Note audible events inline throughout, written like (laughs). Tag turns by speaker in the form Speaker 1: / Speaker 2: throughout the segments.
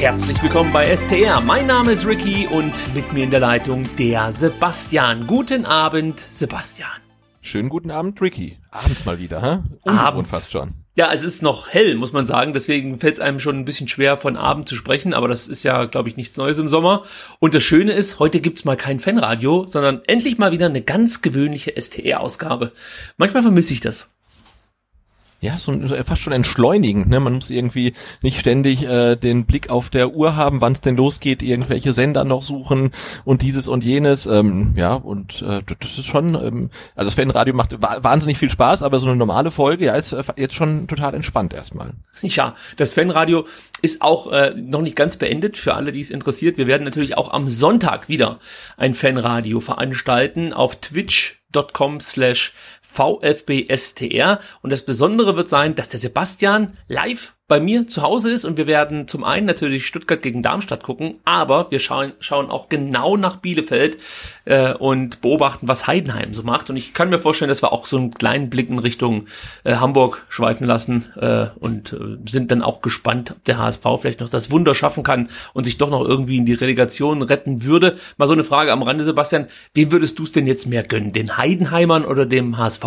Speaker 1: Herzlich willkommen bei STR. Mein Name ist Ricky und mit mir in der Leitung der Sebastian. Guten Abend, Sebastian.
Speaker 2: Schönen guten Abend, Ricky. Abends mal wieder, hä?
Speaker 1: Abends.
Speaker 2: fast schon.
Speaker 1: Ja, es ist noch hell, muss man sagen. Deswegen fällt es einem schon ein bisschen schwer, von Abend zu sprechen. Aber das ist ja, glaube ich, nichts Neues im Sommer. Und das Schöne ist, heute gibt's mal kein Fanradio, sondern endlich mal wieder eine ganz gewöhnliche STR-Ausgabe. Manchmal vermisse ich das
Speaker 2: ja, so fast schon entschleunigend. Ne? Man muss irgendwie nicht ständig äh, den Blick auf der Uhr haben, wann es denn losgeht, irgendwelche Sender noch suchen und dieses und jenes. Ähm, ja, und äh, das ist schon, ähm, also das Fanradio macht wahnsinnig viel Spaß, aber so eine normale Folge, ja, ist äh, jetzt schon total entspannt erstmal.
Speaker 1: Ja, das Fanradio ist auch äh, noch nicht ganz beendet für alle, die es interessiert. Wir werden natürlich auch am Sonntag wieder ein Fanradio veranstalten auf twitch.com slash VfBSTR. Und das Besondere wird sein, dass der Sebastian live bei mir zu Hause ist und wir werden zum einen natürlich Stuttgart gegen Darmstadt gucken, aber wir schauen, schauen auch genau nach Bielefeld äh, und beobachten, was Heidenheim so macht. Und ich kann mir vorstellen, dass wir auch so einen kleinen Blick in Richtung äh, Hamburg schweifen lassen äh, und äh, sind dann auch gespannt, ob der HSV vielleicht noch das Wunder schaffen kann und sich doch noch irgendwie in die Relegation retten würde. Mal so eine Frage am Rande, Sebastian. Wem würdest du es denn jetzt mehr gönnen? Den Heidenheimern oder dem HSV?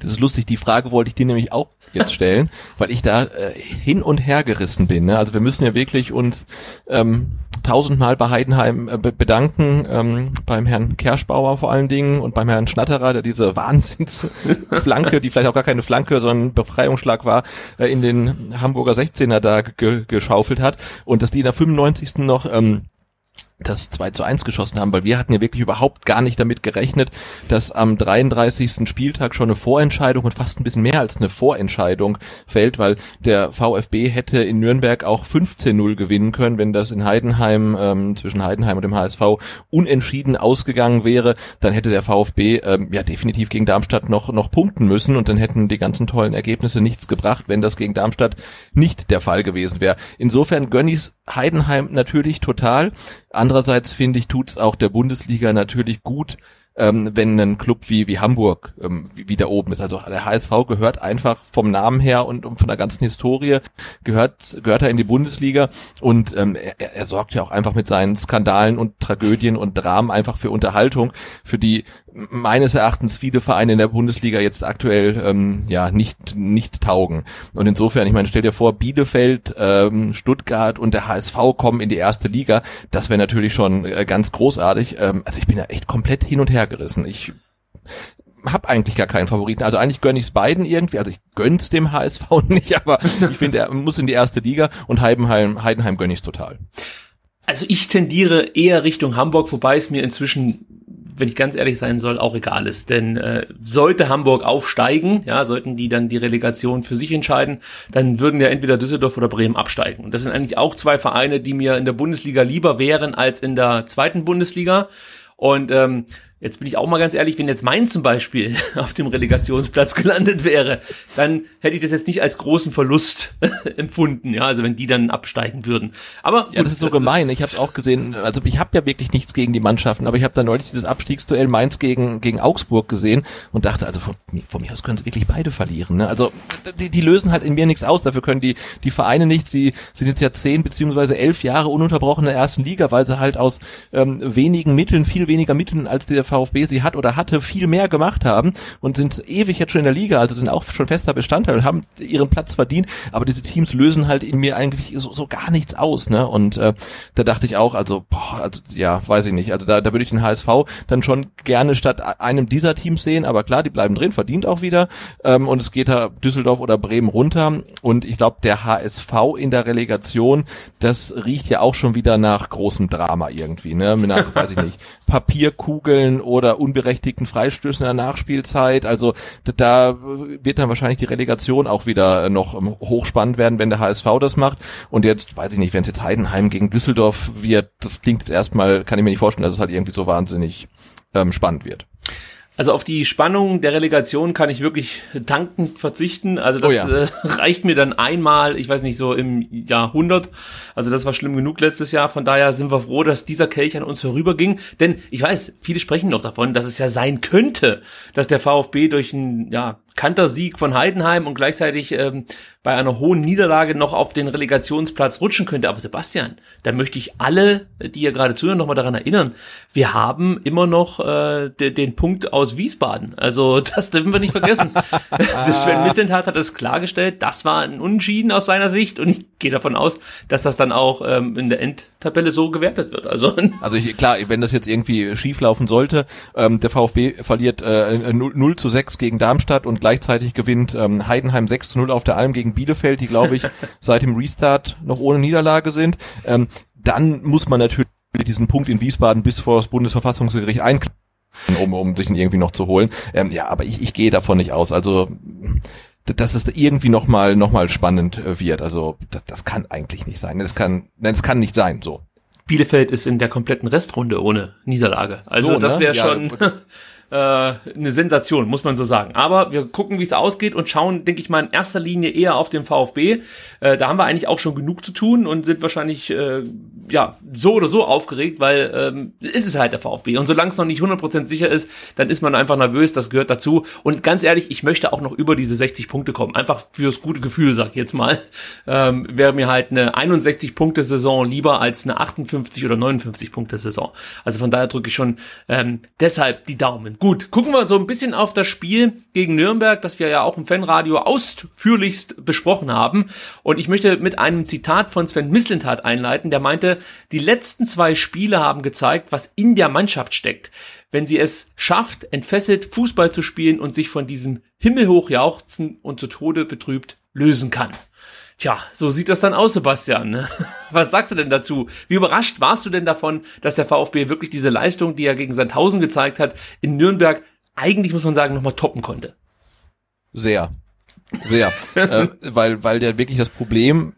Speaker 2: Das ist lustig, die Frage wollte ich dir nämlich auch jetzt (laughs) stellen, weil ich da äh, hin und her gerissen bin. Ne? Also wir müssen ja wirklich uns ähm, tausendmal bei Heidenheim äh, bedanken, ähm, beim Herrn Kerschbauer vor allen Dingen und beim Herrn Schnatterer, der diese (laughs) Wahnsinnsflanke, die vielleicht auch gar keine Flanke, sondern Befreiungsschlag war, äh, in den Hamburger 16er da geschaufelt hat und dass die in der 95. noch ähm, das 2 zu 1 geschossen haben, weil wir hatten ja wirklich überhaupt gar nicht damit gerechnet, dass am 33. Spieltag schon eine Vorentscheidung und fast ein bisschen mehr als eine Vorentscheidung fällt, weil der VfB hätte in Nürnberg auch 15-0 gewinnen können, wenn das in Heidenheim, ähm, zwischen Heidenheim und dem HSV unentschieden ausgegangen wäre, dann hätte der VfB ähm, ja definitiv gegen Darmstadt noch, noch punkten müssen und dann hätten die ganzen tollen Ergebnisse nichts gebracht, wenn das gegen Darmstadt nicht der Fall gewesen wäre. Insofern Gönnis Heidenheim natürlich total. Andererseits finde ich, tut's auch der Bundesliga natürlich gut, ähm, wenn ein Club wie, wie Hamburg ähm, wieder oben ist. Also der HSV gehört einfach vom Namen her und, und von der ganzen Historie gehört, gehört er in die Bundesliga und ähm, er, er sorgt ja auch einfach mit seinen Skandalen und Tragödien und Dramen einfach für Unterhaltung, für die meines Erachtens viele Vereine in der Bundesliga jetzt aktuell ähm, ja nicht nicht taugen. Und insofern, ich meine, stell dir vor, Bielefeld, ähm, Stuttgart und der HSV kommen in die erste Liga. Das wäre natürlich schon äh, ganz großartig. Ähm, also ich bin ja echt komplett hin und her hergerissen. Ich habe eigentlich gar keinen Favoriten. Also eigentlich gönne ich es beiden irgendwie. Also ich gönn's dem HSV (laughs) nicht, aber ich finde, er muss in die erste Liga und Heidenheim, Heidenheim gönne ich total.
Speaker 1: Also ich tendiere eher Richtung Hamburg, wobei es mir inzwischen, wenn ich ganz ehrlich sein soll, auch egal ist. Denn äh, sollte Hamburg aufsteigen, ja, sollten die dann die Relegation für sich entscheiden, dann würden ja entweder Düsseldorf oder Bremen absteigen. Und das sind eigentlich auch zwei Vereine, die mir in der Bundesliga lieber wären als in der zweiten Bundesliga. Und ähm, Jetzt bin ich auch mal ganz ehrlich, wenn jetzt Mainz zum Beispiel (laughs) auf dem Relegationsplatz gelandet wäre, dann hätte ich das jetzt nicht als großen Verlust (laughs) empfunden, ja, also wenn die dann absteigen würden. Aber
Speaker 2: gut, ja, das ist so das gemein. Ist ich habe es auch gesehen. Also ich habe ja wirklich nichts gegen die Mannschaften, aber ich habe da neulich dieses Abstiegsduell Mainz gegen gegen Augsburg gesehen und dachte, also von, von mir aus können sie wirklich beide verlieren. Ne? Also die, die lösen halt in mir nichts aus. Dafür können die die Vereine nichts. Sie sind jetzt ja zehn beziehungsweise elf Jahre ununterbrochen in der ersten Liga, weil sie halt aus ähm, wenigen Mitteln, viel weniger Mitteln als der der VfB sie hat oder hatte, viel mehr gemacht haben und sind ewig jetzt schon in der Liga, also sind auch schon fester Bestandteil und haben ihren Platz verdient, aber diese Teams lösen halt in mir eigentlich so, so gar nichts aus, ne? Und äh, da dachte ich auch, also, boah, also ja, weiß ich nicht. Also da, da würde ich den HSV dann schon gerne statt einem dieser Teams sehen, aber klar, die bleiben drin, verdient auch wieder. Ähm, und es geht da Düsseldorf oder Bremen runter. Und ich glaube, der HSV in der Relegation, das riecht ja auch schon wieder nach großem Drama irgendwie, ne? Nach, (laughs) weiß ich nicht, Papierkugeln oder unberechtigten Freistößen in der Nachspielzeit. Also da wird dann wahrscheinlich die Relegation auch wieder noch ähm, hochspannend werden, wenn der HSV das macht. Und jetzt, weiß ich nicht, wenn es jetzt Heidenheim gegen Düsseldorf wird, das klingt jetzt erstmal, kann ich mir nicht vorstellen, dass es halt irgendwie so wahnsinnig ähm, spannend wird.
Speaker 1: Also auf die Spannung der Relegation kann ich wirklich dankend verzichten. Also das oh ja. äh, (laughs) reicht mir dann einmal, ich weiß nicht, so im Jahrhundert. Also das war schlimm genug letztes Jahr. Von daher sind wir froh, dass dieser Kelch an uns vorüberging. Denn ich weiß, viele sprechen noch davon, dass es ja sein könnte, dass der VfB durch ein ja, Kantersieg von Heidenheim und gleichzeitig ähm, bei einer hohen Niederlage noch auf den Relegationsplatz rutschen könnte. Aber Sebastian, da möchte ich alle, die ihr gerade zuhören, nochmal daran erinnern. Wir haben immer noch äh, de den Punkt aus Wiesbaden. Also (laughs) das dürfen wir nicht vergessen. (laughs) Sven Mislintat hat es klargestellt. Das war ein Unschieden aus seiner Sicht und ich gehe davon aus, dass das dann auch ähm, in der Endtabelle so gewertet wird. Also, (laughs)
Speaker 2: also ich, klar, wenn das jetzt irgendwie schief laufen sollte, ähm, der VfB verliert äh, 0, 0 zu 6 gegen Darmstadt und gleichzeitig gewinnt ähm, Heidenheim 6 zu 0 auf der Alm gegen Bielefeld, die glaube ich (laughs) seit dem Restart noch ohne Niederlage sind. Ähm, dann muss man natürlich diesen Punkt in Wiesbaden bis vor das Bundesverfassungsgericht einklären, um, um sich ihn irgendwie noch zu holen. Ähm, ja, aber ich, ich gehe davon nicht aus. Also dass es irgendwie noch mal noch mal spannend äh, wird. Also das, das kann eigentlich nicht sein. Das kann, nein, es kann nicht sein. So.
Speaker 1: Bielefeld ist in der kompletten Restrunde ohne Niederlage. Also so, das wäre ne? schon. Ja, (laughs) äh, eine Sensation, muss man so sagen. Aber wir gucken, wie es ausgeht und schauen, denke ich mal, in erster Linie eher auf den VfB. Äh, da haben wir eigentlich auch schon genug zu tun und sind wahrscheinlich äh, ja so oder so aufgeregt, weil ähm, ist es halt der VfB. Und solange es noch nicht 100% sicher ist, dann ist man einfach nervös, das gehört dazu. Und ganz ehrlich, ich möchte auch noch über diese 60 Punkte kommen. Einfach fürs gute Gefühl, sag ich jetzt mal. Ähm, Wäre mir halt eine 61-Punkte-Saison lieber als eine 58 oder 59-Punkte-Saison. Also von daher drücke ich schon ähm, deshalb die Daumen. Gut, gucken wir so ein bisschen auf das Spiel gegen Nürnberg, das wir ja auch im Fanradio ausführlichst besprochen haben. Und ich möchte mit einem Zitat von Sven Mislintat einleiten, der meinte, die letzten zwei Spiele haben gezeigt, was in der Mannschaft steckt. Wenn sie es schafft, entfesselt Fußball zu spielen und sich von diesem himmelhoch jauchzen und zu Tode betrübt lösen kann. Tja, so sieht das dann aus, Sebastian. Ne? (laughs) Was sagst du denn dazu? Wie überrascht warst du denn davon, dass der VfB wirklich diese Leistung, die er gegen Sandhausen gezeigt hat, in Nürnberg eigentlich, muss man sagen, nochmal toppen konnte?
Speaker 2: Sehr. Sehr. (laughs) äh, weil, weil der wirklich das Problem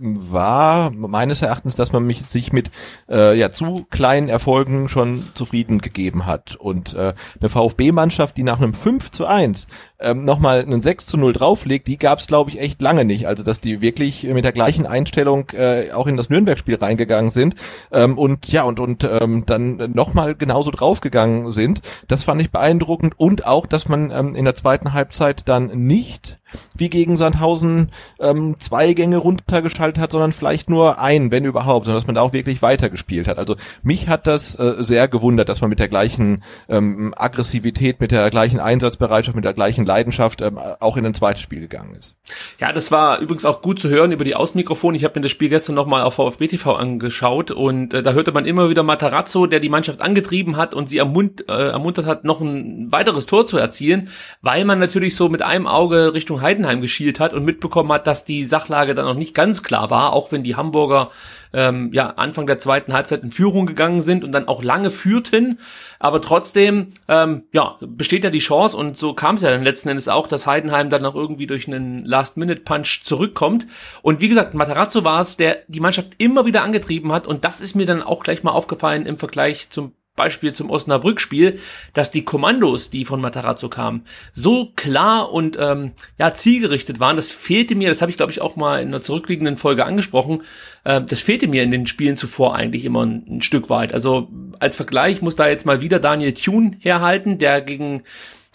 Speaker 2: war meines Erachtens, dass man mich sich mit äh, ja zu kleinen Erfolgen schon zufrieden gegeben hat und äh, eine VfB-Mannschaft, die nach einem 5 zu 1 ähm, nochmal einen 6 zu 0 drauflegt, die gab es glaube ich echt lange nicht. Also dass die wirklich mit der gleichen Einstellung äh, auch in das Nürnberg-Spiel reingegangen sind ähm, und ja und und ähm, dann nochmal genauso draufgegangen sind. Das fand ich beeindruckend und auch, dass man ähm, in der zweiten Halbzeit dann nicht wie gegen Sandhausen ähm, zwei Gänge runtergeschaltet hat, sondern vielleicht nur ein, wenn überhaupt, sondern dass man da auch wirklich weitergespielt hat. Also mich hat das äh, sehr gewundert, dass man mit der gleichen ähm, Aggressivität, mit der gleichen Einsatzbereitschaft, mit der gleichen Leidenschaft ähm, auch in ein zweites Spiel gegangen ist.
Speaker 1: Ja, das war übrigens auch gut zu hören über die Außenmikrofone. Ich habe mir das Spiel gestern nochmal auf VfB TV angeschaut und äh, da hörte man immer wieder Matarazzo, der die Mannschaft angetrieben hat und sie ermunt, äh, ermuntert hat, noch ein weiteres Tor zu erzielen, weil man natürlich so mit einem Auge Richtung Richtung Heidenheim geschielt hat und mitbekommen hat, dass die Sachlage dann noch nicht ganz klar war, auch wenn die Hamburger ähm, ja Anfang der zweiten Halbzeit in Führung gegangen sind und dann auch lange führten, aber trotzdem ähm, ja besteht ja die Chance und so kam es ja dann letzten Endes auch, dass Heidenheim dann noch irgendwie durch einen Last-Minute-Punch zurückkommt. Und wie gesagt Matarazzo war es, der die Mannschaft immer wieder angetrieben hat. Und das ist mir dann auch gleich mal aufgefallen im Vergleich zum Beispiel zum Osnabrück-Spiel, dass die Kommandos, die von Matarazzo kamen, so klar und ähm, ja zielgerichtet waren. Das fehlte mir, das habe ich glaube ich auch mal in einer zurückliegenden Folge angesprochen. Äh, das fehlte mir in den Spielen zuvor eigentlich immer ein, ein Stück weit. Also als Vergleich muss da jetzt mal wieder Daniel Thune herhalten, der gegen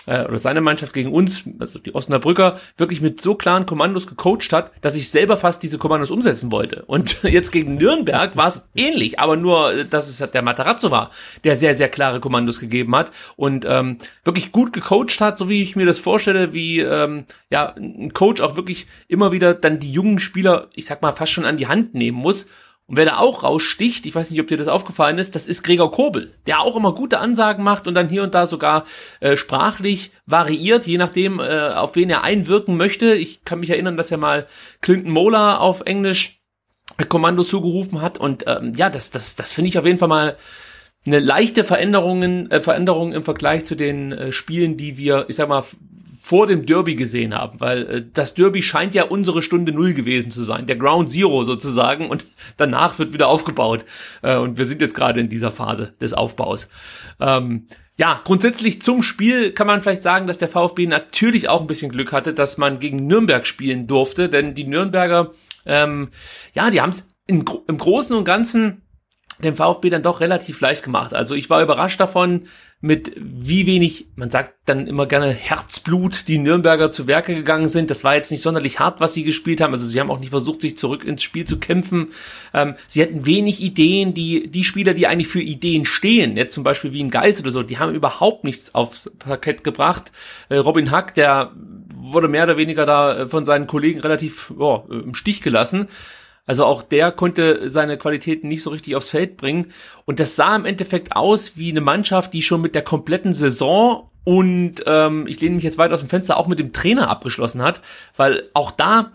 Speaker 1: äh, oder seine Mannschaft gegen uns, also die Osnabrücker, wirklich mit so klaren Kommandos gecoacht hat, dass ich selber fast diese Kommandos umsetzen wollte. Und (laughs) jetzt gegen Nürnberg war es ähnlich, aber nur, dass es der Matarazzo war, der sehr, sehr klare Kommandos gegeben hat und ähm, wirklich gut gecoacht hat, so wie ich mir das vorstelle, wie ähm, ja ein Coach auch wirklich immer wieder dann die jungen Spieler, ich sag mal, fast schon an die Hand nehmen muss und wer da auch raussticht, ich weiß nicht, ob dir das aufgefallen ist, das ist Gregor Kobel, der auch immer gute Ansagen macht und dann hier und da sogar äh, sprachlich variiert, je nachdem, äh, auf wen er einwirken möchte. Ich kann mich erinnern, dass er mal Clinton Mola auf Englisch Kommando zugerufen hat und ähm, ja, das, das, das finde ich auf jeden Fall mal eine leichte Veränderungen, äh, Veränderung im Vergleich zu den äh, Spielen, die wir, ich sag mal, vor dem Derby gesehen haben, weil äh, das Derby scheint ja unsere Stunde Null gewesen zu sein, der Ground Zero sozusagen und (laughs) danach wird wieder aufgebaut äh, und wir sind jetzt gerade in dieser Phase des Aufbaus. Ähm, ja, grundsätzlich zum Spiel kann man vielleicht sagen, dass der VfB natürlich auch ein bisschen Glück hatte, dass man gegen Nürnberg spielen durfte, denn die Nürnberger, ähm, ja, die haben es im Großen und Ganzen dem VfB dann doch relativ leicht gemacht. Also ich war überrascht davon, mit wie wenig, man sagt dann immer gerne Herzblut, die Nürnberger zu Werke gegangen sind. Das war jetzt nicht sonderlich hart, was sie gespielt haben. Also sie haben auch nicht versucht, sich zurück ins Spiel zu kämpfen. Ähm, sie hatten wenig Ideen. Die, die Spieler, die eigentlich für Ideen stehen, jetzt zum Beispiel wie ein Geist oder so, die haben überhaupt nichts aufs Parkett gebracht. Äh, Robin Hack, der wurde mehr oder weniger da äh, von seinen Kollegen relativ oh, im Stich gelassen. Also auch der konnte seine Qualitäten nicht so richtig aufs Feld bringen. Und das sah im Endeffekt aus wie eine Mannschaft, die schon mit der kompletten Saison und ähm, ich lehne mich jetzt weit aus dem Fenster auch mit dem Trainer abgeschlossen hat, weil auch da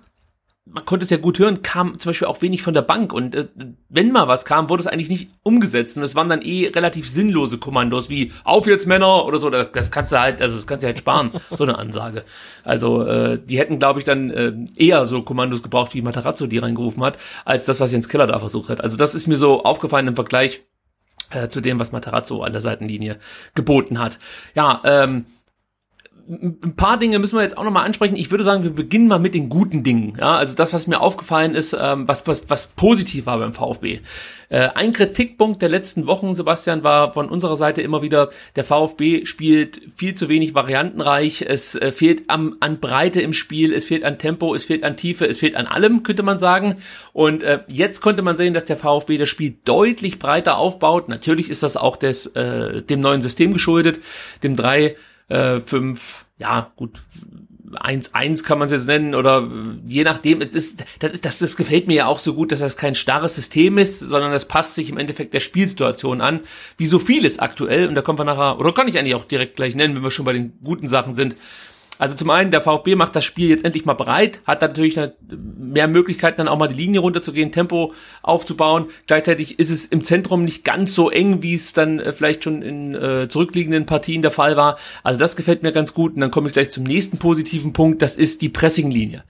Speaker 1: man konnte es ja gut hören, kam zum Beispiel auch wenig von der Bank und äh, wenn mal was kam, wurde es eigentlich nicht umgesetzt und es waren dann eh relativ sinnlose Kommandos wie auf jetzt Männer oder so, das, kannst du halt, also das kannst du halt sparen, (laughs) so eine Ansage. Also äh, die hätten, glaube ich, dann äh, eher so Kommandos gebraucht, wie Matarazzo die reingerufen hat, als das, was Jens Keller da versucht hat. Also das ist mir so aufgefallen im Vergleich äh, zu dem, was Matarazzo an der Seitenlinie geboten hat. Ja, ähm, ein paar Dinge müssen wir jetzt auch nochmal ansprechen. Ich würde sagen, wir beginnen mal mit den guten Dingen. Ja, also das, was mir aufgefallen ist, ähm, was, was, was positiv war beim VfB. Äh, ein Kritikpunkt der letzten Wochen, Sebastian, war von unserer Seite immer wieder, der VfB spielt viel zu wenig variantenreich. Es äh, fehlt am, an Breite im Spiel, es fehlt an Tempo, es fehlt an Tiefe, es fehlt an allem, könnte man sagen. Und äh, jetzt konnte man sehen, dass der VfB das Spiel deutlich breiter aufbaut. Natürlich ist das auch des, äh, dem neuen System geschuldet, dem drei äh, fünf, ja gut, eins eins kann man es jetzt nennen oder je nachdem, das ist, das ist, das, das gefällt mir ja auch so gut, dass das kein starres System ist, sondern es passt sich im Endeffekt der Spielsituation an, wie so vieles aktuell. Und da kommen wir nachher, oder kann ich eigentlich auch direkt gleich nennen, wenn wir schon bei den guten Sachen sind, also zum einen, der VfB macht das Spiel jetzt endlich mal breit, hat natürlich mehr Möglichkeiten, dann auch mal die Linie runterzugehen, Tempo aufzubauen. Gleichzeitig ist es im Zentrum nicht ganz so eng, wie es dann äh, vielleicht schon in äh, zurückliegenden Partien der Fall war. Also das gefällt mir ganz gut. Und dann komme ich gleich zum nächsten positiven Punkt, das ist die Pressinglinie.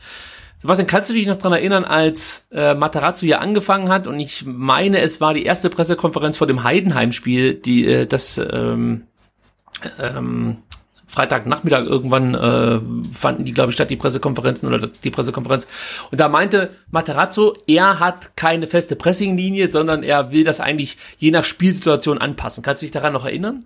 Speaker 1: Sebastian, kannst du dich noch dran erinnern, als äh, Matarazzo hier angefangen hat und ich meine, es war die erste Pressekonferenz vor dem Heidenheim-Spiel, die äh, das ähm, ähm, Freitagnachmittag irgendwann äh, fanden die, glaube ich, statt, die Pressekonferenzen oder die Pressekonferenz. Und da meinte Materazzo, er hat keine feste Pressinglinie, sondern er will das eigentlich je nach Spielsituation anpassen. Kannst du dich daran noch erinnern?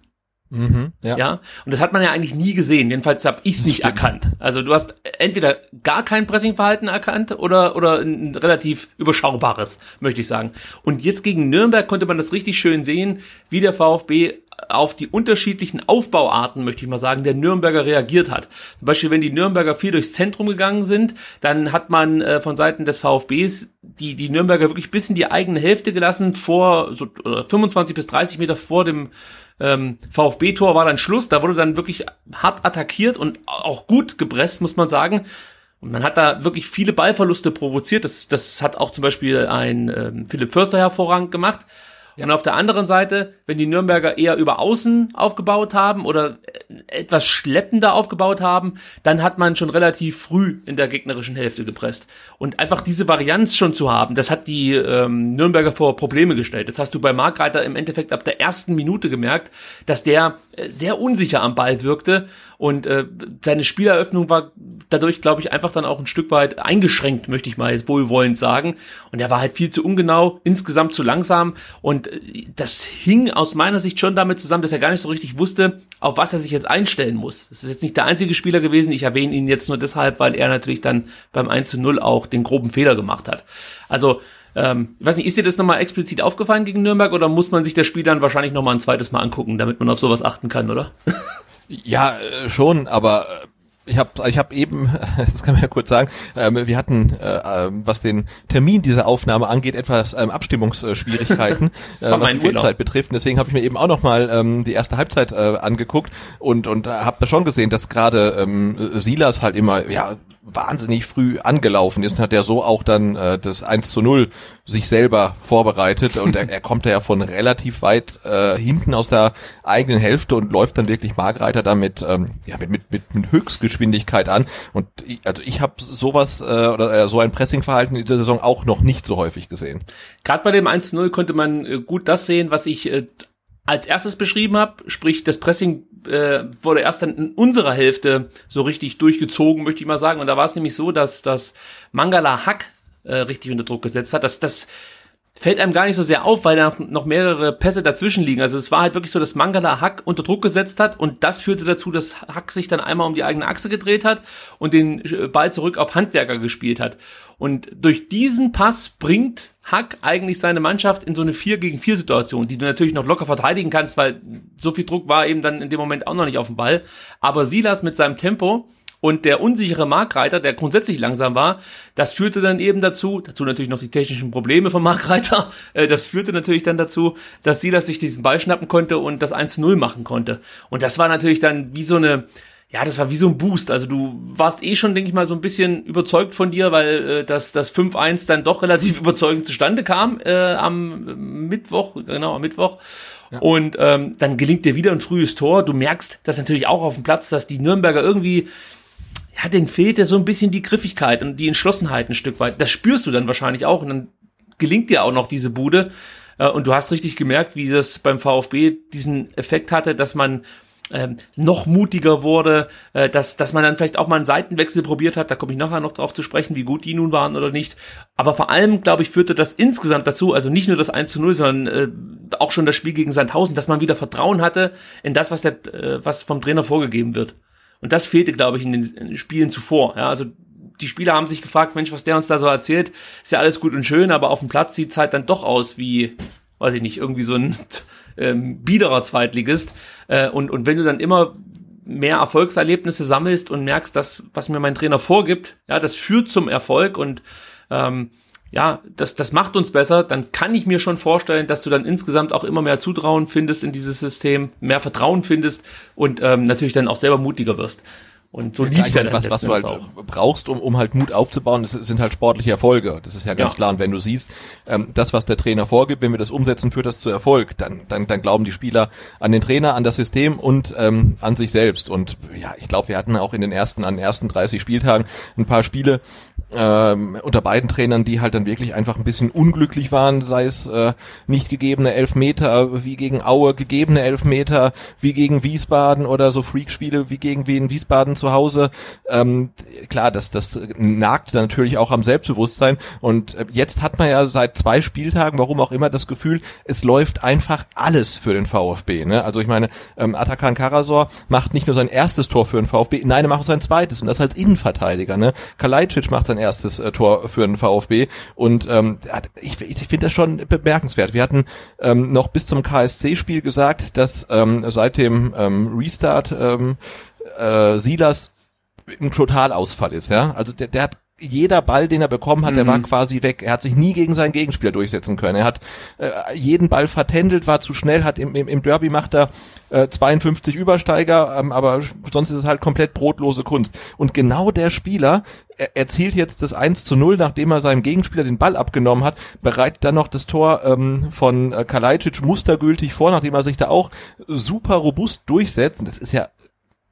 Speaker 1: Mhm, ja. ja. Und das hat man ja eigentlich nie gesehen. Jedenfalls habe ich es nicht stimmt. erkannt. Also du hast entweder gar kein Pressingverhalten erkannt oder oder ein relativ überschaubares, möchte ich sagen. Und jetzt gegen Nürnberg konnte man das richtig schön sehen, wie der VfB auf die unterschiedlichen Aufbauarten, möchte ich mal sagen, der Nürnberger reagiert hat. Zum Beispiel, wenn die Nürnberger viel durchs Zentrum gegangen sind, dann hat man äh, von Seiten des VfBs die, die Nürnberger wirklich bis in die eigene Hälfte gelassen, vor so äh, 25 bis 30 Meter vor dem ähm, VfB-Tor war dann Schluss. Da wurde dann wirklich hart attackiert und auch gut gepresst, muss man sagen. Und man hat da wirklich viele Ballverluste provoziert. Das, das hat auch zum Beispiel ein ähm, Philipp Förster hervorragend gemacht. Und auf der anderen Seite, wenn die Nürnberger eher über Außen aufgebaut haben oder etwas schleppender aufgebaut haben, dann hat man schon relativ früh in der gegnerischen Hälfte gepresst. Und einfach diese Varianz schon zu haben, das hat die ähm, Nürnberger vor Probleme gestellt. Das hast du bei Markreiter im Endeffekt ab der ersten Minute gemerkt, dass der äh, sehr unsicher am Ball wirkte und äh, seine Spieleröffnung war dadurch, glaube ich, einfach dann auch ein Stück weit eingeschränkt, möchte ich mal jetzt wohlwollend sagen. Und er war halt viel zu ungenau, insgesamt zu langsam und äh, das hing aus meiner Sicht schon damit zusammen, dass er gar nicht so richtig wusste, auf was er sich jetzt einstellen muss. Das ist jetzt nicht der einzige Spieler gewesen. Ich erwähne ihn jetzt nur deshalb, weil er natürlich dann beim 1 zu 0 auch den groben Fehler gemacht hat. Also, ähm, ich weiß nicht, ist dir das nochmal explizit aufgefallen gegen Nürnberg oder muss man sich das Spiel dann wahrscheinlich nochmal ein zweites Mal angucken, damit man auf sowas achten kann, oder? (laughs)
Speaker 2: Ja, äh, schon, aber äh, ich habe ich hab eben, (laughs) das kann man ja kurz sagen, ähm, wir hatten, äh, ähm, was den Termin dieser Aufnahme angeht, etwas ähm, Abstimmungsschwierigkeiten, (laughs) was die Fehler. Uhrzeit betrifft. Und deswegen habe ich mir eben auch nochmal ähm, die erste Halbzeit angeguckt und, und habe da schon gesehen, dass gerade ähm, Silas halt immer ja wahnsinnig früh angelaufen ist und hat er so auch dann äh, das 1 zu 0 sich selber vorbereitet und er, er kommt ja von relativ weit äh, hinten aus der eigenen Hälfte und läuft dann wirklich Margreiter damit ähm, ja, mit, mit, mit, mit Höchstgeschwindigkeit an und ich, also ich habe sowas äh, oder äh, so ein Pressingverhalten in dieser Saison auch noch nicht so häufig gesehen.
Speaker 1: Gerade bei dem 1 zu 0 konnte man äh, gut das sehen, was ich äh, als erstes beschrieben habe, sprich das Pressing äh, wurde erst dann in unserer Hälfte so richtig durchgezogen, möchte ich mal sagen. Und da war es nämlich so, dass das Mangala Hack äh, richtig unter Druck gesetzt hat. Das, das fällt einem gar nicht so sehr auf, weil da noch mehrere Pässe dazwischen liegen. Also es war halt wirklich so, dass Mangala Hack unter Druck gesetzt hat und das führte dazu, dass Hack sich dann einmal um die eigene Achse gedreht hat und den äh, Ball zurück auf Handwerker gespielt hat. Und durch diesen Pass bringt Hack eigentlich seine Mannschaft in so eine 4 gegen 4 Situation, die du natürlich noch locker verteidigen kannst, weil so viel Druck war eben dann in dem Moment auch noch nicht auf dem Ball. Aber Silas mit seinem Tempo und der unsichere Markreiter, der grundsätzlich langsam war, das führte dann eben dazu, dazu natürlich noch die technischen Probleme vom Markreiter, (laughs) äh, das führte natürlich dann dazu, dass Silas sich diesen Ball schnappen konnte und das 1 0 machen konnte. Und das war natürlich dann wie so eine, ja, das war wie so ein Boost. Also du warst eh schon, denke ich mal, so ein bisschen überzeugt von dir, weil äh, das, das 5-1 dann doch relativ (laughs) überzeugend zustande kam äh, am Mittwoch, genau, am Mittwoch. Ja. Und ähm, dann gelingt dir wieder ein frühes Tor. Du merkst das natürlich auch auf dem Platz, dass die Nürnberger irgendwie, ja, denen fehlt ja so ein bisschen die Griffigkeit und die Entschlossenheit ein Stück weit. Das spürst du dann wahrscheinlich auch und dann gelingt dir auch noch diese Bude. Äh, und du hast richtig gemerkt, wie das beim VfB diesen Effekt hatte, dass man ähm, noch mutiger wurde, äh, dass, dass man dann vielleicht auch mal einen Seitenwechsel probiert hat, da komme ich nachher noch drauf zu sprechen, wie gut die nun waren oder nicht. Aber vor allem, glaube ich, führte das insgesamt dazu, also nicht nur das 1 zu 0, sondern äh, auch schon das Spiel gegen Sandhausen, dass man wieder Vertrauen hatte in das, was, der, äh, was vom Trainer vorgegeben wird. Und das fehlte, glaube ich, in den, Spielen zuvor. Ja, also die Spieler haben sich gefragt, Mensch, was der uns da so erzählt, ist ja alles gut und schön, aber auf dem Platz sieht's halt dann doch aus wie, weiß ich nicht, irgendwie so ein (laughs) ähm, biederer Zweitligist. Äh, und, und wenn du dann immer mehr Erfolgserlebnisse sammelst und merkst, dass was mir mein Trainer vorgibt, ja, das führt zum Erfolg und ähm, ja, das, das macht uns besser, dann kann ich mir schon vorstellen, dass du dann insgesamt auch immer mehr Zutrauen findest in dieses System, mehr Vertrauen findest und ähm, natürlich dann auch selber mutiger wirst. Und so lief's ja dann
Speaker 2: was, was du halt auch. brauchst, um, um halt Mut aufzubauen, das sind halt sportliche Erfolge. Das ist ja ganz ja. klar. Und wenn du siehst, ähm, das, was der Trainer vorgibt, wenn wir das umsetzen, führt das zu Erfolg, dann, dann, dann glauben die Spieler an den Trainer, an das System und ähm, an sich selbst. Und ja, ich glaube, wir hatten auch in den ersten, an den ersten 30 Spieltagen ein paar Spiele, ähm, unter beiden Trainern, die halt dann wirklich einfach ein bisschen unglücklich waren, sei es äh, nicht gegebene Elfmeter wie gegen Aue, gegebene Elfmeter wie gegen Wiesbaden oder so Freakspiele wie gegen Wien Wiesbaden zu Hause. Ähm, klar, das, das nagt natürlich auch am Selbstbewusstsein und äh, jetzt hat man ja seit zwei Spieltagen, warum auch immer, das Gefühl, es läuft einfach alles für den VfB. Ne? Also ich meine, ähm, Atakan Karasor macht nicht nur sein erstes Tor für den VfB, nein, er macht auch sein zweites und das als Innenverteidiger. Ne? Kalajdzic macht sein erstes äh, Tor für den VfB. Und ähm, ich, ich finde das schon bemerkenswert. Wir hatten ähm, noch bis zum KSC-Spiel gesagt, dass ähm, seit dem ähm, Restart ähm, äh, Silas ein Totalausfall ist, ja. Also der, der hat jeder Ball, den er bekommen hat, mhm. der war mhm. quasi weg. Er hat sich nie gegen seinen Gegenspieler durchsetzen können. Er hat äh, jeden Ball vertändelt, war zu schnell, hat im, im, im Derby macht er äh, 52 Übersteiger, ähm, aber sonst ist es halt komplett brotlose Kunst. Und genau der Spieler er, erzielt jetzt das 1 zu 0, nachdem er seinem Gegenspieler den Ball abgenommen hat, bereitet dann noch das Tor ähm, von äh, Kalajdzic mustergültig vor, nachdem er sich da auch super robust durchsetzt. Und das ist ja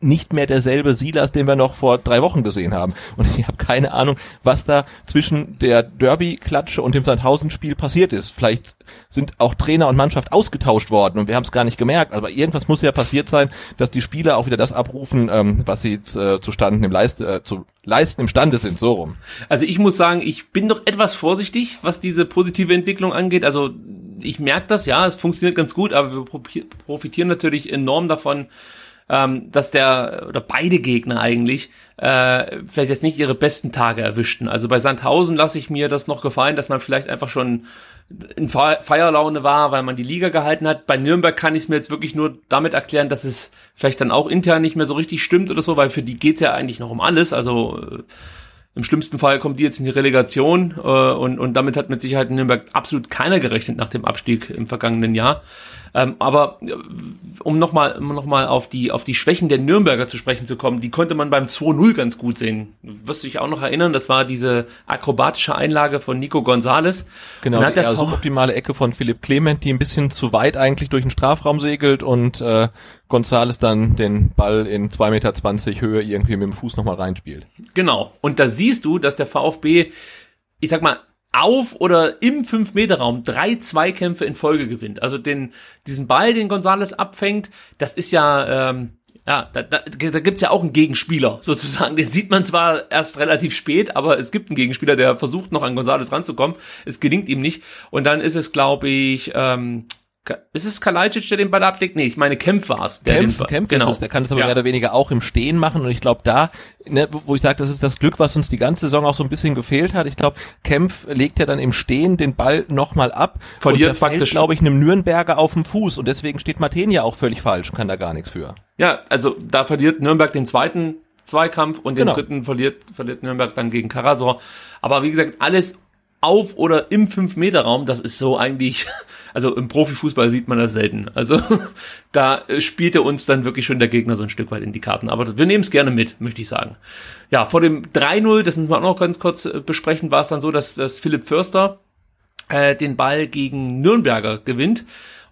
Speaker 2: nicht mehr derselbe Silas, den wir noch vor drei Wochen gesehen haben. Und ich habe keine Ahnung, was da zwischen der Derby-Klatsche und dem Sandhausen-Spiel passiert ist. Vielleicht sind auch Trainer und Mannschaft ausgetauscht worden und wir haben es gar nicht gemerkt. Aber irgendwas muss ja passiert sein, dass die Spieler auch wieder das abrufen, ähm, was sie äh, zustande im Leist, äh, zu leisten imstande sind, so rum.
Speaker 1: Also ich muss sagen, ich bin doch etwas vorsichtig, was diese positive Entwicklung angeht. Also ich merke das, ja, es funktioniert ganz gut, aber wir profitieren natürlich enorm davon, ähm, dass der oder beide Gegner eigentlich äh, vielleicht jetzt nicht ihre besten Tage erwischten. Also bei Sandhausen lasse ich mir das noch gefallen, dass man vielleicht einfach schon in Feierlaune war, weil man die Liga gehalten hat. Bei Nürnberg kann ich es mir jetzt wirklich nur damit erklären, dass es vielleicht dann auch intern nicht mehr so richtig stimmt oder so, weil für die geht's ja eigentlich noch um alles. Also äh, im schlimmsten Fall kommt die jetzt in die Relegation äh, und, und damit hat mit Sicherheit Nürnberg absolut keiner gerechnet nach dem Abstieg im vergangenen Jahr. Ähm, aber äh, um nochmal um noch mal auf, die, auf die Schwächen der Nürnberger zu sprechen zu kommen, die konnte man beim 2-0 ganz gut sehen. Wirst du dich auch noch erinnern, das war diese akrobatische Einlage von Nico Gonzales.
Speaker 2: Genau, die also optimale Ecke von Philipp Clement, die ein bisschen zu weit eigentlich durch den Strafraum segelt und äh, Gonzales dann den Ball in 2,20 Meter Höhe irgendwie mit dem Fuß nochmal reinspielt.
Speaker 1: Genau, und da siehst du, dass der VfB ich sag mal, auf oder im 5-Meter-Raum drei Zweikämpfe in Folge gewinnt. Also den, diesen Ball, den Gonzales abfängt, das ist ja, ähm, ja, da, da, da gibt's ja auch einen Gegenspieler (laughs) sozusagen. Den sieht man zwar erst relativ spät, aber es gibt einen Gegenspieler, der versucht noch an Gonzales ranzukommen. Es gelingt ihm nicht. Und dann ist es, glaube ich, ähm, ist es Kalajdzic, der den Ball ablegt? Nee, ich meine Kempf war es.
Speaker 2: Kempf, Kempf genau. ist es, der kann es aber ja. mehr oder weniger auch im Stehen machen und ich glaube da, ne, wo ich sage, das ist das Glück, was uns die ganze Saison auch so ein bisschen gefehlt hat. Ich glaube, Kempf legt ja dann im Stehen den Ball nochmal ab
Speaker 1: Verliert und der fällt,
Speaker 2: glaube ich, einem Nürnberger auf dem Fuß und deswegen steht Martin ja auch völlig falsch und kann da gar nichts für.
Speaker 1: Ja, also da verliert Nürnberg den zweiten Zweikampf und den genau. dritten verliert, verliert Nürnberg dann gegen Karasor. Aber wie gesagt, alles auf oder im 5-Meter-Raum, das ist so eigentlich also im Profifußball sieht man das selten. Also (laughs) da spielt er uns dann wirklich schon der Gegner so ein Stück weit in die Karten. Aber wir nehmen es gerne mit, möchte ich sagen. Ja, vor dem 3-0, das müssen wir auch noch ganz kurz äh, besprechen, war es dann so, dass, dass Philipp Förster äh, den Ball gegen Nürnberger gewinnt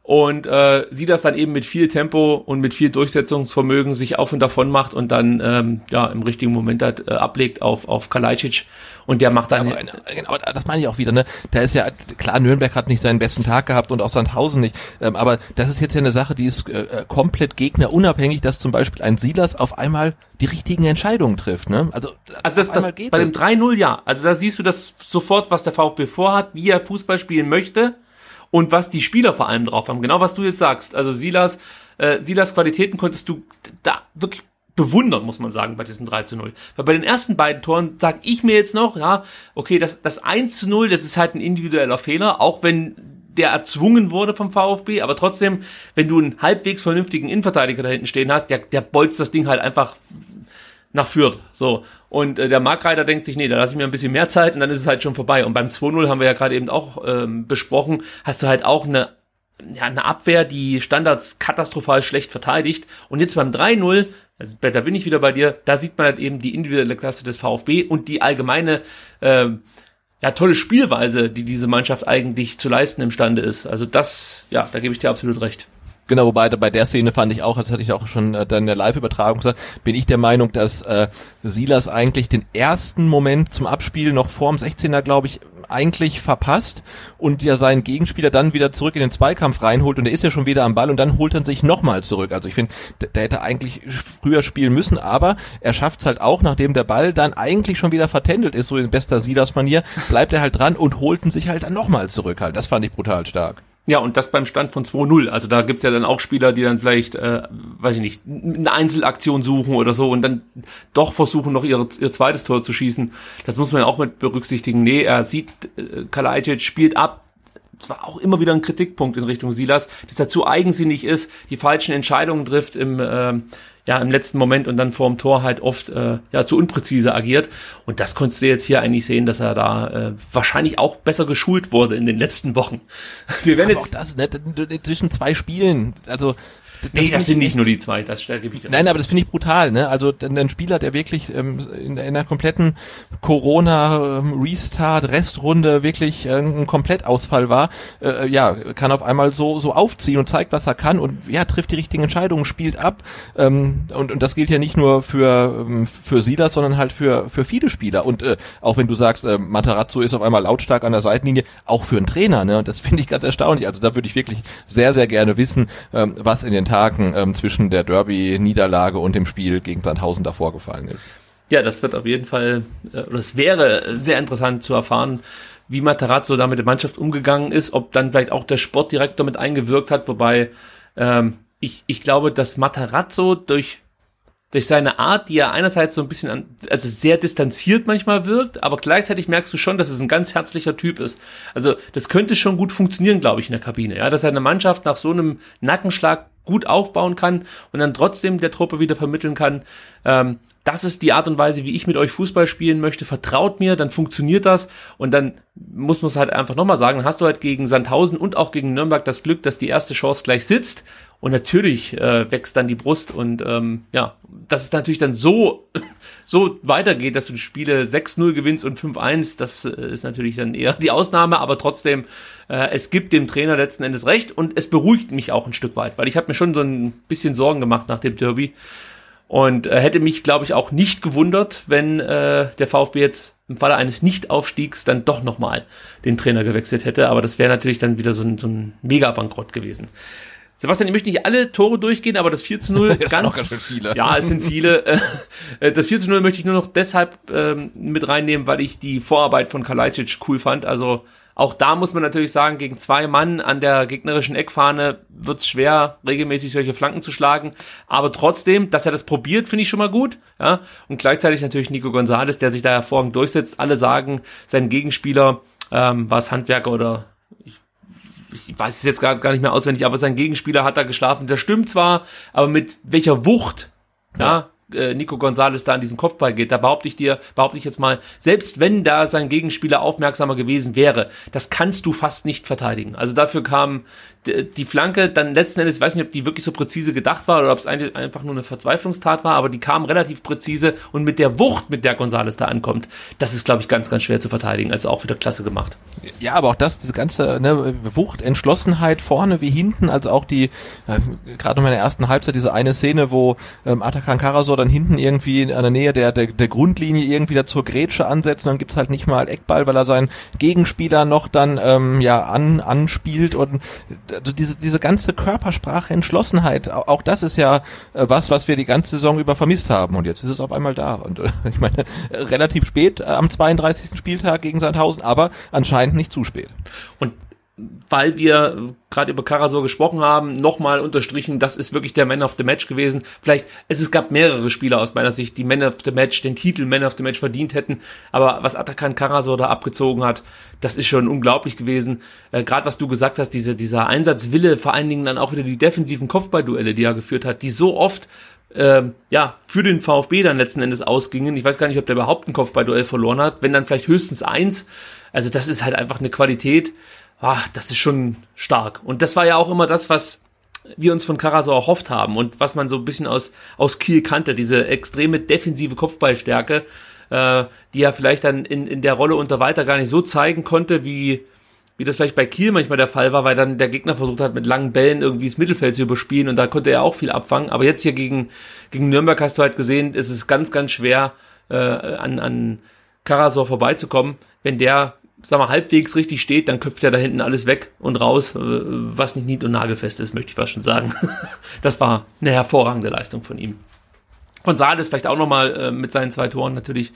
Speaker 1: und äh, sie das dann eben mit viel Tempo und mit viel Durchsetzungsvermögen sich auf und davon macht und dann ähm, ja im richtigen Moment halt, äh, ablegt auf auf Kalajdzic. Und der macht dann
Speaker 2: aber, genau das meine ich auch wieder ne? Da ist ja klar Nürnberg hat nicht seinen besten Tag gehabt und auch Sandhausen nicht. Ähm, aber das ist jetzt ja eine Sache die ist äh, äh komplett gegnerunabhängig dass zum Beispiel ein Silas auf einmal die richtigen Entscheidungen trifft ne?
Speaker 1: Also also das, das bei dem 3-0 ja. Also da siehst du das sofort was der VfB vorhat wie er Fußball spielen möchte und was die Spieler vor allem drauf haben. Genau was du jetzt sagst. Also Silas, äh, Silas Qualitäten konntest du da wirklich bewundern, muss man sagen, bei diesem 3 zu 0. Weil bei den ersten beiden Toren sag ich mir jetzt noch, ja, okay, das, das 1 zu 0, das ist halt ein individueller Fehler, auch wenn der erzwungen wurde vom VfB, aber trotzdem, wenn du einen halbwegs vernünftigen Innenverteidiger da hinten stehen hast, der, der bolzt das Ding halt einfach nach Fürth. So. Und äh, der Markreiter denkt sich, nee, da lasse ich mir ein bisschen mehr Zeit und dann ist es halt schon vorbei. Und beim 2-0 haben wir ja gerade eben auch ähm, besprochen, hast du halt auch eine, ja, eine Abwehr, die Standards katastrophal schlecht verteidigt. Und jetzt beim 3-0, also, da bin ich wieder bei dir, da sieht man halt eben die individuelle Klasse des VfB und die allgemeine äh, ja, tolle Spielweise, die diese Mannschaft eigentlich zu leisten imstande ist. Also das, ja, da gebe ich dir absolut recht.
Speaker 2: Genau, wobei bei der Szene fand ich auch, das hatte ich auch schon äh, dann in der Live-Übertragung gesagt, bin ich der Meinung, dass äh, Silas eigentlich den ersten Moment zum Abspiel noch vorm 16er, glaube ich, eigentlich verpasst und ja seinen Gegenspieler dann wieder zurück in den Zweikampf reinholt und er ist ja schon wieder am Ball und dann holt er sich nochmal zurück. Also ich finde, der, der, hätte eigentlich früher spielen müssen, aber er schafft es halt auch, nachdem der Ball dann eigentlich schon wieder vertändelt ist, so in bester Silas-Manier, bleibt er halt dran und holt ihn sich halt dann nochmal zurück halt. Das fand ich brutal stark.
Speaker 1: Ja, und das beim Stand von 2-0. Also da gibt's ja dann auch Spieler, die dann vielleicht, äh, weiß ich nicht, eine Einzelaktion suchen oder so und dann doch versuchen, noch ihre, ihr zweites Tor zu schießen. Das muss man ja auch mit berücksichtigen. Nee, er sieht, äh, Kalajdzic spielt ab, das war auch immer wieder ein Kritikpunkt in Richtung Silas, dass er zu eigensinnig ist, die falschen Entscheidungen trifft im, äh, ja, im letzten Moment und dann vorm Tor halt oft äh, ja, zu unpräzise agiert. Und das konntest du jetzt hier eigentlich sehen, dass er da äh, wahrscheinlich auch besser geschult wurde in den letzten Wochen.
Speaker 2: Wir werden jetzt. Auch das, ne, zwischen zwei Spielen, also
Speaker 1: das nee, das sind nicht nur die zwei, das stellt
Speaker 2: Gebiete. Nein, aber das finde ich brutal, ne? Also ein Spieler, der wirklich ähm, in, in einer kompletten Corona ähm, wirklich äh, ein Komplettausfall war, äh, ja, kann auf einmal so so aufziehen und zeigt, was er kann und ja, trifft die richtigen Entscheidungen, spielt ab. Ähm, und, und das gilt ja nicht nur für ähm, für Silas, sondern halt für für viele Spieler und äh, auch wenn du sagst, äh, Matarazzo ist auf einmal lautstark an der Seitenlinie, auch für einen Trainer, ne? Und das finde ich ganz erstaunlich. Also da würde ich wirklich sehr sehr gerne wissen, ähm, was in den Tagen ähm, zwischen der Derby-Niederlage und dem Spiel gegen Sandhausen davor gefallen ist.
Speaker 1: Ja, das wird auf jeden Fall, äh, es wäre sehr interessant zu erfahren, wie Matarazzo da mit der Mannschaft umgegangen ist, ob dann vielleicht auch der Sportdirektor mit eingewirkt hat, wobei ähm, ich, ich glaube, dass Matarazzo durch durch seine Art, die er einerseits so ein bisschen an, also sehr distanziert manchmal wirkt, aber gleichzeitig merkst du schon, dass es ein ganz herzlicher Typ ist. Also das könnte schon gut funktionieren, glaube ich, in der Kabine, ja, dass er eine Mannschaft nach so einem Nackenschlag gut aufbauen kann und dann trotzdem der Truppe wieder vermitteln kann, ähm, das ist die Art und Weise, wie ich mit euch Fußball spielen möchte. Vertraut mir, dann funktioniert das. Und dann muss man es halt einfach nochmal sagen, hast du halt gegen Sandhausen und auch gegen Nürnberg das Glück, dass die erste Chance gleich sitzt. Und natürlich äh, wächst dann die Brust und ähm, ja, dass es natürlich dann so, (laughs) so weitergeht, dass du die Spiele 6-0 gewinnst und 5-1, das äh, ist natürlich dann eher die Ausnahme, aber trotzdem, äh, es gibt dem Trainer letzten Endes recht und es beruhigt mich auch ein Stück weit, weil ich habe mir schon so ein bisschen Sorgen gemacht nach dem Derby und äh, hätte mich, glaube ich, auch nicht gewundert, wenn äh, der VfB jetzt im Falle eines Nichtaufstiegs dann doch nochmal den Trainer gewechselt hätte, aber das wäre natürlich dann wieder so ein, so ein Mega-Bankrott gewesen. Sebastian, ich möchte nicht alle Tore durchgehen, aber das 4 zu 0 (laughs)
Speaker 2: Das
Speaker 1: ganz,
Speaker 2: ganz schön viele.
Speaker 1: ja, es sind viele. (laughs) Äh, Das 4 zu 0 möchte ich nur noch deshalb ähm, mit reinnehmen, weil ich die Vorarbeit von Kalajdzic cool fand. Also auch da muss man natürlich sagen, gegen zwei Mann an der gegnerischen Eckfahne wird's schwer, regelmäßig solche Flanken zu schlagen. Aber trotzdem, dass er das probiert, finde ich schon mal gut. Ja? Und gleichzeitig natürlich Nico Gonzalez, der sich da hervorragend durchsetzt. Alle sagen, sein Gegenspieler ähm, war es Handwerker oder ich ich weiß es jetzt gerade gar nicht mehr auswendig, aber sein Gegenspieler hat da geschlafen. Das stimmt zwar, aber mit welcher Wucht, ja, äh, Nico Gonzalez da an diesen Kopfball geht, da behaupte ich dir, behaupte ich jetzt mal, selbst wenn da sein Gegenspieler aufmerksamer gewesen wäre, das kannst du fast nicht verteidigen. Also dafür kam die Flanke dann letzten Endes, ich weiß nicht, ob die wirklich so präzise gedacht war oder ob es ein- einfach nur eine Verzweiflungstat war, aber die kam relativ präzise und mit der Wucht, mit der Gonzalez da ankommt, das ist, glaube ich, ganz, ganz schwer zu verteidigen. Also auch wieder klasse gemacht.
Speaker 2: Ja, aber auch das, diese ganze ne, Wucht, Entschlossenheit vorne wie hinten, also auch die, äh, gerade in meiner ersten Halbzeit, diese eine Szene, wo ähm, Atakan Karasor dann hinten irgendwie in der Nähe der, der, der Grundlinie irgendwie da zur Grätsche ansetzt und dann gibt's halt nicht mal Eckball, weil er seinen Gegenspieler noch dann ähm, ja an, anspielt und also diese, diese ganze Körpersprache, Entschlossenheit, au- auch das ist ja äh, was, was wir die ganze Saison über vermisst haben und jetzt ist es auf einmal da und äh, (laughs) ich meine, relativ spät äh, am 32. Spieltag gegen Sandhausen, aber anscheinend nicht zu spät.
Speaker 1: Und weil wir gerade über Karasor gesprochen haben, nochmal unterstrichen, das ist wirklich der Man of the Match gewesen. Vielleicht, es, es gab mehrere Spieler aus meiner Sicht, die Man of the Match, den Titel Man of the Match verdient hätten. Aber was Atakan Karasor da abgezogen hat, das ist schon unglaublich gewesen. Äh, gerade was du gesagt hast, diese, dieser Einsatzwille, vor allen Dingen dann auch wieder die defensiven Kopfballduelle, die er geführt hat, die so oft ähm, ja, für den VfB dann letzten Endes ausgingen. Ich weiß gar nicht, ob der überhaupt ein Kopfballduell verloren hat, wenn dann vielleicht höchstens eins. Also das ist halt einfach eine Qualität, ach, das ist schon stark. Und das war ja auch immer das, was wir uns von Karasor erhofft haben und was man so ein bisschen aus, aus Kiel kannte, diese extreme defensive Kopfballstärke, äh, die er vielleicht dann in, in der Rolle unter Walter gar nicht so zeigen konnte, wie, wie das vielleicht bei Kiel manchmal der Fall war, weil dann der Gegner versucht hat, mit langen Bällen irgendwie das Mittelfeld zu überspielen und da konnte er auch viel abfangen. Aber jetzt hier gegen, gegen Nürnberg hast du halt gesehen, ist es ganz, ganz schwer, äh, an, an Karasor vorbeizukommen. Wenn der, sag mal, halbwegs richtig steht, dann köpft er da hinten alles weg und raus, äh, was nicht nied- und nagelfest ist, möchte ich fast schon sagen. (laughs) das war eine hervorragende Leistung von ihm. Gonzales vielleicht auch nochmal äh, mit seinen zwei Toren natürlich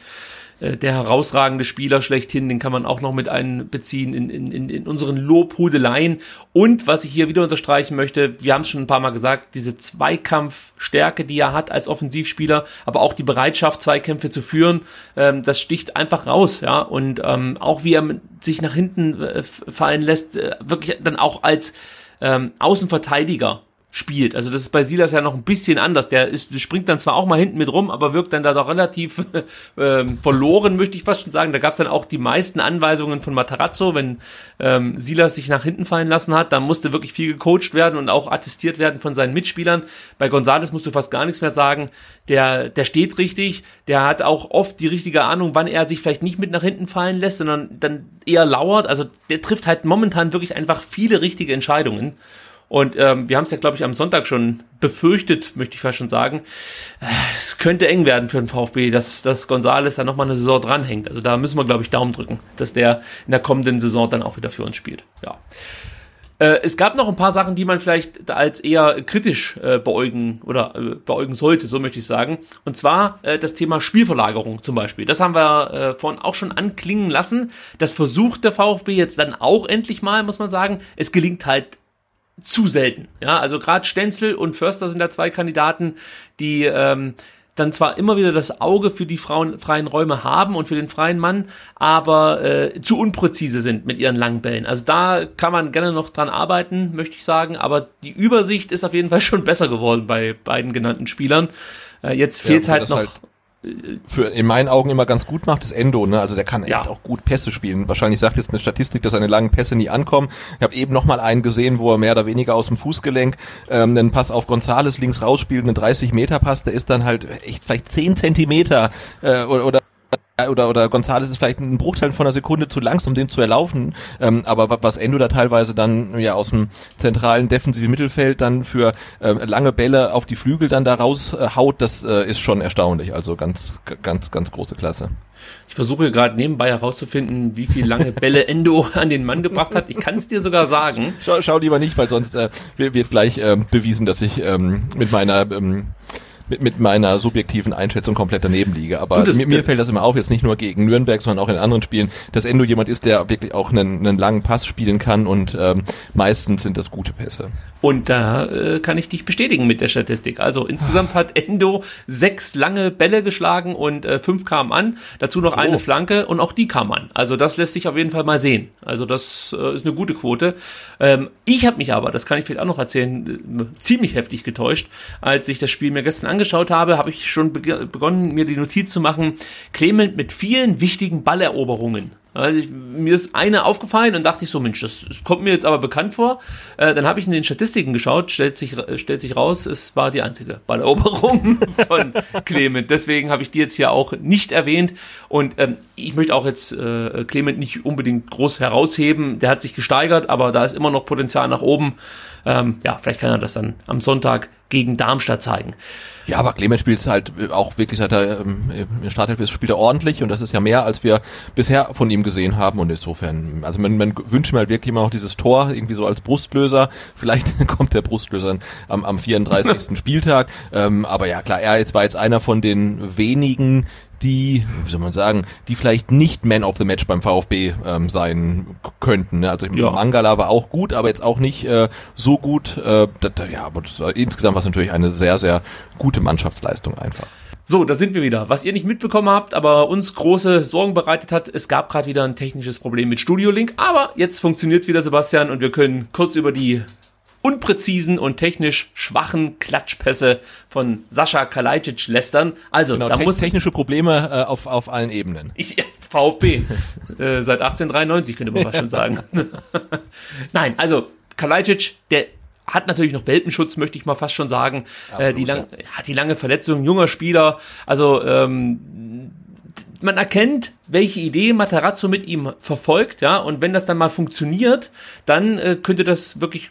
Speaker 1: äh, der herausragende Spieler schlechthin, den kann man auch noch mit einbeziehen in, in, in, unseren Lobhudeleien. Und was ich hier wieder unterstreichen möchte, wir haben es schon ein paar Mal gesagt, diese Zweikampfstärke, die er hat als Offensivspieler, aber auch die Bereitschaft, Zweikämpfe zu führen, ähm, das sticht einfach raus, ja. Und ähm, auch wie er sich nach hinten äh, fallen lässt, äh, wirklich dann auch als ähm, Außenverteidiger spielt. Also das ist bei Silas ja noch ein bisschen anders. Der ist, springt dann zwar auch mal hinten mit rum, aber wirkt dann da doch relativ (laughs) ähm, verloren, möchte ich fast schon sagen. Da gab es dann auch die meisten Anweisungen von Matarazzo, wenn ähm, Silas sich nach hinten fallen lassen hat, dann musste wirklich viel gecoacht werden und auch attestiert werden von seinen Mitspielern. Bei Gonzales musst du fast gar nichts mehr sagen. Der, der steht richtig, der hat auch oft die richtige Ahnung, wann er sich vielleicht nicht mit nach hinten fallen lässt, sondern dann eher lauert. Also der trifft halt momentan wirklich einfach viele richtige Entscheidungen. Und ähm, wir haben es ja, glaube ich, am Sonntag schon befürchtet, möchte ich fast schon sagen. Äh, Es könnte eng werden für den VfB, dass, dass Gonzales da nochmal eine Saison dranhängt. Also da müssen wir, glaube ich, Daumen drücken, dass der in der kommenden Saison dann auch wieder für uns spielt. Ja. Äh, es gab noch ein paar Sachen, die man vielleicht als eher kritisch äh, beäugen oder äh, beäugen sollte, so möchte ich sagen. Und zwar äh, das Thema Spielverlagerung zum Beispiel. Das haben wir äh, vorhin auch schon anklingen lassen. Das versucht der VfB jetzt dann auch endlich mal, muss man sagen. Es gelingt halt zu selten. Ja, also gerade Stenzel und Förster sind da zwei Kandidaten, die ähm, dann zwar immer wieder das Auge für die Frauen, freien Räume haben und für den freien Mann, aber äh, zu unpräzise sind mit ihren langen Bällen. Also da kann man gerne noch dran arbeiten, möchte ich sagen, aber die Übersicht ist auf jeden Fall schon besser geworden bei beiden genannten Spielern. Äh, jetzt fehlt ja, halt noch. Halt
Speaker 2: für in meinen Augen immer ganz gut macht, ist Endo, ne? Also der kann echt ja. auch gut Pässe spielen. Wahrscheinlich sagt jetzt eine Statistik, dass seine langen Pässe nie ankommen. Ich habe eben noch mal einen gesehen, wo er mehr oder weniger aus dem Fußgelenk ähm, einen Pass auf Gonzales links rausspielt, einen 30 Meter Pass, der ist dann halt echt vielleicht 10 Zentimeter äh, oder, oder oder, oder Gonzales ist vielleicht ein Bruchteil von einer Sekunde zu langsam, um den zu erlaufen. Ähm, aber was Endo da teilweise dann ja aus dem zentralen defensiven Mittelfeld dann für äh, lange Bälle auf die Flügel dann da raushaut, äh, das äh, ist schon erstaunlich. Also ganz, ganz, ganz große Klasse.
Speaker 1: Ich versuche gerade nebenbei herauszufinden, wie viel lange (laughs) Bälle Endo an den Mann gebracht hat. Ich kann es dir sogar sagen.
Speaker 2: Schau, schau lieber nicht, weil sonst äh, wird gleich äh, bewiesen, dass ich ähm, mit meiner ähm, mit, mit meiner subjektiven Einschätzung komplett daneben liege. Aber du, mir, mir fällt das immer auf, jetzt nicht nur gegen Nürnberg, sondern auch in anderen Spielen, dass Endo jemand ist, der wirklich auch einen, einen langen Pass spielen kann und ähm, meistens sind das gute Pässe.
Speaker 1: Und da äh, kann ich dich bestätigen mit der Statistik. Also insgesamt hat Endo sechs lange Bälle geschlagen und äh, fünf kamen an. Dazu noch so. eine Flanke und auch die kam an. Also das lässt sich auf jeden Fall mal sehen. Also das äh, ist eine gute Quote. Ähm, ich habe mich aber, das kann ich vielleicht auch noch erzählen, äh, ziemlich heftig getäuscht, als ich das Spiel mir gestern angeschaut habe, habe ich schon begonnen, mir die Notiz zu machen. Clement mit vielen wichtigen Balleroberungen. Also ich, mir ist eine aufgefallen und dachte ich so, Mensch, das, das kommt mir jetzt aber bekannt vor. Äh, dann habe ich in den Statistiken geschaut, stellt sich, stellt sich raus, es war die einzige Balleroberung (laughs) von Clement. Deswegen habe ich die jetzt hier auch nicht erwähnt. Und ähm, ich möchte auch jetzt äh, Clement nicht unbedingt groß herausheben. Der hat sich gesteigert, aber da ist immer noch Potenzial nach oben. Ähm, ja, vielleicht kann er das dann am Sonntag gegen Darmstadt zeigen.
Speaker 2: Ja, aber Clemens spielt halt auch wirklich, seit er ähm, im Startelf ist, spielt er ordentlich und das ist ja mehr, als wir bisher von ihm gesehen haben und insofern, also man, man wünscht mir halt wirklich immer noch dieses Tor irgendwie so als Brustlöser. (laughs) Vielleicht (laughs) kommt der Brustlöser am, am 34. (laughs) Spieltag, ähm, aber ja klar, er jetzt war jetzt einer von den wenigen, die, wie soll man sagen, die vielleicht nicht Man of the Match beim VfB ähm, sein könnten. Ne? Also ja. Mangala war auch gut, aber jetzt auch nicht äh, so gut. Äh, das, ja, aber das, äh, insgesamt war es natürlich eine sehr, sehr gute Mannschaftsleistung einfach.
Speaker 1: So, da sind wir wieder. Was ihr nicht mitbekommen habt, aber uns große Sorgen bereitet hat, es gab gerade wieder ein technisches Problem mit Studio Link, aber jetzt funktioniert wieder Sebastian und wir können kurz über die unpräzisen und technisch schwachen Klatschpässe von Sascha Kalajdzic lästern. Also,
Speaker 2: genau, da te muss technische Probleme äh, auf, auf allen Ebenen.
Speaker 1: Ich, VfB äh, seit 1893 könnte man fast schon sagen. (laughs) Nein, also Kalajdzic, der hat natürlich noch Welpenschutz, möchte ich mal fast schon sagen. Absolut, äh, die, lang, ja. hat die lange Verletzung, junger Spieler. Also ähm, man erkennt, welche Idee Matarazzo mit ihm verfolgt, ja, und wenn das dann mal funktioniert, dann äh, könnte das wirklich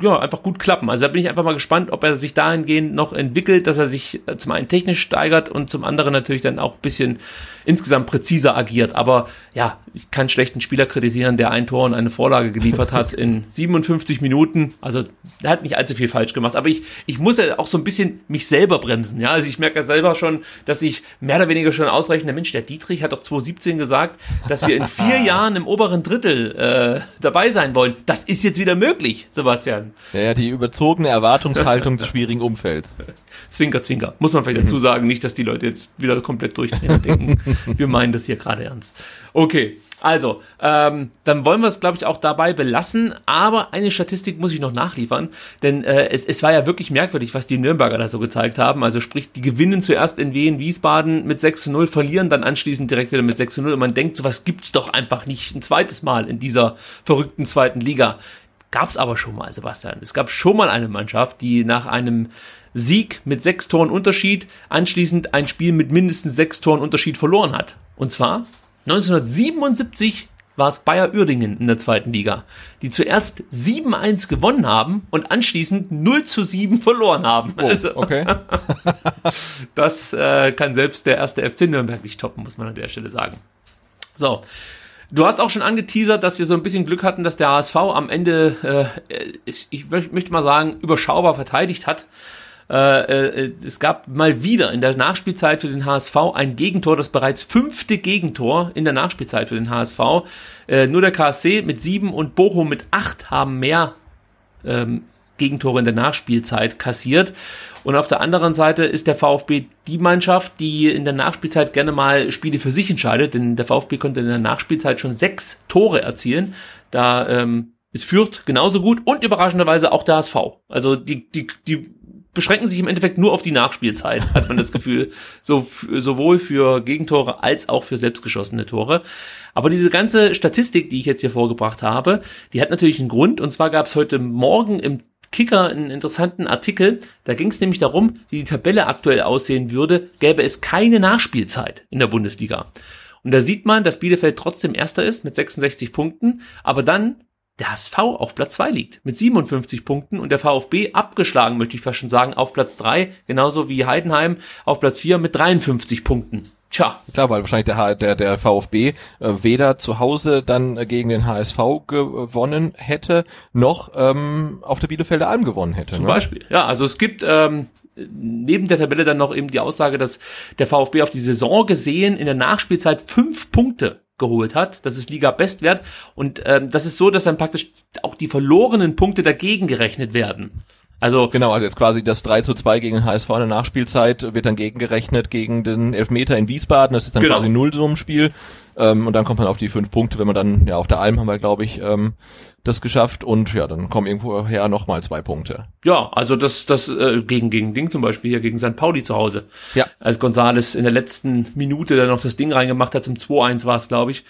Speaker 1: ja, einfach gut klappen. Also da bin ich einfach mal gespannt, ob er sich dahingehend noch entwickelt, dass er sich äh, zum einen technisch steigert und zum anderen natürlich dann auch ein bisschen insgesamt präziser agiert. Aber ja, ich kann schlecht einen Spieler kritisieren, der ein Tor und eine Vorlage geliefert hat in (laughs) 57 Minuten. Also er hat nicht allzu viel falsch gemacht. Aber ich, ich muss ja auch so ein bisschen mich selber bremsen. Ja, also ich merke ja selber schon, dass ich mehr oder weniger schon ausrechne, Mensch, der Dietrich hat doch 2017 gesagt, dass wir in vier (laughs) Jahren im oberen Drittel äh, dabei sein wollen. Das ist jetzt wieder möglich, Sebastian.
Speaker 2: Ja, ja die überzogene Erwartungshaltung des schwierigen Umfelds. (laughs)
Speaker 1: Zwinker, zwinker. Muss man vielleicht dazu sagen, nicht, dass die Leute jetzt wieder komplett durchdrehen und denken, (laughs) wir meinen das hier gerade ernst. Okay, also, ähm, dann wollen wir es, glaube ich, auch dabei belassen. Aber eine Statistik muss ich noch nachliefern, denn äh, es, es war ja wirklich merkwürdig, was die Nürnberger da so gezeigt haben. Also sprich, die gewinnen zuerst in Wien, Wiesbaden mit 6 zu 0, verlieren dann anschließend direkt wieder mit 6 zu 0. Und man denkt, sowas gibt's doch einfach nicht ein zweites Mal in dieser verrückten zweiten Liga. Gab's aber schon mal, Sebastian. Es gab schon mal eine Mannschaft, die nach einem Sieg mit sechs Toren Unterschied anschließend ein Spiel mit mindestens sechs Toren Unterschied verloren hat. Und zwar 1977 war es Bayer Uerdingen in der zweiten Liga, die zuerst 7-1 gewonnen haben und anschließend 0 zu 7 verloren haben.
Speaker 2: Oh, also, okay. (laughs)
Speaker 1: das äh, kann selbst der erste FC Nürnberg nicht toppen, muss man an der Stelle sagen. So, Du hast auch schon angeteasert, dass wir so ein bisschen Glück hatten, dass der HSV am Ende, äh, ich, ich möchte mal sagen, überschaubar verteidigt hat. Äh, äh, es gab mal wieder in der Nachspielzeit für den HSV ein Gegentor, das bereits fünfte Gegentor in der Nachspielzeit für den HSV. Äh, nur der KSC mit sieben und Bochum mit acht haben mehr ähm, Gegentore in der Nachspielzeit kassiert. Und auf der anderen Seite ist der VfB die Mannschaft, die in der Nachspielzeit gerne mal Spiele für sich entscheidet, denn der VfB konnte in der Nachspielzeit schon sechs Tore erzielen. Da ähm, es führt genauso gut und überraschenderweise auch der HSV. Also die, die, die beschränken sich im Endeffekt nur auf die Nachspielzeit, hat man das Gefühl. (laughs) So, sowohl für Gegentore als auch für selbstgeschossene Tore. Aber diese ganze Statistik, die ich jetzt hier vorgebracht habe, die hat natürlich einen Grund. Und zwar gab es heute Morgen im Kicker einen interessanten Artikel. Da ging es nämlich darum, wie die Tabelle aktuell aussehen würde, gäbe es keine Nachspielzeit in der Bundesliga. Und da sieht man, dass Bielefeld trotzdem Erster ist mit 66 Punkten, aber dann der HSV auf Platz 2 liegt mit 57 Punkten und der VfB abgeschlagen, möchte ich fast schon sagen, auf Platz 3, genauso wie Heidenheim auf Platz 4 mit 53 Punkten. Tja.
Speaker 2: Klar, weil wahrscheinlich der, der, der VfB äh, weder zu Hause dann äh, gegen den HSV gewonnen hätte, noch ähm, auf der Bielefelder Alm gewonnen hätte.
Speaker 1: Zum ne? Beispiel, ja. Also es gibt ähm, neben der Tabelle dann noch eben die Aussage, dass der VfB auf die Saison gesehen in der Nachspielzeit fünf Punkte geholt hat. Das ist Liga-Bestwert. Und ähm, das ist so, dass dann praktisch auch die verlorenen Punkte dagegen gerechnet werden.
Speaker 2: Also genau, also jetzt quasi das 3 zu 2 gegen HSV in der Nachspielzeit wird dann gegengerechnet gegen den Elfmeter in Wiesbaden. Das ist dann genau. quasi Nullsummenspiel. Ähm, und dann kommt man auf die fünf Punkte, wenn man dann, ja, auf der Alm haben wir, glaube ich, ähm, das geschafft und ja, dann kommen irgendwo her nochmal zwei Punkte.
Speaker 1: Ja, also das, das äh, gegen, gegen Ding zum Beispiel hier, gegen St. Pauli zu Hause. Ja. Als Gonzales in der letzten Minute dann noch das Ding reingemacht hat, zum 2-1 war es, glaube ich.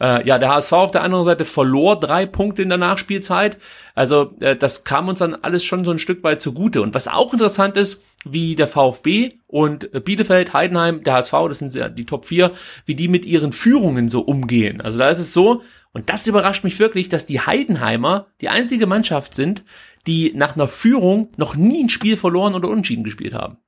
Speaker 1: Äh, ja, der HSV auf der anderen Seite verlor drei Punkte in der Nachspielzeit. Also äh, das kam uns dann alles schon so ein Stück weit zugute. Und was auch interessant ist, wie der VfB und Bielefeld, Heidenheim, der HSV, das sind ja die Top 4, wie die mit ihren Führungen so umgehen. Also da ist es so, und das überrascht mich wirklich, dass die Heidenheimer die einzige Mannschaft sind, die nach einer Führung noch nie ein Spiel verloren oder unentschieden gespielt haben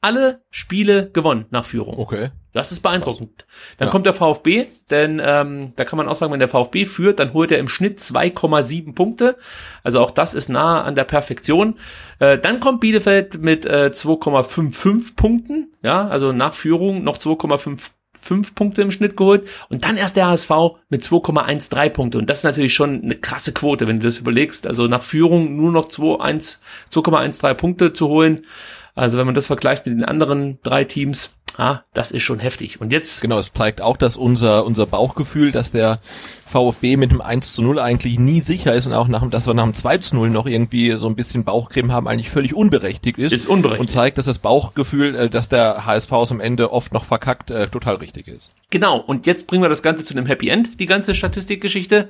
Speaker 1: alle Spiele gewonnen nach Führung.
Speaker 2: Okay.
Speaker 1: Das ist beeindruckend. Dann ja. kommt der VfB, denn ähm, da kann man auch sagen, wenn der VfB führt, dann holt er im Schnitt 2,7 Punkte. Also auch das ist nah an der Perfektion. Äh, dann kommt Bielefeld mit äh, 2,55 Punkten. Ja, also nach Führung noch 2,5 fünf Punkte im Schnitt geholt und dann erst der HSV mit 2,13 Punkte und das ist natürlich schon eine krasse Quote, wenn du das überlegst, also nach Führung nur noch 2,13 Punkte zu holen also wenn man das vergleicht mit den anderen drei Teams, ah, das ist schon heftig. Und jetzt.
Speaker 2: Genau, es zeigt auch, dass unser, unser Bauchgefühl, dass der VfB mit dem 1 zu 0 eigentlich nie sicher ist und auch nach, dass wir nach dem 2 zu 0 noch irgendwie so ein bisschen Bauchcreme haben, eigentlich völlig unberechtigt ist.
Speaker 1: Ist unberechtigt.
Speaker 2: Und zeigt, dass das Bauchgefühl, äh, dass der HSV es am Ende oft noch verkackt, äh, total richtig ist.
Speaker 1: Genau. Und jetzt bringen wir das Ganze zu einem Happy End, die ganze Statistikgeschichte.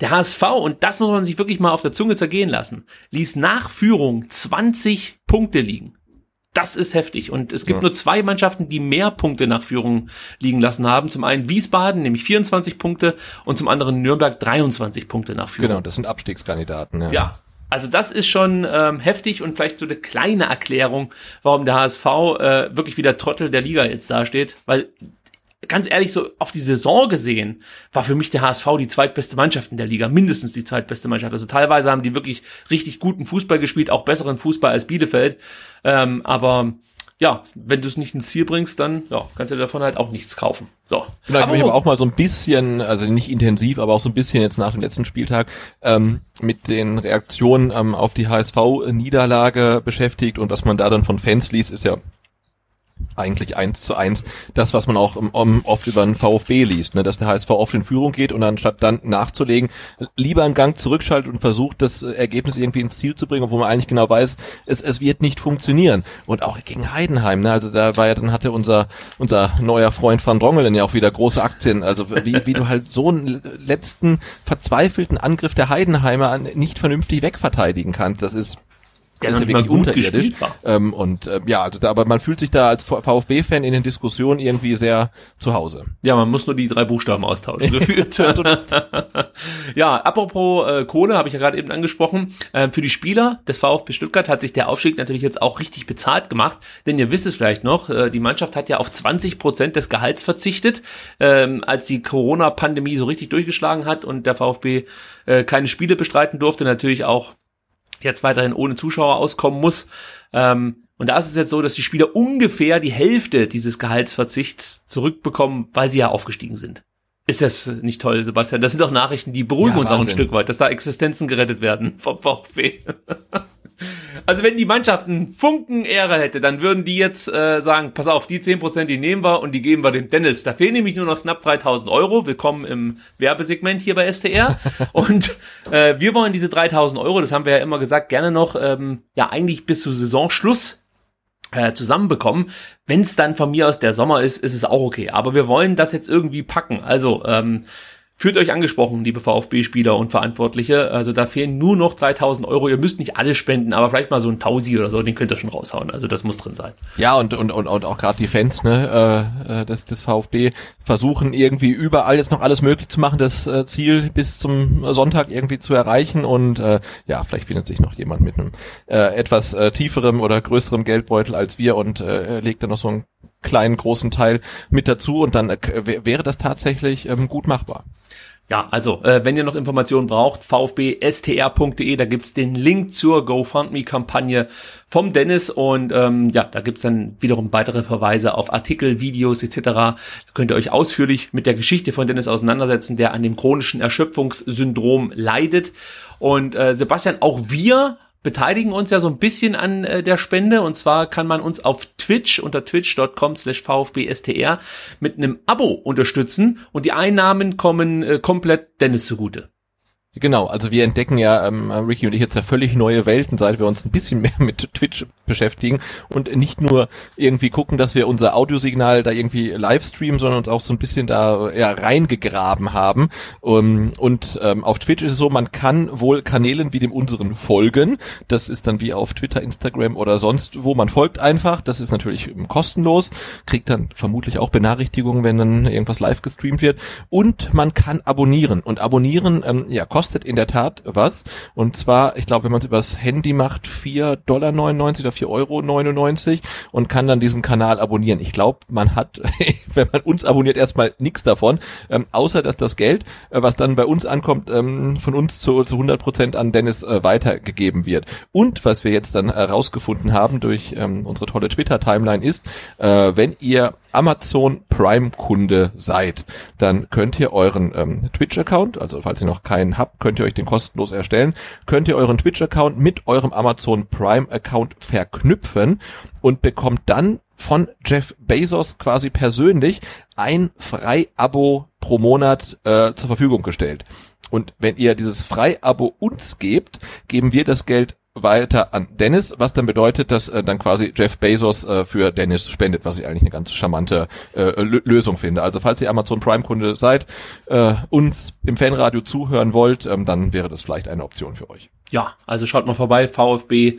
Speaker 1: Der HSV, und das muss man sich wirklich mal auf der Zunge zergehen lassen, ließ nach Führung 20 Punkte liegen das ist heftig. Und es gibt ja. nur zwei Mannschaften, die mehr Punkte nach Führung liegen lassen haben. Zum einen Wiesbaden, nämlich 24 Punkte, und zum anderen Nürnberg 23 Punkte nach Führung.
Speaker 2: Genau, das sind Abstiegskandidaten.
Speaker 1: Ja. ja. Also das ist schon ähm, heftig und vielleicht so eine kleine Erklärung, warum der HSV äh, wirklich wie der Trottel der Liga jetzt dasteht. Weil ganz ehrlich, so auf die Saison gesehen, war für mich der HSV die zweitbeste Mannschaft in der Liga, mindestens die zweitbeste Mannschaft. Also teilweise haben die wirklich richtig guten Fußball gespielt, auch besseren Fußball als Bielefeld. Ähm, aber ja, wenn du es nicht ins Ziel bringst, dann ja, kannst du davon halt auch nichts kaufen. So.
Speaker 2: Genau, ich habe mich aber auch mal so ein bisschen, also nicht intensiv, aber auch so ein bisschen jetzt nach dem letzten Spieltag ähm, mit den Reaktionen ähm, auf die HSV-Niederlage beschäftigt und was man da dann von Fans liest, ist ja eigentlich eins zu eins das, was man auch um, oft über den VfB liest, ne? dass der HSV oft in Führung geht und anstatt dann nachzulegen, lieber einen Gang zurückschaltet und versucht, das Ergebnis irgendwie ins Ziel zu bringen, obwohl man eigentlich genau weiß, es, es wird nicht funktionieren. Und auch gegen Heidenheim, ne? also da war ja, dann hatte unser, unser neuer Freund Van Drongelen ja auch wieder große Aktien, also wie, wie du halt so einen letzten verzweifelten Angriff der Heidenheimer nicht vernünftig wegverteidigen kannst, das ist
Speaker 1: Der
Speaker 2: ist ja wirklich unterirdisch. Ähm, und äh, ja, also da, aber man fühlt sich da als VfB-Fan in den Diskussionen irgendwie sehr zu Hause.
Speaker 1: Ja, man muss nur die drei Buchstaben austauschen. gefühlt. (laughs) (laughs) ja, apropos äh, Kohle, habe ich ja gerade eben angesprochen. Äh, für die Spieler des VfB Stuttgart hat sich der Aufstieg natürlich jetzt auch richtig bezahlt gemacht. Denn ihr wisst es vielleicht noch, äh, die Mannschaft hat ja auf 20 Prozent des Gehalts verzichtet, ähm, als die Corona-Pandemie so richtig durchgeschlagen hat und der VfB äh, keine Spiele bestreiten durfte, natürlich auch jetzt weiterhin ohne Zuschauer auskommen muss. Ähm, und da ist es jetzt so, dass die Spieler ungefähr die Hälfte dieses Gehaltsverzichts zurückbekommen, weil sie ja aufgestiegen sind. Ist das nicht toll, Sebastian? Das sind doch Nachrichten, die beruhigen
Speaker 2: Ja,
Speaker 1: uns auch ein
Speaker 2: Wahnsinn.
Speaker 1: Stück weit, dass da Existenzen gerettet werden vom VfB. (laughs) Also wenn die Mannschaft einen Funken Ehre hätte, dann würden die jetzt äh, sagen, pass auf, die 10%, die nehmen wir und die geben wir dem Dennis. Da fehlen nämlich nur noch knapp 3000 Euro. Willkommen im Werbesegment hier bei STR. (laughs) und äh, wir wollen diese 3000 Euro, das haben wir ja immer gesagt, gerne noch, ähm, ja eigentlich bis zu Saisonschluss äh, zusammenbekommen. Wenn es dann von mir aus der Sommer ist, ist es auch okay. Aber wir wollen das jetzt irgendwie packen. Also ähm, fühlt euch angesprochen, liebe VfB-Spieler und Verantwortliche. Also da fehlen nur noch 3000 Euro. Ihr müsst nicht alles spenden, aber vielleicht mal so ein Tausi oder so, den könnt ihr schon raushauen. Also das muss drin sein.
Speaker 2: Ja, und, und, und, und auch gerade die Fans ne, äh, äh, des, des VfB versuchen irgendwie überall jetzt noch alles möglich zu machen, das äh, Ziel bis zum Sonntag irgendwie zu erreichen. Und äh, ja, vielleicht findet sich noch jemand mit einem äh, etwas äh, tieferem oder größerem Geldbeutel als wir und äh, legt dann noch so einen kleinen, großen Teil mit dazu und dann äh, wäre das tatsächlich ähm, gut machbar.
Speaker 1: Ja, also, äh, wenn ihr noch Informationen braucht, vfbstr.de, da gibt's den Link zur GoFundMe-Kampagne vom Dennis und ähm, ja, da gibt's dann wiederum weitere Verweise auf Artikel, Videos etc. Da könnt ihr euch ausführlich mit der Geschichte von Dennis auseinandersetzen, der an dem chronischen Erschöpfungssyndrom leidet. Und äh, Sebastian, auch wir beteiligen uns ja so ein bisschen an äh, der Spende und zwar kann man uns auf Twitch unter twitch.com slash vfbstr mit einem Abo unterstützen und die Einnahmen kommen äh, komplett Dennis zugute.
Speaker 2: Genau, also wir entdecken ja, ähm, Ricky und ich jetzt ja völlig neue Welten, seit wir uns ein bisschen (laughs) mehr mit Twitch beschäftigen und nicht nur irgendwie gucken, dass wir unser Audiosignal da irgendwie live streamen, sondern uns auch so ein bisschen da ja, reingegraben haben. Um, und ähm, auf Twitch ist es so, man kann wohl Kanälen wie dem unseren folgen. Das ist dann wie auf Twitter, Instagram oder sonst wo. Man folgt einfach. Das ist natürlich ähm, kostenlos, kriegt dann vermutlich auch Benachrichtigungen, wenn dann irgendwas live gestreamt wird. Und man kann abonnieren. Und abonnieren, ähm, ja, kostet in der Tat was. Und zwar, ich glaube, wenn man es übers Handy macht, 4,99 Dollar oder 4,99 Euro und kann dann diesen Kanal abonnieren. Ich glaube, man hat, (laughs) wenn man uns abonniert, erstmal nichts davon, ähm, außer dass das Geld, äh, was dann bei uns ankommt, ähm, von uns zu, zu 100 Prozent an Dennis äh, weitergegeben wird. Und was wir jetzt dann herausgefunden haben durch ähm, unsere tolle Twitter-Timeline ist, äh, wenn ihr Amazon Prime Kunde seid, dann könnt ihr euren ähm, Twitch-Account, also falls ihr noch keinen habt, könnt ihr euch den kostenlos erstellen, könnt ihr euren Twitch-Account mit eurem Amazon Prime-Account verknüpfen und bekommt dann von Jeff Bezos quasi persönlich ein Frei-Abo pro Monat äh, zur Verfügung gestellt. Und wenn ihr dieses Frei-Abo uns gebt, geben wir das Geld weiter an Dennis, was dann bedeutet, dass äh, dann quasi Jeff Bezos äh, für Dennis spendet, was ich eigentlich eine ganz charmante äh, Lö- Lösung finde. Also falls ihr Amazon Prime Kunde seid, äh, uns im Fanradio zuhören wollt, ähm, dann wäre das vielleicht eine Option für euch.
Speaker 1: Ja, also schaut mal vorbei, VfB,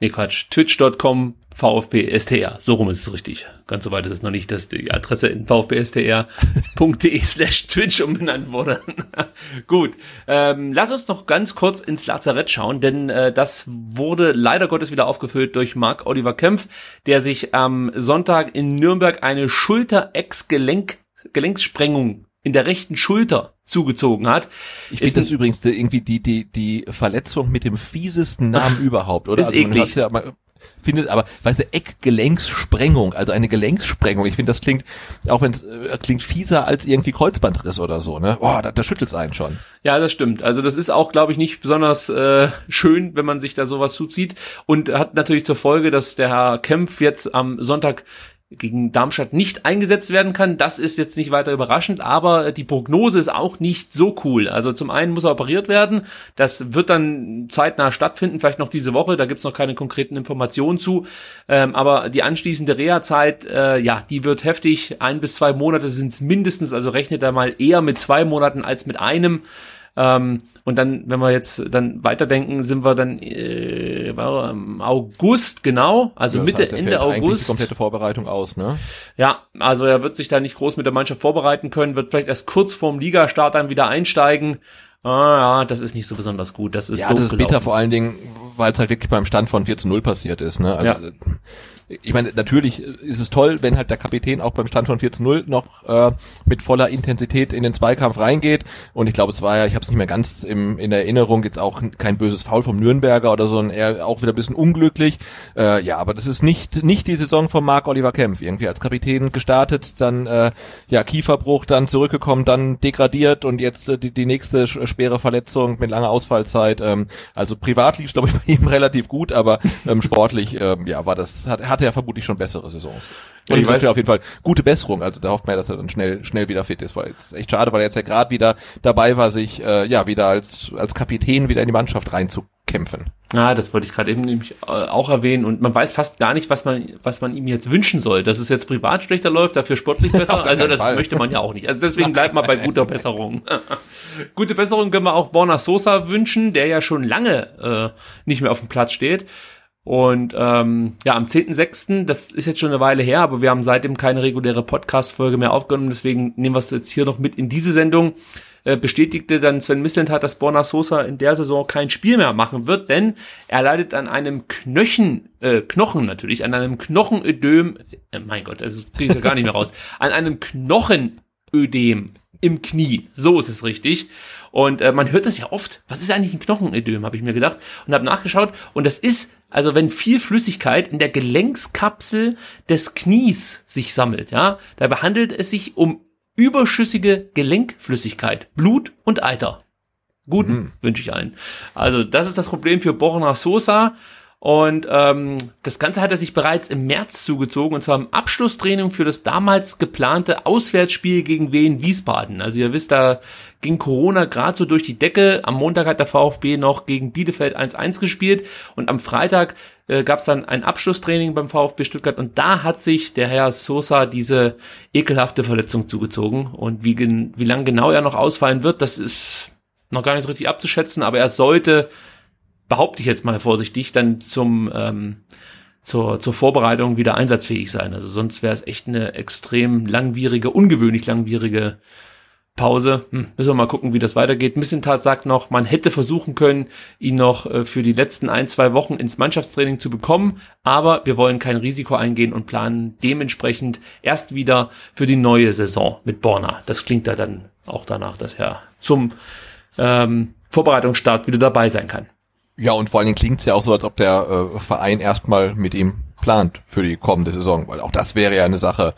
Speaker 1: nee Quatsch, twitch.com, VfBSTR. So rum ist es richtig. Ganz so weit ist es noch nicht, dass die Adresse in vfbstr.de (laughs) slash Twitch umbenannt wurde. (laughs) Gut, ähm, lass uns noch ganz kurz ins Lazarett schauen, denn äh, das wurde leider Gottes wieder aufgefüllt durch Marc Oliver Kempf, der sich am Sonntag in Nürnberg eine Schulter-Ex-Gelenk Gelenkssprengung in der rechten Schulter zugezogen hat.
Speaker 2: Ich finde das übrigens irgendwie die, die, die Verletzung mit dem fiesesten Namen überhaupt, oder?
Speaker 1: Ist
Speaker 2: also
Speaker 1: eklig.
Speaker 2: Ja, man findet aber, weißt du, Eckgelenkssprengung, also eine Gelenkssprengung. Ich finde, das klingt, auch wenn es äh, klingt fieser als irgendwie Kreuzbandriss oder so, ne? Boah, da, da schüttelt's einen schon.
Speaker 1: Ja, das stimmt. Also das ist auch, glaube ich, nicht besonders äh, schön, wenn man sich da sowas zuzieht. Und hat natürlich zur Folge, dass der Herr Kempf jetzt am Sonntag gegen Darmstadt nicht eingesetzt werden kann. Das ist jetzt nicht weiter überraschend, aber die Prognose ist auch nicht so cool. Also zum einen muss er operiert werden. Das wird dann zeitnah stattfinden, vielleicht noch diese Woche. Da gibt's noch keine konkreten Informationen zu. Ähm, aber die anschließende Reha-Zeit, äh, ja, die wird heftig. Ein bis zwei Monate sind's mindestens. Also rechnet er mal eher mit zwei Monaten als mit einem. Ähm, und dann, wenn wir jetzt dann weiterdenken, sind wir dann äh, im August, genau, also
Speaker 2: Ja,
Speaker 1: Mitte,
Speaker 2: heißt,
Speaker 1: Ende August.
Speaker 2: Die komplette Vorbereitung aus, ne?
Speaker 1: Ja, also er wird sich da nicht groß mit der Mannschaft vorbereiten können, wird vielleicht erst kurz vorm Ligastart dann wieder einsteigen. Ah ja, das ist nicht so besonders gut. Das ist
Speaker 2: Ja, das ist
Speaker 1: gelaufen.
Speaker 2: bitter vor allen Dingen, weil es halt wirklich beim Stand von 4 zu 0 passiert ist. Ne? Also,
Speaker 1: Ja.
Speaker 2: Ich meine, natürlich ist es toll, wenn halt der Kapitän auch beim Stand von 4 zu 0 noch äh, mit voller Intensität in den Zweikampf reingeht. Und ich glaube, es war ja, ich habe es nicht mehr ganz im, in Erinnerung, jetzt auch kein böses Foul vom Nürnberger oder so, sondern eher auch wieder ein bisschen unglücklich. Äh, ja, aber das ist nicht nicht die Saison von Marc Oliver Kempf. Irgendwie als Kapitän gestartet, dann äh, ja Kieferbruch, dann zurückgekommen, dann degradiert und jetzt äh, die, die nächste sch- schwere Verletzung mit langer Ausfallzeit. Ähm, also privat lief es, glaube ich, bei ihm (laughs) relativ gut, aber ähm, sportlich ähm, ja war das hat, hatte er vermutlich schon bessere Saisons. Und
Speaker 1: Ich
Speaker 2: ich
Speaker 1: weiß-
Speaker 2: auf jeden Fall gute Besserung. Also da hofft man ja, dass er dann schnell schnell wieder fit ist, weil es ist echt schade, weil er jetzt ja gerade wieder dabei war, sich äh, ja wieder als als Kapitän wieder in die Mannschaft reinzukämpfen.
Speaker 1: Ja, das wollte ich gerade eben nämlich äh, auch erwähnen und man weiß fast gar nicht, was man, was man ihm jetzt wünschen soll. Dass es jetzt privat schlechter läuft, dafür sportlich (laughs) besser. Also das
Speaker 2: Fall.
Speaker 1: möchte man ja auch nicht. Also deswegen bleibt man bei guter Besserung. (laughs) Gute Besserung können wir auch Borna Sosa wünschen, der ja schon lange äh, nicht mehr auf dem Platz steht. Und ähm, ja, am 10.6., das ist jetzt schon eine Weile her, aber wir haben seitdem keine reguläre Podcast-Folge mehr aufgenommen, deswegen nehmen wir es jetzt hier noch mit in diese Sendung. Äh, bestätigte dann Sven Mislintat, dass Borna Sosa in der Saison kein Spiel mehr machen wird, denn er leidet an einem Knöchen, äh, Knochen natürlich, an einem Knochenödem, äh, mein Gott, das kriege ich ja gar nicht mehr raus, (laughs) an einem Knochenödem im Knie, so ist es richtig. Und äh, man hört das ja oft. Was ist eigentlich ein Knochenödem, habe ich mir gedacht und habe nachgeschaut. Und das ist, also wenn viel Flüssigkeit in der Gelenkskapsel des Knies sich sammelt, ja, dabei handelt es sich um überschüssige Gelenkflüssigkeit, Blut und Eiter. Guten wünsche ich allen. Also das ist das Problem für Borna Sosa. Und ähm, das Ganze hat er sich bereits im März zugezogen, und zwar im Abschlusstraining für das damals geplante Auswärtsspiel gegen Wien Wiesbaden. Also ihr wisst, da ging Corona gerade so durch die Decke. Am Montag hat der VfB noch gegen Bielefeld 1-1 gespielt und am Freitag äh, gab es dann ein Abschlusstraining beim VfB Stuttgart und da hat sich der Herr Sosa diese ekelhafte Verletzung zugezogen. Und wie, wie lang genau er noch ausfallen wird, das ist noch gar nicht so richtig abzuschätzen, aber er sollte behaupte ich jetzt mal vorsichtig, dann zum ähm, zur, zur Vorbereitung wieder einsatzfähig sein. Also sonst wäre es echt eine extrem langwierige, ungewöhnlich langwierige Pause. Hm, müssen wir mal gucken, wie das weitergeht. Missentat sagt noch, man hätte versuchen können, ihn noch äh, für die letzten ein, zwei Wochen ins Mannschaftstraining zu bekommen, aber wir wollen kein Risiko eingehen und planen dementsprechend erst wieder für die neue Saison mit Borna. Das klingt da dann auch danach, dass er zum ähm, Vorbereitungsstart wieder dabei sein kann.
Speaker 2: Ja, und vor allen Dingen klingt's ja auch so, als ob der äh, Verein erstmal mit ihm plant für die kommende Saison, weil auch das wäre ja eine Sache,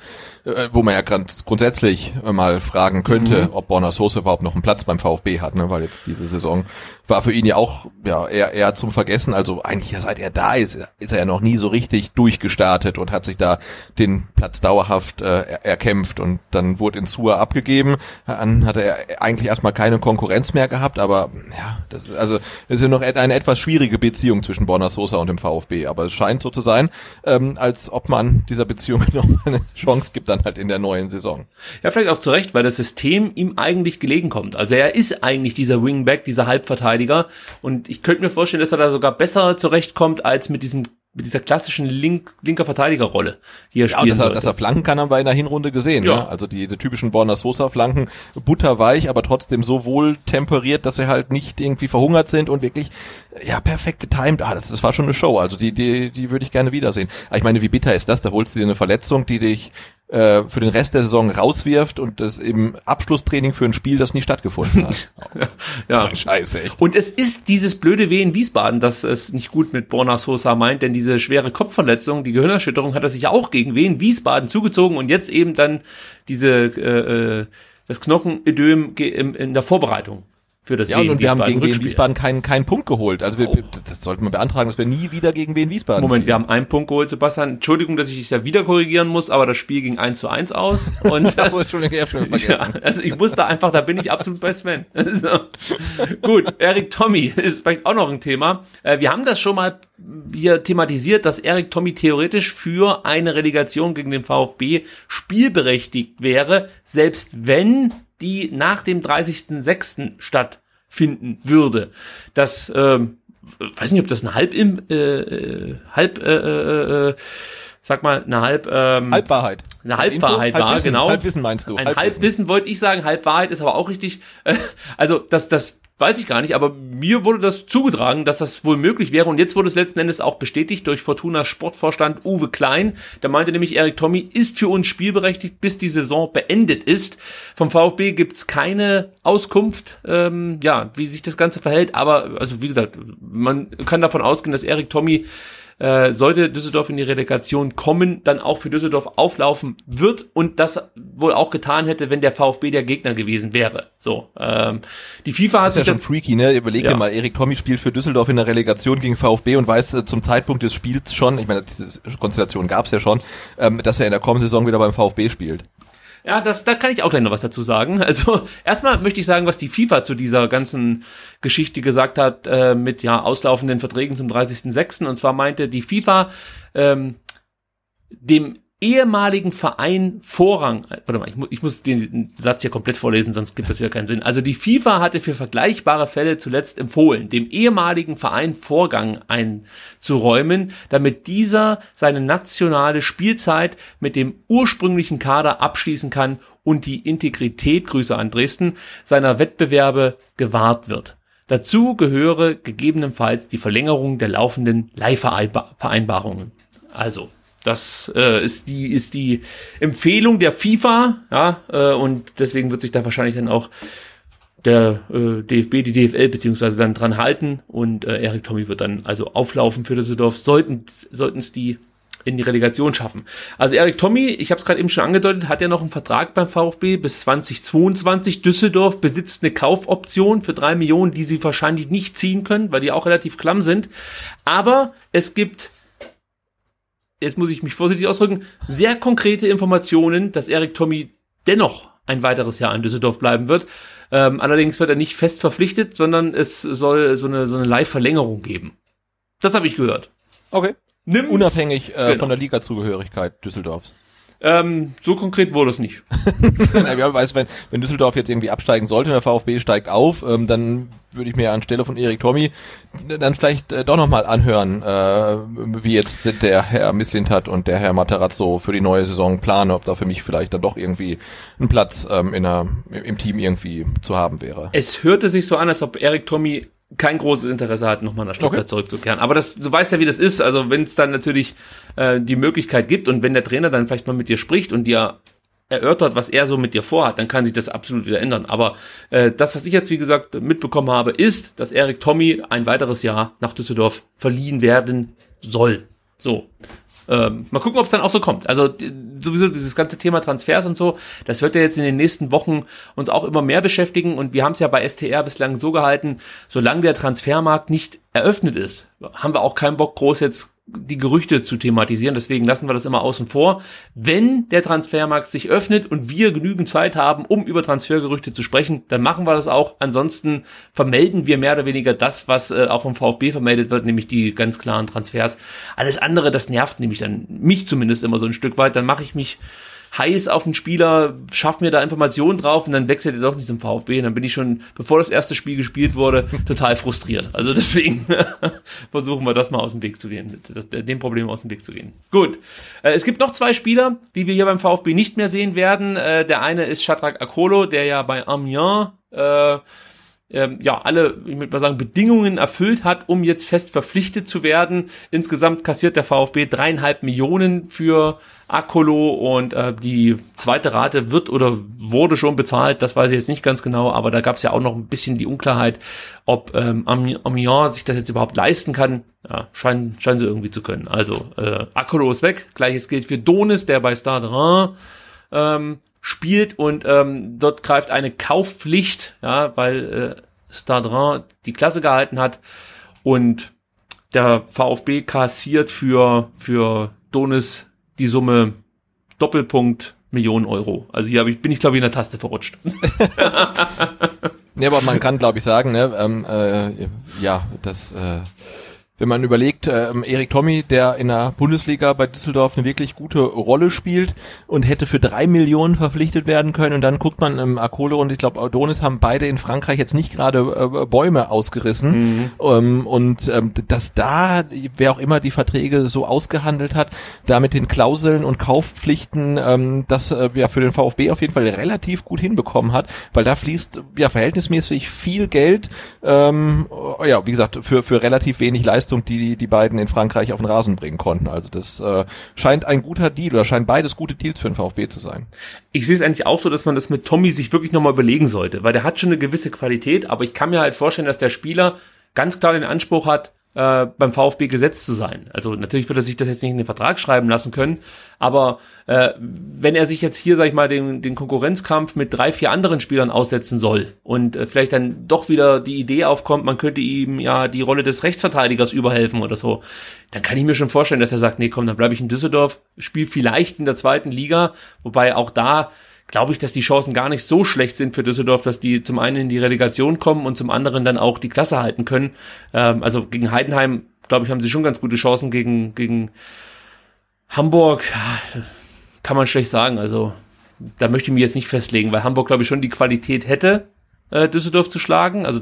Speaker 2: wo man ja ganz grundsätzlich äh, mal fragen könnte, ob Borna Sosa überhaupt noch einen Platz beim VfB hat, ne? weil jetzt diese Saison war für ihn ja auch ja eher, eher zum Vergessen. Also eigentlich ja, seit er da ist, ist er ja noch nie so richtig durchgestartet und hat sich da den Platz dauerhaft äh, er- erkämpft und dann wurde in Sua abgegeben. Dann hat er eigentlich erstmal keine Konkurrenz mehr gehabt, aber ja, das, also es ist ja noch eine etwas schwierige Beziehung zwischen Borna Sosa und dem VfB, aber es scheint so zu sein, ähm, als ob man dieser Beziehung (laughs) noch eine Chance gibt dann halt in der neuen Saison.
Speaker 1: Ja, vielleicht auch zu Recht, weil das System ihm eigentlich gelegen kommt. Also er ist eigentlich dieser Wingback, dieser Halbverteidiger. Und ich könnte mir vorstellen, dass er da sogar besser zurechtkommt als mit diesem mit dieser klassischen Link, linker Verteidigerrolle, die er
Speaker 2: Ja, und
Speaker 1: spielen
Speaker 2: dass er, dass er flanken kann, haben wir in der Hinrunde gesehen.
Speaker 1: Ja.
Speaker 2: Ne? Also die, die typischen Borna Sosa Flanken, butterweich, aber trotzdem so wohl temperiert, dass sie halt nicht irgendwie verhungert sind und wirklich ja perfekt getimed. Ah, das, das war schon eine Show. Also die, die, die würde ich gerne wiedersehen. Aber ich meine, wie bitter ist das? Da holst du dir eine Verletzung, die dich äh, für den Rest der Saison rauswirft und das im Abschlusstraining für ein Spiel, das nie stattgefunden hat. (laughs)
Speaker 1: ja.
Speaker 2: Ein Scheiße, echt.
Speaker 1: Und es ist dieses blöde Weh in Wiesbaden, dass es nicht gut mit Borna Sosa meint, denn diese schwere Kopfverletzung, die Gehirnerschütterung hat er sich ja auch gegen Wien Wiesbaden zugezogen und jetzt eben dann diese äh, äh, das Knochenödem in der Vorbereitung für das
Speaker 2: Ja, und,
Speaker 1: Wien
Speaker 2: und wir haben gegen Wien. Wiesbaden keinen, keinen Punkt geholt. Also wir,
Speaker 1: Oh.
Speaker 2: das sollten wir beantragen, dass wir nie wieder gegen Wien Wiesbaden
Speaker 1: Moment, wir
Speaker 2: spielen.
Speaker 1: haben einen Punkt geholt, Sebastian. Entschuldigung, dass ich dich da wieder korrigieren muss, aber das Spiel ging 1 zu 1 aus. (laughs) Und
Speaker 2: Ach so, Entschuldigung, ich hab schon vergessen.
Speaker 1: ja, also ich muss da einfach, da bin ich absolut bei Sven. (laughs) So. Gut, Erik Tommy ist vielleicht auch noch ein Thema. Äh, Wir haben das schon mal hier thematisiert, dass Erik Tommy theoretisch für eine Relegation gegen den VfB spielberechtigt wäre, selbst wenn die nach dem 30.06. finden würde. Das, ähm, weiß nicht, ob das ein halb im, äh, äh halb, äh, äh, äh, sag mal, eine halb, ähm,
Speaker 2: Halbwahrheit.
Speaker 1: eine Halbwahrheit
Speaker 2: Info?
Speaker 1: war,
Speaker 2: Halbwissen,
Speaker 1: genau.
Speaker 2: Halbwissen meinst du?
Speaker 1: Ein
Speaker 2: Halbwissen.
Speaker 1: Halbwissen wollte ich sagen, Halbwahrheit ist aber auch richtig. Äh, (laughs) Also das, das weiß ich gar nicht, aber mir wurde das zugetragen, dass das wohl möglich wäre. Und jetzt wurde es letzten Endes auch bestätigt durch Fortuna Sportvorstand Uwe Klein. Der meinte nämlich, Erik Tommy ist für uns spielberechtigt, bis die Saison beendet ist. Vom VfB gibt's keine Auskunft, ähm, ja, wie sich das Ganze verhält. Aber, also wie gesagt, man kann davon ausgehen, dass Erik Tommy äh, sollte Düsseldorf in die Relegation kommen, dann auch für Düsseldorf auflaufen wird und das wohl auch getan hätte, wenn der VfB der Gegner gewesen wäre. So, ähm, die FIFA hat
Speaker 2: Das ist ja schon freaky, ne? Überleg
Speaker 1: Ja.
Speaker 2: dir mal, Erik Tommy spielt für Düsseldorf in der Relegation gegen VfB und weiß äh, zum Zeitpunkt des Spiels schon, ich meine, diese Konstellation gab's ja schon, ähm, dass er in der kommenden Saison wieder beim VfB spielt.
Speaker 1: Ja, das, da kann ich auch gleich noch was dazu sagen. (laughs) Also erstmal möchte ich sagen, was die FIFA zu dieser ganzen Geschichte gesagt hat äh, mit ja auslaufenden Verträgen zum 30.06. Und zwar meinte die FIFA ähm, dem ehemaligen Verein Vorrang, äh, warte mal, ich, mu ich muss den Satz hier komplett vorlesen, sonst gibt das ja keinen Sinn. Also die FIFA hatte für vergleichbare Fälle zuletzt empfohlen, dem ehemaligen Verein Vorgang einzuräumen, damit dieser seine nationale Spielzeit mit dem ursprünglichen Kader abschließen kann und die Integrität, Grüße an Dresden, seiner Wettbewerbe gewahrt wird. Dazu gehöre gegebenenfalls die Verlängerung der laufenden Leihvereinbarungen. Also, das äh, ist die ist die Empfehlung der FIFA, ja, äh, und deswegen wird sich da wahrscheinlich dann auch der äh, DFB, die DFL beziehungsweise dann dran halten und äh, Erik Tommy wird dann also auflaufen für Düsseldorf, sollten sollten es die in die Relegation schaffen. Also Erik Tommy, ich habe es gerade eben schon angedeutet, hat ja noch einen Vertrag beim VfB bis 2022. Düsseldorf besitzt eine Kaufoption für drei Millionen, die sie wahrscheinlich nicht ziehen können, weil die auch relativ klamm sind. Aber es gibt jetzt muss ich mich vorsichtig ausdrücken, sehr konkrete Informationen, dass Erik Tommy dennoch ein weiteres Jahr in Düsseldorf bleiben wird. Ähm, allerdings wird er nicht fest verpflichtet, sondern es soll so eine, so eine Live-Verlängerung geben. Das habe ich gehört.
Speaker 2: Okay.
Speaker 1: Nimm's.
Speaker 2: Unabhängig äh,
Speaker 1: Genau.
Speaker 2: von der Liga-Zugehörigkeit Düsseldorfs.
Speaker 1: Ähm, so konkret wurde es nicht. (laughs)
Speaker 2: Ja, weißt, wenn, wenn Düsseldorf jetzt irgendwie absteigen sollte und der VfB steigt auf, ähm, dann würde ich mir anstelle von Erik Tommy dann vielleicht äh, doch nochmal anhören, äh, wie jetzt der Herr Misslintat und der Herr Materazzo für die neue Saison planen, ob da für mich vielleicht dann doch irgendwie ein Platz ähm, in der, im Team irgendwie zu haben wäre.
Speaker 1: Es hörte sich so an, als ob Erik Tommy kein großes Interesse hat, nochmal nach Stuttgart
Speaker 2: Okay.
Speaker 1: zurückzukehren. Aber das, du weißt ja, wie das ist. Also wenn es dann natürlich äh, die Möglichkeit gibt und wenn der Trainer dann vielleicht mal mit dir spricht und dir erörtert, was er so mit dir vorhat, dann kann sich das absolut wieder ändern. Aber äh, das, was ich jetzt, wie gesagt, mitbekommen habe, ist, dass Erik Tommy ein weiteres Jahr nach Düsseldorf verliehen werden soll. So. Ähm, mal gucken, ob es dann auch so kommt. Also d- sowieso dieses ganze Thema Transfers und so, das wird ja jetzt in den nächsten Wochen uns auch immer mehr beschäftigen und wir haben es ja bei STR bislang so gehalten, solange der Transfermarkt nicht eröffnet ist, haben wir auch keinen Bock groß jetzt die Gerüchte zu thematisieren, deswegen lassen wir das immer außen vor. Wenn der Transfermarkt sich öffnet und wir genügend Zeit haben, um über Transfergerüchte zu sprechen, dann machen wir das auch. Ansonsten vermelden wir mehr oder weniger das, was äh, auch vom VfB vermeldet wird, nämlich die ganz klaren Transfers. Alles andere, das nervt nämlich dann mich zumindest immer so ein Stück weit. Dann mache ich mich heiß auf einen Spieler, schaff mir da Informationen drauf und dann wechselt er doch nicht zum VfB. Und dann bin ich schon, bevor das erste Spiel gespielt wurde, (laughs) total frustriert. Also deswegen (laughs) versuchen wir das mal aus dem Weg zu gehen, das, dem Problem aus dem Weg zu gehen. Gut. Äh, es gibt noch zwei Spieler, die wir hier beim VfB nicht mehr sehen werden. Äh, der eine ist Shadrach Akolo, der ja bei Amiens äh, ähm, ja, alle, ich würde mal sagen, Bedingungen erfüllt hat, um jetzt fest verpflichtet zu werden. Insgesamt kassiert der VfB dreieinhalb Millionen für Akolo und äh, die zweite Rate wird oder wurde schon bezahlt, das weiß ich jetzt nicht ganz genau, aber da gab es ja auch noch ein bisschen die Unklarheit, ob ähm, Ami- Amiens sich das jetzt überhaupt leisten kann. Ja, scheinen, scheinen sie irgendwie zu können. Also äh, Akolo ist weg, gleiches gilt für Donis, der bei Stade Reims ähm, spielt und ähm, dort greift eine Kaufpflicht, ja, weil äh, Stade Reims die Klasse gehalten hat und der VfB kassiert für für Donis die Summe Doppelpunkt Millionen Euro. Also hier ich, bin ich glaube ich in der Taste verrutscht. (laughs)
Speaker 2: Ja, aber man kann, glaube ich, sagen, ne, ähm, äh, ja, dass äh, wenn man überlegt, äh, Erik Tommy, der in der Bundesliga bei Düsseldorf eine wirklich gute Rolle spielt und hätte für drei Millionen verpflichtet werden können und dann guckt man im ähm, Akole und ich glaube Adonis haben beide in Frankreich jetzt nicht gerade äh, Bäume ausgerissen mhm. ähm, und ähm, dass da, wer auch immer die Verträge so ausgehandelt hat, da mit den Klauseln und Kaufpflichten ähm, das äh, ja für den VfB auf jeden Fall relativ gut hinbekommen hat, weil da fließt ja verhältnismäßig viel Geld, ähm, ja wie gesagt für für relativ wenig Leistung, die die beiden in Frankreich auf den Rasen bringen konnten. Also das äh, scheint ein guter Deal oder scheint beides gute Deals für den VfB zu sein.
Speaker 1: Ich sehe es eigentlich auch so, dass man das mit Tommy sich wirklich nochmal überlegen sollte, weil der hat schon eine gewisse Qualität, aber ich kann mir halt vorstellen, dass der Spieler ganz klar den Anspruch hat, äh, beim VfB gesetzt zu sein. Also natürlich wird er sich das jetzt nicht in den Vertrag schreiben lassen können, aber äh, wenn er sich jetzt hier, sag ich mal, den, den Konkurrenzkampf mit drei, vier anderen Spielern aussetzen soll und äh, vielleicht dann doch wieder die Idee aufkommt, man könnte ihm ja die Rolle des Rechtsverteidigers überhelfen oder so, dann kann ich mir schon vorstellen, dass er sagt, nee, komm, dann bleibe ich in Düsseldorf, spiele vielleicht in der zweiten Liga, wobei auch da glaube ich, dass die Chancen gar nicht so schlecht sind für Düsseldorf, dass die zum einen in die Relegation kommen und zum anderen dann auch die Klasse halten können. Ähm, also gegen Heidenheim, glaube ich, haben sie schon ganz gute Chancen gegen, gegen Hamburg. Kann man schlecht sagen. Also da möchte ich mich jetzt nicht festlegen, weil Hamburg, glaube ich, schon die Qualität hätte, äh, Düsseldorf zu schlagen. Also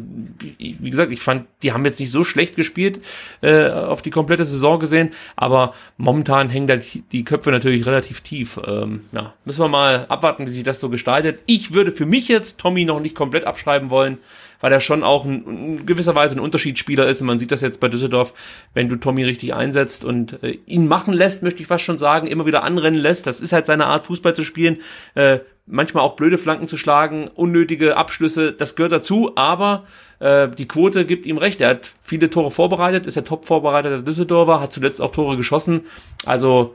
Speaker 1: wie gesagt, ich fand, die haben jetzt nicht so schlecht gespielt äh, auf die komplette Saison gesehen, aber momentan hängen da die Köpfe natürlich relativ tief. Ähm, ja, müssen wir mal abwarten, wie sich das so gestaltet. Ich würde für mich jetzt Tommy noch nicht komplett abschreiben wollen weil er schon auch ein, in gewisser Weise ein Unterschiedsspieler ist. Und man sieht das jetzt bei Düsseldorf, wenn du Tommy richtig einsetzt und äh, ihn machen lässt, möchte ich fast schon sagen, immer wieder anrennen lässt. Das ist halt seine Art, Fußball zu spielen. Äh, manchmal auch blöde Flanken zu schlagen, unnötige Abschlüsse, das gehört dazu, aber äh, die Quote gibt ihm recht. Er hat viele Tore vorbereitet, ist der top vorbereiteter Düsseldorfer, hat zuletzt auch Tore geschossen. Also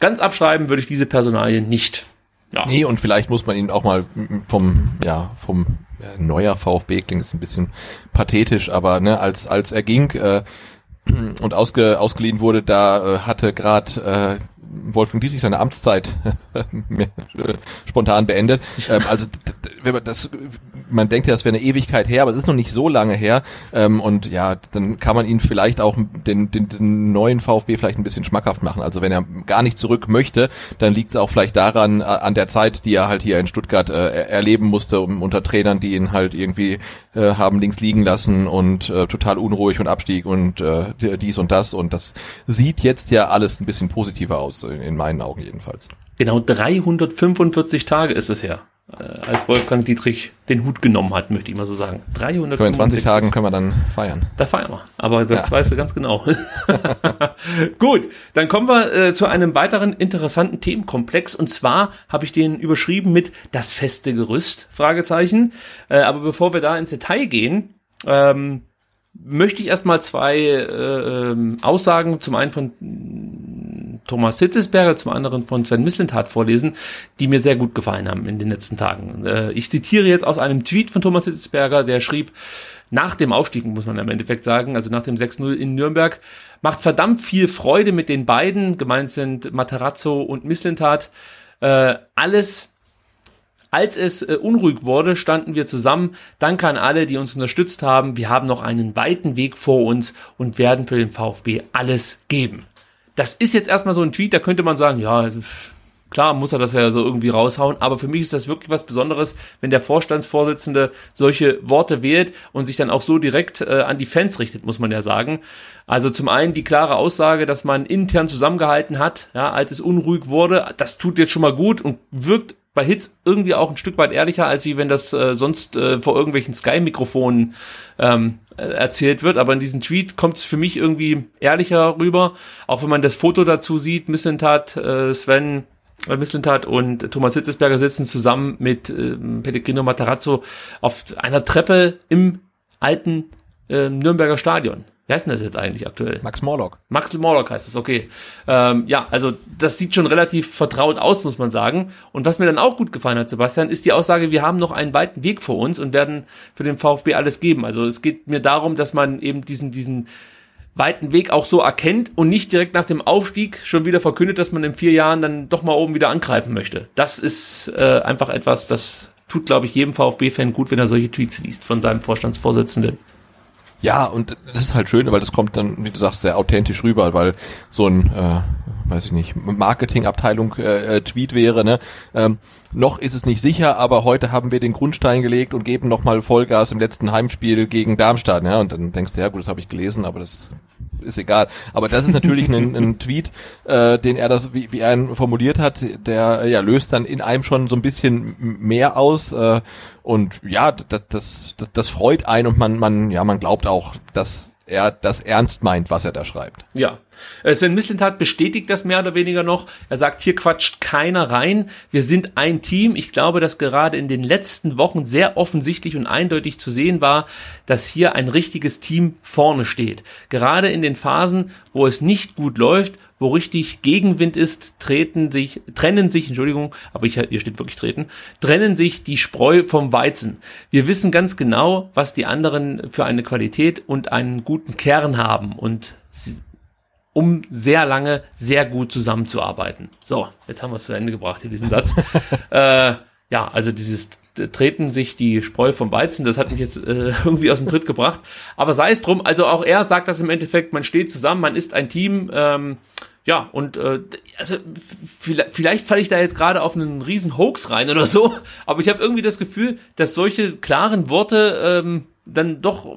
Speaker 1: ganz abschreiben würde ich diese Personalie nicht.
Speaker 2: Ja. Nee, und vielleicht muss man ihn auch mal vom, ja, vom ja, neuer VfB klingt jetzt ein bisschen pathetisch, aber ne, als als er ging äh, und ausge, ausgeliehen wurde, da äh, hatte gerade äh, Wolfgang Dietrich seine Amtszeit (laughs) äh, spontan beendet. Ähm, also wenn man das, man denkt ja, das wäre eine Ewigkeit her, aber es ist noch nicht so lange her. Ähm, und ja, dann kann man ihn vielleicht auch den, den, den neuen VfB vielleicht ein bisschen schmackhaft machen. Also wenn er gar nicht zurück möchte, dann liegt es auch vielleicht daran, an der Zeit, die er halt hier in Stuttgart äh, erleben musste, um, unter Trainern, die ihn halt irgendwie äh, haben links liegen lassen und äh, total unruhig und Abstieg und äh, dies und das. Und das sieht jetzt ja alles ein bisschen positiver aus, in meinen Augen jedenfalls.
Speaker 1: Genau 345 Tage ist es her. Äh, als Wolfgang Dietrich den Hut genommen hat, möchte ich mal so sagen.
Speaker 2: 320 Tagen können wir dann feiern.
Speaker 1: Da feiern wir. Aber das ja. weißt du ganz genau. (laughs) (laughs) Gut, dann kommen wir äh, zu einem weiteren interessanten Themenkomplex. Und zwar habe ich den überschrieben mit das feste Gerüst, Fragezeichen. Äh, aber bevor wir da ins Detail gehen, ähm, möchte ich erstmal zwei äh, ähm, Aussagen, zum einen von Thomas Hitzesberger, zum anderen von Sven Mislintat vorlesen, die mir sehr gut gefallen haben in den letzten Tagen. Äh, ich zitiere jetzt aus einem Tweet von Thomas Hitzesberger, der schrieb, nach dem Aufstieg, muss man im Endeffekt sagen, also nach dem 6-0 in Nürnberg, macht verdammt viel Freude mit den beiden, gemeint sind Matarazzo und Mislintat, äh, alles als es äh, unruhig wurde, standen wir zusammen. Danke an alle, die uns unterstützt haben. Wir haben noch einen weiten Weg vor uns und werden für den VfB alles geben. Das ist jetzt erstmal so ein Tweet, da könnte man sagen, ja, also, klar muss er das ja so irgendwie raushauen, aber für mich ist das wirklich was Besonderes, wenn der Vorstandsvorsitzende solche Worte wählt und sich dann auch so direkt äh, an die Fans richtet, muss man ja sagen. Also zum einen die klare Aussage, dass man intern zusammengehalten hat, ja, als es unruhig wurde, das tut jetzt schon mal gut und wirkt bei Hits irgendwie auch ein Stück weit ehrlicher, als wie wenn das äh, sonst äh, vor irgendwelchen Sky-Mikrofonen ähm, äh, erzählt wird. Aber in diesem Tweet kommt es für mich irgendwie ehrlicher rüber. Auch wenn man das Foto dazu sieht, Missentat, äh, Sven äh, Mislintat und Thomas Hitzesberger sitzen zusammen mit äh, Pellegrino Matarazzo auf einer Treppe im alten äh, Nürnberger Stadion. Wie heißt denn das jetzt eigentlich aktuell?
Speaker 2: Max Morlock.
Speaker 1: Max Morlock heißt es, okay. Ähm, ja, also das sieht schon relativ vertraut aus, muss man sagen. Und was mir dann auch gut gefallen hat, Sebastian, ist die Aussage, wir haben noch einen weiten Weg vor uns und werden für den VfB alles geben. Also es geht mir darum, dass man eben diesen, diesen weiten Weg auch so erkennt und nicht direkt nach dem Aufstieg schon wieder verkündet, dass man in vier Jahren dann doch mal oben wieder angreifen möchte. Das ist äh, einfach etwas, das tut, glaube ich, jedem VfB-Fan gut, wenn er solche Tweets liest von seinem Vorstandsvorsitzenden.
Speaker 2: Ja, und das ist halt schön, weil das kommt dann, wie du sagst, sehr authentisch rüber, weil so ein, äh, weiß ich nicht, Marketingabteilung äh, äh, Tweet wäre, ne? Ähm, noch ist es nicht sicher, aber heute haben wir den Grundstein gelegt und geben nochmal Vollgas im letzten Heimspiel gegen Darmstadt, ja? Und dann denkst du, ja gut, das habe ich gelesen, aber das ist egal. Aber das ist natürlich ein, ein Tweet, äh, den er das, wie, wie er ihn formuliert hat, der ja löst dann in einem schon so ein bisschen mehr aus. Äh, und ja, das, das, das freut einen und man, man, ja, man glaubt auch, dass er das ernst meint, was er da schreibt.
Speaker 1: Ja. Äh, Sven Mislintat bestätigt das mehr oder weniger noch. Er sagt, hier quatscht keiner rein. Wir sind ein Team. Ich glaube, dass gerade in den letzten Wochen sehr offensichtlich und eindeutig zu sehen war, dass hier ein richtiges Team vorne steht. Gerade in den Phasen, wo es nicht gut läuft, wo richtig Gegenwind ist, treten sich, trennen sich, Entschuldigung, aber ich, hier steht wirklich treten, trennen sich die Spreu vom Weizen. Wir wissen ganz genau, was die anderen für eine Qualität und einen guten Kern haben und um sehr lange sehr gut zusammenzuarbeiten. So, jetzt haben wir es zu Ende gebracht hier, diesen Satz. (laughs) äh, ja, also dieses treten sich die Spreu vom Weizen, das hat mich jetzt äh, (laughs) irgendwie aus dem Tritt gebracht. Aber sei es drum, also auch er sagt das im Endeffekt, man steht zusammen, man ist ein Team, ähm, ja, und äh, also vielleicht, vielleicht falle ich da jetzt gerade auf einen riesen Hoax rein oder so, (laughs) aber ich habe irgendwie das Gefühl, dass solche klaren Worte ähm, dann doch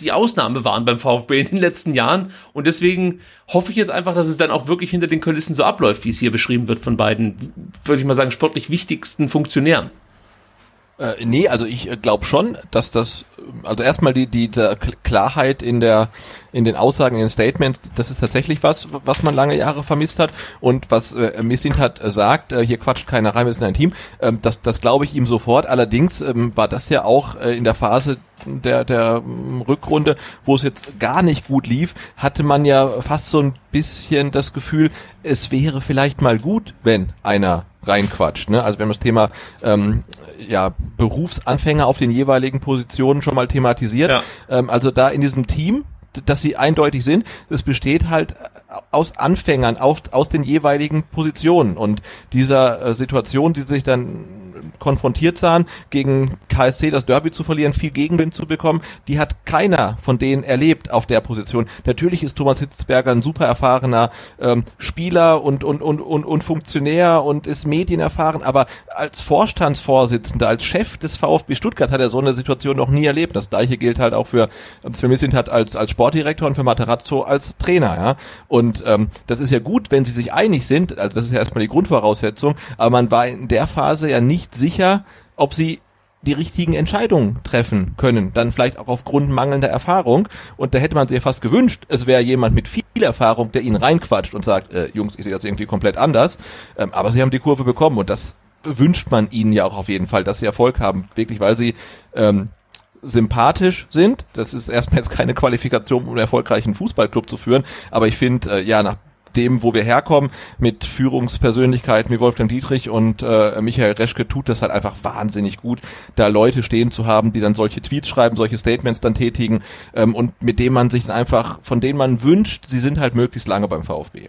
Speaker 1: die Ausnahme waren beim VfB in den letzten Jahren. Und deswegen hoffe ich jetzt einfach, dass es dann auch wirklich hinter den Kulissen so abläuft, wie es hier beschrieben wird von beiden, würde ich mal sagen, sportlich wichtigsten Funktionären.
Speaker 2: Äh, nee, also ich äh, glaube schon, dass das, also erstmal die, die, die Klarheit in der, in den Aussagen, in den Statements, das ist tatsächlich was, was man lange Jahre vermisst hat und was äh, Missint hat äh, sagt, äh, hier quatscht keiner rein, wir sind ein Team, ähm, das, das glaube ich ihm sofort. Allerdings ähm, war das ja auch äh, in der Phase der, der ähm, Rückrunde, wo es jetzt gar nicht gut lief, hatte man ja fast so ein bisschen das Gefühl, es wäre vielleicht mal gut, wenn einer reinquatscht. Ne? Also wir haben das Thema ähm, ja, Berufsanfänger auf den jeweiligen Positionen schon mal thematisiert. Ja. Ähm, also da in diesem Team, dass sie eindeutig sind, es besteht halt aus Anfängern auf, aus den jeweiligen Positionen und dieser äh, Situation, die sich dann konfrontiert sahen, gegen KSC das Derby zu verlieren, viel Gegenwind zu bekommen, die hat keiner von denen erlebt auf der Position. Natürlich ist Thomas Hitzberger ein super erfahrener ähm, Spieler und, und, und, und, und Funktionär und ist medienerfahren, aber als Vorstandsvorsitzender, als Chef des VfB Stuttgart hat er so eine Situation noch nie erlebt. Das gleiche gilt halt auch für ähm, Sven hat als, als Sportdirektor und für Materazzo als Trainer. Ja? Und ähm, das ist ja gut, wenn sie sich einig sind, also das ist ja erstmal die Grundvoraussetzung, aber man war in der Phase ja nicht sicher, ob sie die richtigen Entscheidungen treffen können, dann vielleicht auch aufgrund mangelnder Erfahrung. Und da hätte man sich ja fast gewünscht, es wäre jemand mit viel Erfahrung, der ihnen reinquatscht und sagt, äh, Jungs, ich sehe das irgendwie komplett anders. Ähm, aber sie haben die Kurve bekommen und das wünscht man ihnen ja auch auf jeden Fall, dass sie Erfolg haben, wirklich, weil sie ähm, sympathisch sind. Das ist erstmal jetzt keine Qualifikation, um einen erfolgreichen Fußballclub zu führen, aber ich finde, äh, ja, nach dem, wo wir herkommen, mit Führungspersönlichkeiten wie Wolfgang Dietrich und äh, Michael Reschke tut das halt einfach wahnsinnig gut, da Leute stehen zu haben, die dann solche Tweets schreiben, solche Statements dann tätigen ähm, und mit denen man sich dann einfach, von denen man wünscht, sie sind halt möglichst lange beim VfB.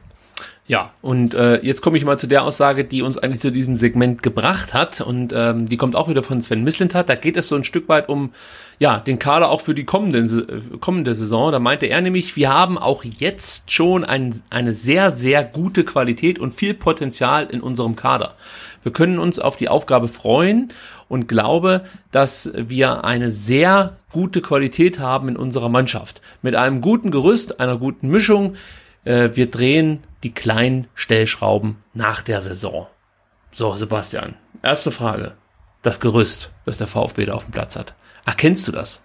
Speaker 1: Ja, und äh, jetzt komme ich mal zu der Aussage, die uns eigentlich zu diesem Segment gebracht hat. Und ähm, die kommt auch wieder von Sven Mislintat. Da geht es so ein Stück weit um ja den Kader auch für die kommende, kommende Saison. Da meinte er nämlich, wir haben auch jetzt schon ein, eine sehr, sehr gute Qualität und viel Potenzial in unserem Kader. Wir können uns auf die Aufgabe freuen und glaube, dass wir eine sehr gute Qualität haben in unserer Mannschaft. Mit einem guten Gerüst, einer guten Mischung äh, wir drehen die kleinen Stellschrauben nach der Saison. So, Sebastian, erste Frage. Das Gerüst, das der VfB da auf dem Platz hat. Erkennst du das?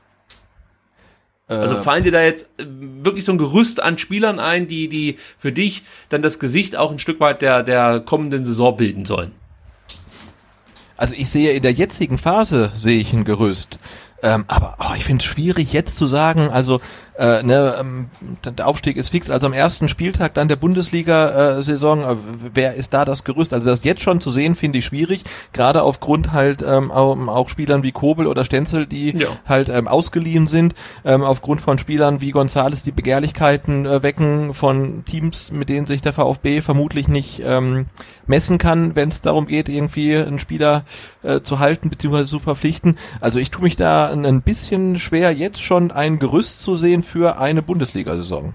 Speaker 1: Also äh. fallen dir da jetzt äh, wirklich so ein Gerüst an Spielern ein, die, die für dich dann das Gesicht auch ein Stück weit der, der kommenden Saison bilden sollen?
Speaker 2: Also ich sehe in der jetzigen Phase sehe ich ein Gerüst. Ähm, aber oh, ich finde es schwierig jetzt zu sagen, also äh, ne, ähm, der Aufstieg ist fix. Also am ersten Spieltag dann der Bundesliga-Saison, äh, wer ist da das Gerüst? Also das jetzt schon zu sehen, finde ich schwierig, gerade aufgrund halt ähm, auch Spielern wie Kobel oder Stenzel, die ja. halt ähm, ausgeliehen sind, ähm, aufgrund von Spielern wie Gonzales, die Begehrlichkeiten äh, wecken von Teams, mit denen sich der VfB vermutlich nicht ähm, messen kann, wenn es darum geht, irgendwie einen Spieler äh, zu halten bzw. zu verpflichten. Also ich tue mich da ein bisschen schwer, jetzt schon ein Gerüst zu sehen für eine Bundesliga-Saison.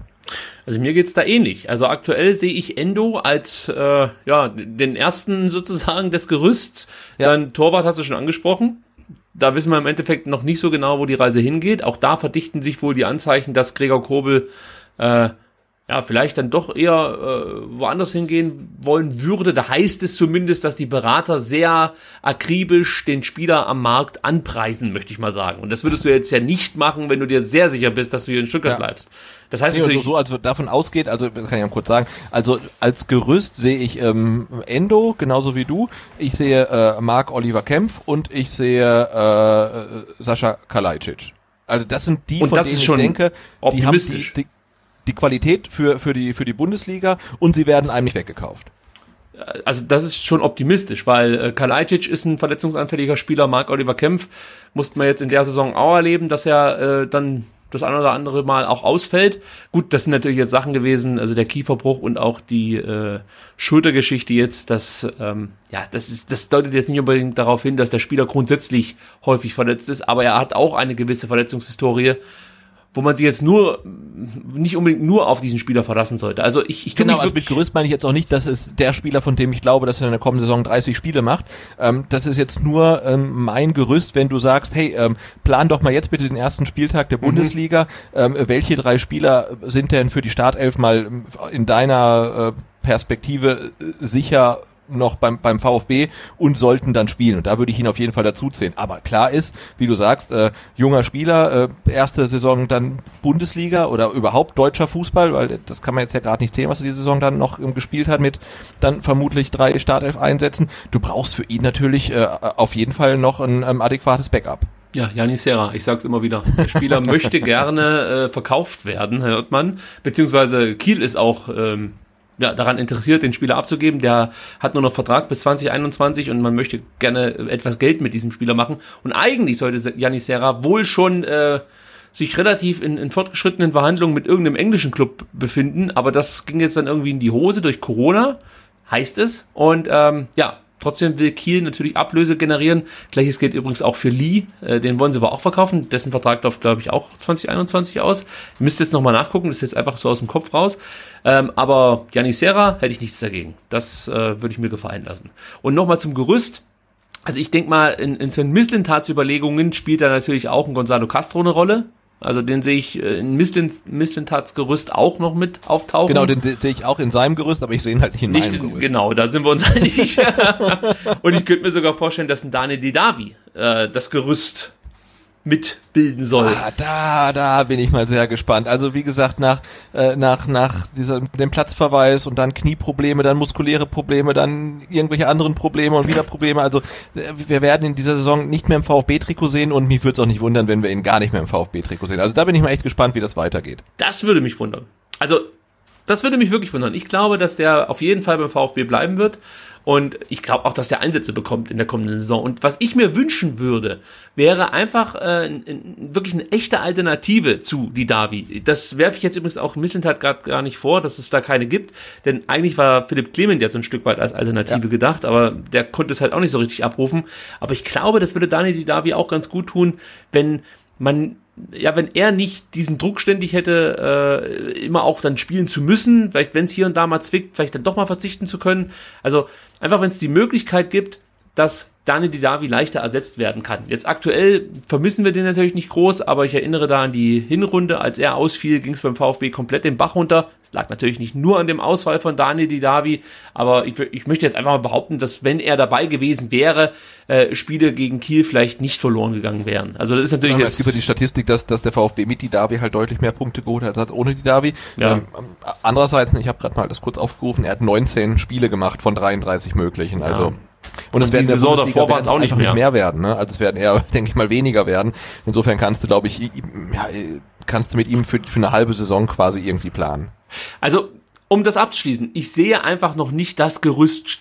Speaker 1: Also mir geht's da ähnlich. Also aktuell sehe ich Endo als äh, ja den ersten (laughs) sozusagen des Gerüsts. Ja. Dann Torwart hast du schon angesprochen. Da wissen wir im Endeffekt noch nicht so genau, wo die Reise hingeht. Auch da verdichten sich wohl die Anzeichen, dass Gregor Kobel äh, ja, vielleicht dann doch eher äh, woanders hingehen wollen würde. Da heißt es zumindest, dass die Berater sehr akribisch den Spieler am Markt anpreisen, möchte ich mal sagen. Und das würdest du jetzt ja nicht machen, wenn du dir sehr sicher bist, dass du hier in Stuttgart ja. bleibst.
Speaker 2: Das heißt nee, natürlich so, als davon ausgeht, also kann ich ja kurz sagen, also als Gerüst sehe ich ähm, Endo genauso wie du. Ich sehe äh, Marc Oliver Kempf und ich sehe äh, Sascha Kalajdzic. Also das sind die,
Speaker 1: und von denen ich denke,
Speaker 2: die haben die, die die Qualität für, für, die, für die Bundesliga und sie werden einem nicht weggekauft.
Speaker 1: Also das ist schon optimistisch, weil äh, Kalajdzic ist ein verletzungsanfälliger Spieler, Marc Oliver Kempf mussten wir jetzt in der Saison auch erleben, dass er äh, dann das ein oder andere Mal auch ausfällt. Gut, das sind natürlich jetzt Sachen gewesen, also der Kieferbruch und auch die äh, Schultergeschichte jetzt, das ähm, ja, das ist das deutet jetzt nicht unbedingt darauf hin, dass der Spieler grundsätzlich häufig verletzt ist, aber er hat auch eine gewisse Verletzungshistorie wo man sich jetzt nur nicht unbedingt nur auf diesen Spieler verlassen sollte. Also ich, ich
Speaker 2: genau, also mit Gerüst meine ich jetzt auch nicht, dass es der Spieler, von dem ich glaube, dass er in der kommenden Saison 30 Spiele macht. Ähm, das ist jetzt nur ähm, mein Gerüst, wenn du sagst, hey, ähm, plan doch mal jetzt bitte den ersten Spieltag der mhm. Bundesliga. Ähm, welche drei Spieler sind denn für die Startelf mal in deiner äh, Perspektive äh, sicher noch beim, beim VfB und sollten dann spielen. Und da würde ich ihn auf jeden Fall dazuzählen. Aber klar ist, wie du sagst, äh, junger Spieler, äh, erste Saison dann Bundesliga oder überhaupt deutscher Fußball, weil das kann man jetzt ja gerade nicht sehen, was er die Saison dann noch ähm, gespielt hat mit dann vermutlich drei Startelf-Einsätzen. Du brauchst für ihn natürlich äh, auf jeden Fall noch ein ähm, adäquates Backup.
Speaker 1: Ja, Janis Serra, ich sag's immer wieder. Der Spieler (laughs) möchte gerne äh, verkauft werden, hört man. Beziehungsweise Kiel ist auch ähm, ja, daran interessiert, den Spieler abzugeben. Der hat nur noch Vertrag bis 2021 und man möchte gerne etwas Geld mit diesem Spieler machen. Und eigentlich sollte Janis Serra wohl schon äh, sich relativ in, in fortgeschrittenen Verhandlungen mit irgendeinem englischen Club befinden, aber das ging jetzt dann irgendwie in die Hose durch Corona, heißt es. Und ähm, ja, Trotzdem will Kiel natürlich Ablöse generieren. Gleiches gilt übrigens auch für Lee. Äh, den wollen sie aber auch verkaufen. Dessen Vertrag läuft, glaube ich, auch 2021 aus. Ihr müsst jetzt nochmal nachgucken. Das ist jetzt einfach so aus dem Kopf raus. Ähm, aber Janis Serra hätte ich nichts dagegen. Das äh, würde ich mir gefallen lassen. Und nochmal zum Gerüst. Also ich denke mal, in, in Sven Mislintats Überlegungen spielt da natürlich auch ein Gonzalo Castro eine Rolle. Also den sehe ich äh, in Mislintats Gerüst auch noch mit auftauchen.
Speaker 2: Genau, den sehe ich auch in seinem Gerüst, aber ich sehe ihn halt nicht in nicht meinem Gerüst.
Speaker 1: Genau, da sind wir uns (laughs) einig. Und ich könnte mir sogar vorstellen, dass ein Daniel Didavi äh, das Gerüst mitbilden soll.
Speaker 2: Ah, da, da bin ich mal sehr gespannt. Also wie gesagt, nach, äh, nach, nach dieser, dem Platzverweis und dann Knieprobleme, dann muskuläre Probleme, dann irgendwelche anderen Probleme und wieder Probleme. Also äh, wir werden in dieser Saison nicht mehr im VfB-Trikot sehen und mich würde es auch nicht wundern, wenn wir ihn gar nicht mehr im VfB-Trikot sehen. Also da bin ich mal echt gespannt, wie das weitergeht.
Speaker 1: Das würde mich wundern. Also das würde mich wirklich wundern. Ich glaube, dass der auf jeden Fall beim VfB bleiben wird. Und ich glaube auch, dass der Einsätze bekommt in der kommenden Saison. Und was ich mir wünschen würde, wäre einfach äh, wirklich eine echte Alternative zu die Davi. Das werfe ich jetzt übrigens auch Missentat gerade gar nicht vor, dass es da keine gibt. Denn eigentlich war Philipp Clement ja so ein Stück weit als Alternative ja. gedacht, aber der konnte es halt auch nicht so richtig abrufen. Aber ich glaube, das würde Daniel Davi auch ganz gut tun, wenn man ja, wenn er nicht diesen Druck ständig hätte, äh, immer auch dann spielen zu müssen, vielleicht wenn es hier und da mal zwickt, vielleicht dann doch mal verzichten zu können. Also einfach, wenn es die Möglichkeit gibt, dass Daniel Didavi leichter ersetzt werden kann. Jetzt aktuell vermissen wir den natürlich nicht groß, aber ich erinnere da an die Hinrunde, als er ausfiel, ging es beim VfB komplett den Bach runter. Es lag natürlich nicht nur an dem Ausfall von Daniel Didavi, aber ich, ich möchte jetzt einfach mal behaupten, dass wenn er dabei gewesen wäre, äh, Spiele gegen Kiel vielleicht nicht verloren gegangen wären. Also das ist natürlich
Speaker 2: ja, es gibt ja die Statistik, dass, dass der VfB mit Didavi halt deutlich mehr Punkte geholt hat als ohne Didavi. Ja. Ähm, andererseits, ich habe gerade mal das kurz aufgerufen, er hat 19 Spiele gemacht von 33 möglichen. Also ja Und es werden
Speaker 1: die Saison davor waren's
Speaker 2: werden
Speaker 1: auch nicht mehr.
Speaker 2: nicht mehr werden. Ne? Also es werden eher, (laughs) denke ich mal, weniger werden. Insofern kannst du, glaube ich, ja, äh, kannst du mit ihm für, für eine halbe Saison quasi irgendwie planen.
Speaker 1: Also, um das abzuschließen, ich sehe einfach noch nicht das Gerüst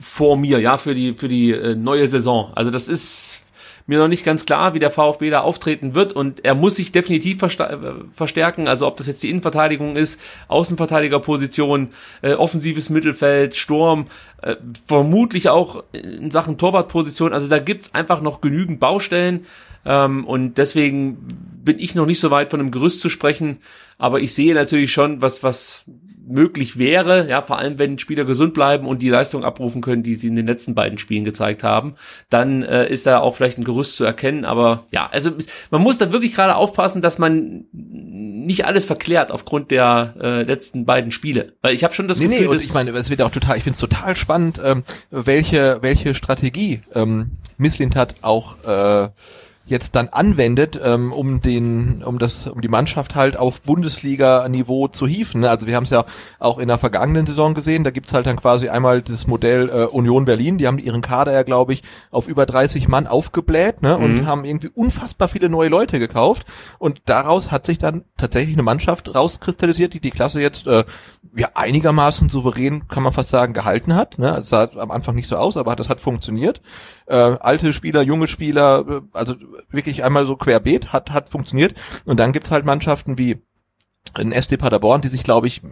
Speaker 1: vor mir, ja, für die, für die äh, neue Saison. Also das ist mir noch nicht ganz klar, wie der VfB da auftreten wird. Und er muss sich definitiv äh, verstärken, also ob das jetzt die Innenverteidigung ist, Außenverteidigerposition, äh, offensives Mittelfeld, Sturm, äh, vermutlich auch in Sachen Torwartposition, also da gibt's einfach noch genügend Baustellen. Ähm, und deswegen bin ich noch nicht so weit von einem Gerüst zu sprechen, aber ich sehe natürlich schon, was, was möglich wäre, ja, vor allem wenn Spieler gesund bleiben und die Leistung abrufen können, die sie in den letzten beiden Spielen gezeigt haben, dann äh, ist da auch vielleicht ein Gerüst zu erkennen, aber ja, also man muss da wirklich gerade aufpassen, dass man nicht alles verklärt aufgrund der äh, letzten beiden Spiele, weil ich habe schon das
Speaker 2: Nee,
Speaker 1: Gefühl,
Speaker 2: nee, und
Speaker 1: dass-
Speaker 2: ich meine, es wird auch total, ich finde es total spannend, ähm, welche, welche Strategie ähm, Misslintat auch äh, jetzt dann anwendet, ähm, um den, um das, um die Mannschaft halt auf Bundesliga-Niveau zu hieven. Ne? Also wir haben es ja auch in der vergangenen Saison gesehen, da gibt's halt dann quasi einmal das Modell äh, Union Berlin, die haben ihren Kader ja, glaube ich, auf über 30 Mann aufgebläht ne? und haben irgendwie unfassbar viele neue Leute gekauft und daraus hat sich dann tatsächlich eine Mannschaft rauskristallisiert, die die Klasse jetzt äh, ja einigermaßen souverän, kann man fast sagen, gehalten hat. Ne? Es sah am Anfang nicht so aus, aber das hat funktioniert. Äh, alte Spieler, junge Spieler, äh, also wirklich einmal so querbeet, hat, hat funktioniert. Und dann gibt's halt Mannschaften wie ein SD Paderborn, die sich, glaube ich,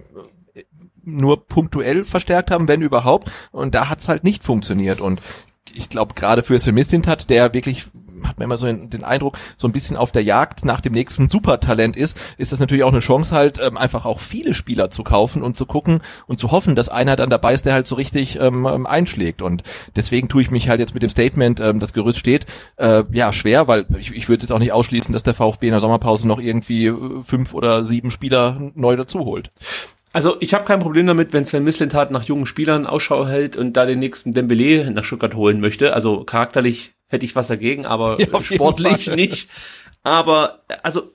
Speaker 2: nur punktuell verstärkt haben, wenn überhaupt. Und da hat's halt nicht funktioniert. Und ich glaube, gerade für Semistintat, der wirklich hat man immer so den Eindruck, so ein bisschen auf der Jagd nach dem nächsten Supertalent ist, ist das natürlich auch eine Chance halt, ähm, einfach auch viele Spieler zu kaufen und zu gucken und zu hoffen, dass einer dann dabei ist, der halt so richtig ähm, ähm, einschlägt. Und deswegen tue ich mich halt jetzt mit dem Statement, ähm, das Gerüst steht, äh, ja, schwer, weil ich, ich würde jetzt auch nicht ausschließen, dass der VfB in der Sommerpause noch irgendwie äh, fünf oder sieben Spieler neu dazu holt.
Speaker 1: Also ich habe kein Problem damit, wenn Sven Mislintat nach jungen Spielern Ausschau hält und da den nächsten Dembele nach Stuttgart holen möchte. Also charakterlich hätte ich was dagegen, aber (laughs)
Speaker 2: Ja,
Speaker 1: sportlich nicht. Aber also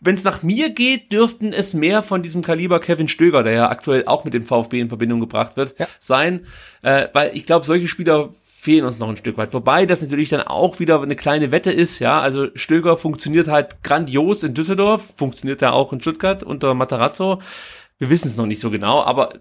Speaker 1: wenn es nach mir geht, dürften es mehr von diesem Kaliber Kevin Stöger, der ja aktuell auch mit dem VfB in Verbindung gebracht wird,
Speaker 2: Ja.
Speaker 1: sein. Äh, weil ich glaube, solche Spieler fehlen uns noch ein Stück weit. Wobei das natürlich dann auch wieder eine kleine Wette ist, ja. Also Stöger funktioniert halt grandios in Düsseldorf, funktioniert er auch in Stuttgart unter Matarazzo. Wir wissen es noch nicht so genau, aber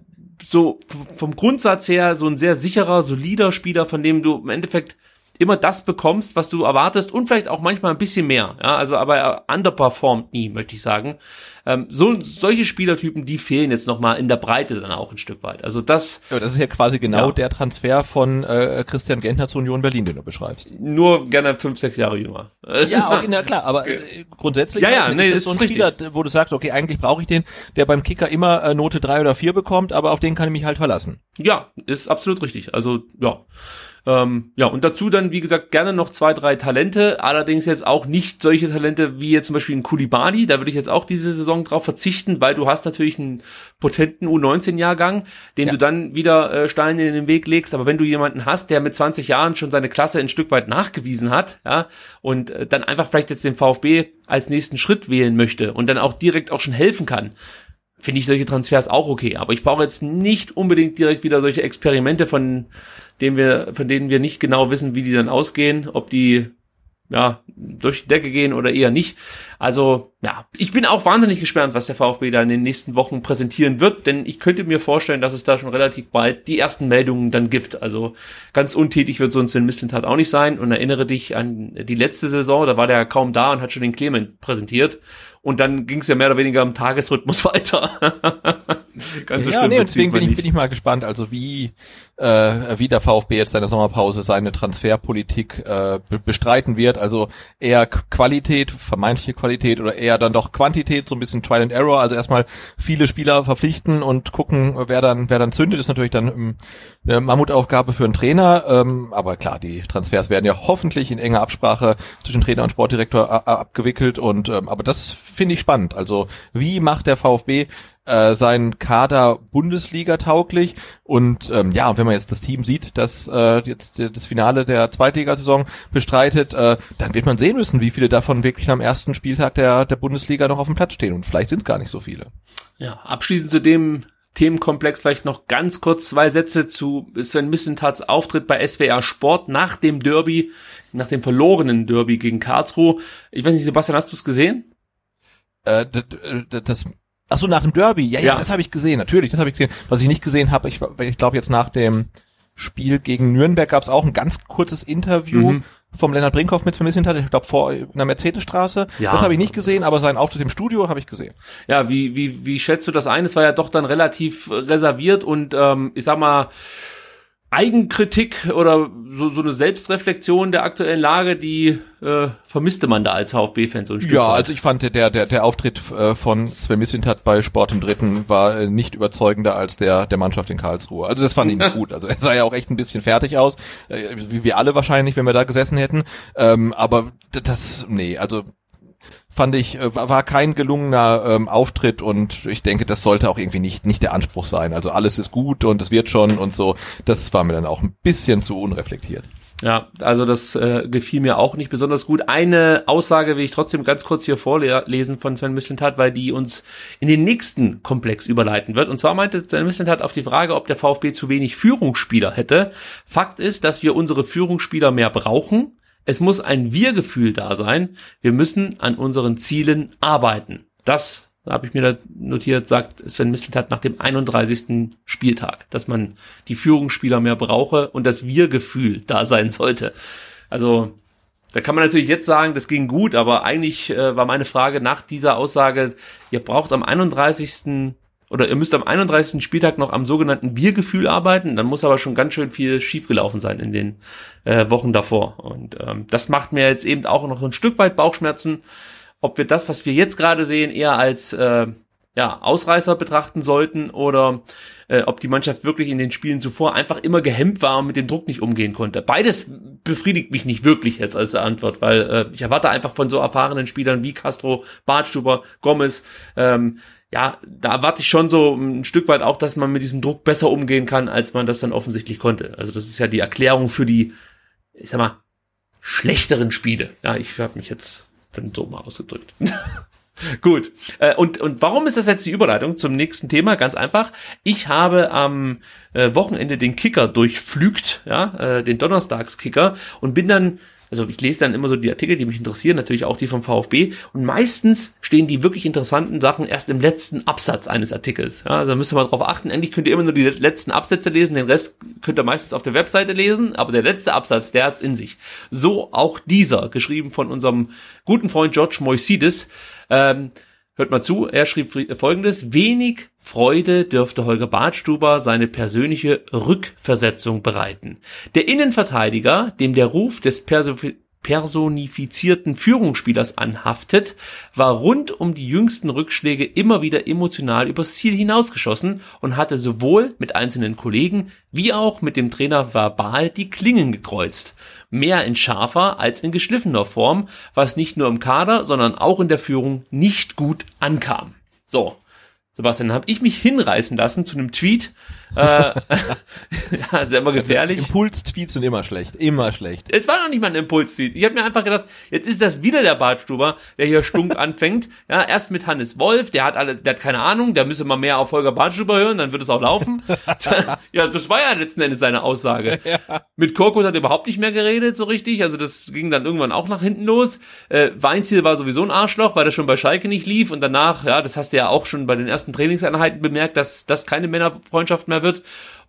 Speaker 1: so vom Grundsatz her so ein sehr sicherer, solider Spieler, von dem du im Endeffekt immer das bekommst, was du erwartest und vielleicht auch manchmal ein bisschen mehr. Ja, also aber er underperformt nie, möchte ich sagen. Ähm, so solche Spielertypen, die fehlen jetzt noch mal in der Breite dann auch ein Stück weit. Also das
Speaker 2: Ja, das ist ja quasi genau
Speaker 1: Ja.
Speaker 2: der Transfer von äh, Christian Gentner zu Union Berlin, den du beschreibst.
Speaker 1: nur gerne fünf, sechs Jahre jünger. Äh, (laughs)
Speaker 2: Ja, okay, na klar, aber äh, grundsätzlich
Speaker 1: Ja, ja,
Speaker 2: halt,
Speaker 1: nee,
Speaker 2: ist
Speaker 1: das
Speaker 2: das so ein
Speaker 1: ist richtig.
Speaker 2: Spieler, wo du sagst, okay, eigentlich brauche ich den, der beim Kicker immer äh, Note drei oder vier bekommt, aber auf den kann ich mich halt verlassen.
Speaker 1: Ja, ist absolut richtig. Also ja. Ähm, ja, und dazu dann, wie gesagt, gerne noch zwei, drei Talente, allerdings jetzt auch nicht solche Talente wie jetzt zum Beispiel ein Kulibali, da würde ich jetzt auch diese Saison drauf verzichten, weil du hast natürlich einen potenten U19-Jahrgang, dem
Speaker 2: Ja.
Speaker 1: du dann wieder äh, Steine in den Weg legst, aber wenn du jemanden hast, der mit 20 Jahren schon seine Klasse ein Stück weit nachgewiesen hat, ja, und äh, dann einfach vielleicht jetzt den VfB als nächsten Schritt wählen möchte und dann auch direkt auch schon helfen kann, finde ich solche Transfers auch okay. Aber ich brauche jetzt nicht unbedingt direkt wieder solche Experimente, von denen wir, von denen wir nicht genau wissen, wie die dann ausgehen, ob die ja durch die Decke gehen oder eher nicht. Also ja, ich bin auch wahnsinnig gespannt, was der VfB da in den nächsten Wochen präsentieren wird, denn ich könnte mir vorstellen, dass es da schon relativ bald die ersten Meldungen dann gibt. Also ganz untätig wird so ein Sven Mislintat auch nicht sein. Und erinnere dich an die letzte Saison, da war der kaum da und hat schon den Clement präsentiert. Und dann ging es ja mehr oder weniger im Tagesrhythmus (laughs) weiter. Ganz so
Speaker 2: ja,
Speaker 1: schlimm
Speaker 2: nee, deswegen bin ich, bin ich mal gespannt, also wie, äh, wie der VfB jetzt in der Sommerpause seine Transferpolitik äh, be bestreiten wird. Also eher Qualität, vermeintliche Qualität oder eher dann doch Quantität, so ein bisschen Trial and Error. Also erstmal viele Spieler verpflichten und gucken, wer dann, wer dann zündet, ist natürlich dann ähm, eine Mammutaufgabe für einen Trainer. Ähm, aber klar, die Transfers werden ja hoffentlich in enger Absprache zwischen Trainer und Sportdirektor a- abgewickelt. Und ähm, aber das finde ich spannend. Also wie macht der VfB äh, seinen Kader Bundesliga tauglich und ähm, ja, und wenn man jetzt das Team sieht, das äh, jetzt das Finale der Zweitligasaison bestreitet, äh, dann wird man sehen müssen, wie viele davon wirklich am ersten Spieltag der der Bundesliga noch auf dem Platz stehen und vielleicht sind es gar nicht so viele.
Speaker 1: Ja, abschließend zu dem Themenkomplex vielleicht noch ganz kurz zwei Sätze zu Sven Missentats Auftritt bei SWR Sport nach dem Derby, nach dem verlorenen Derby gegen Karlsruhe. Ich weiß nicht, Sebastian, hast du es gesehen?
Speaker 2: Äh, das, Ach so, nach dem Derby. Ja, ja, ja. das habe ich gesehen. Natürlich, das habe ich gesehen. Was ich nicht gesehen habe, ich, ich glaube jetzt nach dem Spiel gegen Nürnberg gab es auch ein ganz kurzes Interview mhm. vom Lennart Brinkhoff mit Sven Missentat, ich glaube vor in der Mercedesstraße. Ja. Das habe ich nicht gesehen, aber seinen Auftritt im Studio habe ich gesehen.
Speaker 1: Ja, wie, wie, wie schätzt du das ein? Es war ja doch dann relativ reserviert und ähm, ich sag mal, Eigenkritik oder so, so eine Selbstreflexion der aktuellen Lage, die äh, vermisste man da als VfB-Fan so ein Stück
Speaker 2: Ja, weit. also ich fand der der der Auftritt äh, von Sven Mislintat bei Sport im Dritten war äh, nicht überzeugender als der der Mannschaft in Karlsruhe. Also das fand ich nicht (laughs) gut. Also er sah ja auch echt ein bisschen fertig aus, äh, wie wir alle wahrscheinlich, wenn wir da gesessen hätten. Ähm, aber das nee, also fand ich, äh, war kein gelungener ähm, Auftritt und ich denke, das sollte auch irgendwie nicht, nicht der Anspruch sein. Also alles ist gut und es wird schon und so. Das war mir dann auch ein bisschen zu unreflektiert.
Speaker 1: Ja, also das äh, gefiel mir auch nicht besonders gut. Eine Aussage will ich trotzdem ganz kurz hier vorlesen von Sven Mislintat, weil die uns in den nächsten Komplex überleiten wird. Und zwar meinte Sven Mislintat auf die Frage, ob der VfB zu wenig Führungsspieler hätte. Fakt ist, dass wir unsere Führungsspieler mehr brauchen. Es muss ein Wir-Gefühl da sein. Wir müssen an unseren Zielen arbeiten. Das habe ich mir da notiert, sagt Sven Misteltat nach dem 31. Spieltag, dass man die Führungsspieler mehr brauche und das Wir-Gefühl da sein sollte. Also da kann man natürlich jetzt sagen, das ging gut, aber eigentlich äh, war meine Frage nach dieser Aussage, ihr braucht am 31 oder ihr müsst am 31. Spieltag noch am sogenannten Biergefühl arbeiten, dann muss aber schon ganz schön viel schiefgelaufen sein in den äh, Wochen davor. Und ähm, das macht mir jetzt eben auch noch ein Stück weit Bauchschmerzen, ob wir das, was wir jetzt gerade sehen, eher als äh, ja, Ausreißer betrachten sollten oder äh, ob die Mannschaft wirklich in den Spielen zuvor einfach immer gehemmt war und mit dem Druck nicht umgehen konnte. Beides befriedigt mich nicht wirklich jetzt als Antwort, weil äh, ich erwarte einfach von so erfahrenen Spielern wie Castro, Bartstuber, Gomez, ähm, ja, da erwarte ich schon so ein Stück weit auch, dass man mit diesem Druck besser umgehen kann, als man das dann offensichtlich konnte. Also das ist ja die Erklärung für die, ich sag mal, schlechteren Spiele. Ja, ich habe mich jetzt dann so mal ausgedrückt. (laughs) Gut. Äh, und, und warum ist das jetzt die Überleitung zum nächsten Thema? Ganz einfach. Ich habe am äh, Wochenende den Kicker durchflügt, ja, äh, den Donnerstagskicker und bin dann also ich lese dann immer so die Artikel, die mich interessieren, natürlich auch die vom VfB. Und meistens stehen die wirklich interessanten Sachen erst im letzten Absatz eines Artikels. Ja, also da müsst ihr mal drauf achten. Endlich könnt ihr immer nur die letzten Absätze lesen, den Rest könnt ihr meistens auf der Webseite lesen, aber der letzte Absatz, der hat's in sich. So auch dieser, geschrieben von unserem guten Freund George Moisides. Ähm, hört mal zu, er schrieb folgendes. Wenig Freude dürfte Holger Badstuber seine persönliche Rückversetzung bereiten. Der Innenverteidiger, dem der Ruf des personifizierten Führungsspielers anhaftet, war rund um die jüngsten Rückschläge immer wieder emotional übers Ziel hinausgeschossen und hatte sowohl mit einzelnen Kollegen wie auch mit dem Trainer verbal die Klingen gekreuzt. Mehr in scharfer als in geschliffener Form, was nicht nur im Kader, sondern auch in der Führung nicht gut ankam. So, Sebastian, habe ich mich hinreißen lassen zu einem Tweet. Äh, (laughs) ja, ist ja immer gefährlich.
Speaker 2: Impuls-Tweets sind immer schlecht, immer schlecht.
Speaker 1: Es war noch nicht mal ein Impuls-Tweet. Ich habe mir einfach gedacht, jetzt ist das wieder der Bartstuber, der hier stunk (laughs) anfängt. Ja, erst mit Hannes Wolf, der hat alle, der hat keine Ahnung, der müsse mal mehr auf Holger Bartstuber hören, dann wird es auch laufen. (laughs) ja, das war ja letzten Endes seine Aussage. Ja. Mit Korkut hat er überhaupt nicht mehr geredet, so richtig. Also das ging dann irgendwann auch nach hinten los. Äh, Weinziel war sowieso ein Arschloch, weil er schon bei Schalke nicht lief und danach, ja, das hast du ja auch schon bei den ersten Trainingseinheiten bemerkt, dass das keine Männerfreundschaft mehr wird.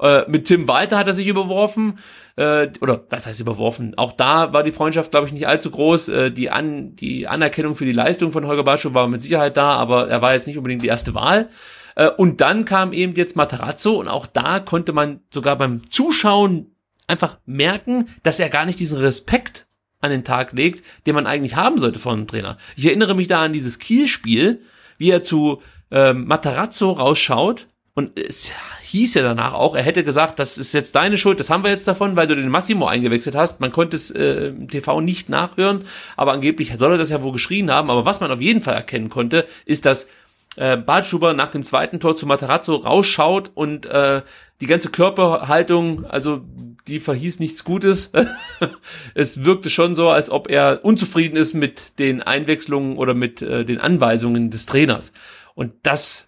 Speaker 1: Äh, mit Tim Walter hat er sich überworfen. Äh, oder was heißt überworfen? Auch da war die Freundschaft, glaube ich, nicht allzu groß. Äh, die, An die Anerkennung für die Leistung von Holger Baschow war mit Sicherheit da, aber er war jetzt nicht unbedingt die erste Wahl. Äh, und dann kam eben jetzt Matarazzo und auch da konnte man sogar beim Zuschauen einfach merken, dass er gar nicht diesen Respekt an den Tag legt, den man eigentlich haben sollte von einem Trainer. Ich erinnere mich da an dieses Kielspiel, wie er zu ähm, Matarazzo rausschaut und es hieß ja danach auch, er hätte gesagt, das ist jetzt deine Schuld, das haben wir jetzt davon, weil du den Massimo eingewechselt hast. Man konnte es äh, im TV nicht nachhören, aber angeblich soll er das ja wohl geschrien haben. Aber was man auf jeden Fall erkennen konnte, ist, dass äh, Bartschuber nach dem zweiten Tor zu Matarazzo rausschaut und äh, die ganze Körperhaltung, also die verhieß nichts Gutes. (laughs) es wirkte schon so, als ob er unzufrieden ist mit den Einwechslungen oder mit äh, den Anweisungen des Trainers. Und das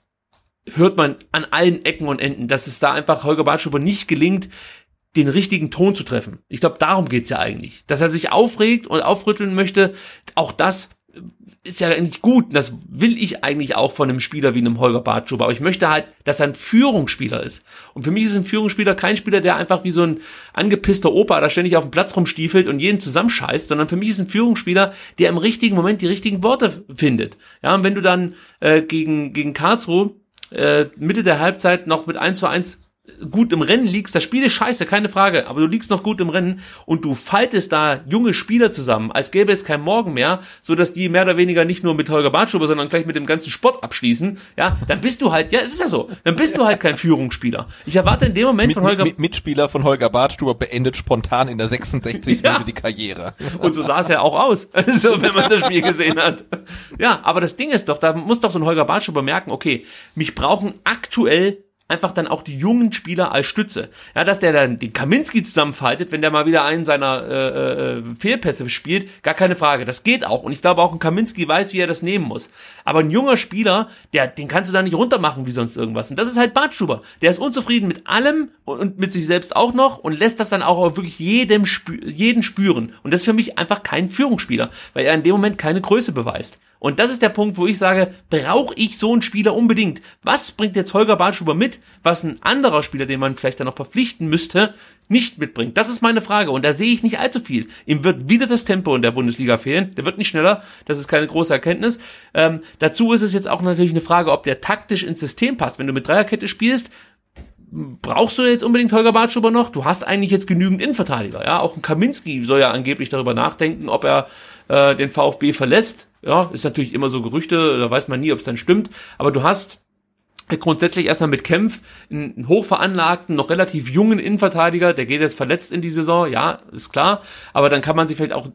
Speaker 1: hört man an allen Ecken und Enden, dass es da einfach Holger Bartschuber nicht gelingt, den richtigen Ton zu treffen. Ich glaube, darum geht's ja eigentlich. Dass er sich aufregt und aufrütteln möchte, auch das ist ja eigentlich gut. Das will ich eigentlich auch von einem Spieler wie einem Holger Bartschuber. Aber ich möchte halt, dass er ein Führungsspieler ist. Und für mich ist ein Führungsspieler kein Spieler, der einfach wie so ein angepisster Opa da ständig auf dem Platz rumstiefelt und jeden zusammenscheißt, sondern für mich ist ein Führungsspieler, der im richtigen Moment die richtigen Worte findet. Ja, und wenn du dann äh, gegen, gegen Karlsruhe äh, Mitte der Halbzeit noch mit 1 zu 1 gut im Rennen liegst, das Spiel ist scheiße, keine Frage, aber du liegst noch gut im Rennen und du faltest da junge Spieler zusammen, als gäbe es kein Morgen mehr, so dass die mehr oder weniger nicht nur mit Holger Bartschuber, sondern gleich mit dem ganzen Sport abschließen, ja, dann bist du halt, ja, es ist ja so, dann bist du halt kein Führungsspieler. Ich erwarte in dem Moment
Speaker 2: Mit,
Speaker 1: von Holger
Speaker 2: mit, Mitspieler von Holger Bartstuber beendet spontan in der 66.
Speaker 1: Ja.
Speaker 2: Minute die Karriere. (laughs)
Speaker 1: Und so sah es ja auch aus, (laughs) so, wenn man das Spiel gesehen hat. Ja, aber das Ding ist doch, da muss doch so ein Holger Bartschuber merken, okay, mich brauchen aktuell einfach dann auch die jungen Spieler als Stütze. Ja, dass der dann den Kaminski zusammenfaltet, wenn der mal wieder einen seiner äh, äh, Fehlpässe spielt, gar keine Frage. Das geht auch. Und ich glaube auch ein Kaminski weiß, wie er das nehmen muss. Aber ein junger Spieler, der, den kannst du da nicht runtermachen wie sonst irgendwas. Und das ist halt Bartschuber. Der ist unzufrieden mit allem und mit sich selbst auch noch und lässt das dann auch wirklich jedem jeden spüren. Und das ist für mich einfach kein Führungsspieler, weil er in dem Moment keine Größe beweist. Und das ist der Punkt, wo ich sage, brauche ich so einen Spieler unbedingt? Was bringt jetzt Holger Bartschuber mit, was ein anderer Spieler, den man vielleicht dann noch verpflichten müsste, nicht mitbringt? Das ist meine Frage. Und da sehe ich nicht allzu viel. Ihm wird wieder das Tempo in der Bundesliga fehlen. Der wird nicht schneller. Das ist keine große Erkenntnis. Ähm, dazu ist es jetzt auch natürlich eine Frage, ob der taktisch ins System passt. Wenn du mit Dreierkette spielst, brauchst du jetzt unbedingt Holger Bartschuber noch? Du hast eigentlich jetzt genügend Innenverteidiger, ja. Auch ein Kaminski soll ja angeblich darüber nachdenken, ob er äh, den VfB verlässt. Ja, ist natürlich immer so Gerüchte, da weiß man nie, ob es dann stimmt. Aber du hast grundsätzlich erstmal mit Kempf einen hochveranlagten, noch relativ jungen Innenverteidiger, der geht jetzt verletzt in die Saison, ja, ist klar. Aber dann kann man sich vielleicht auch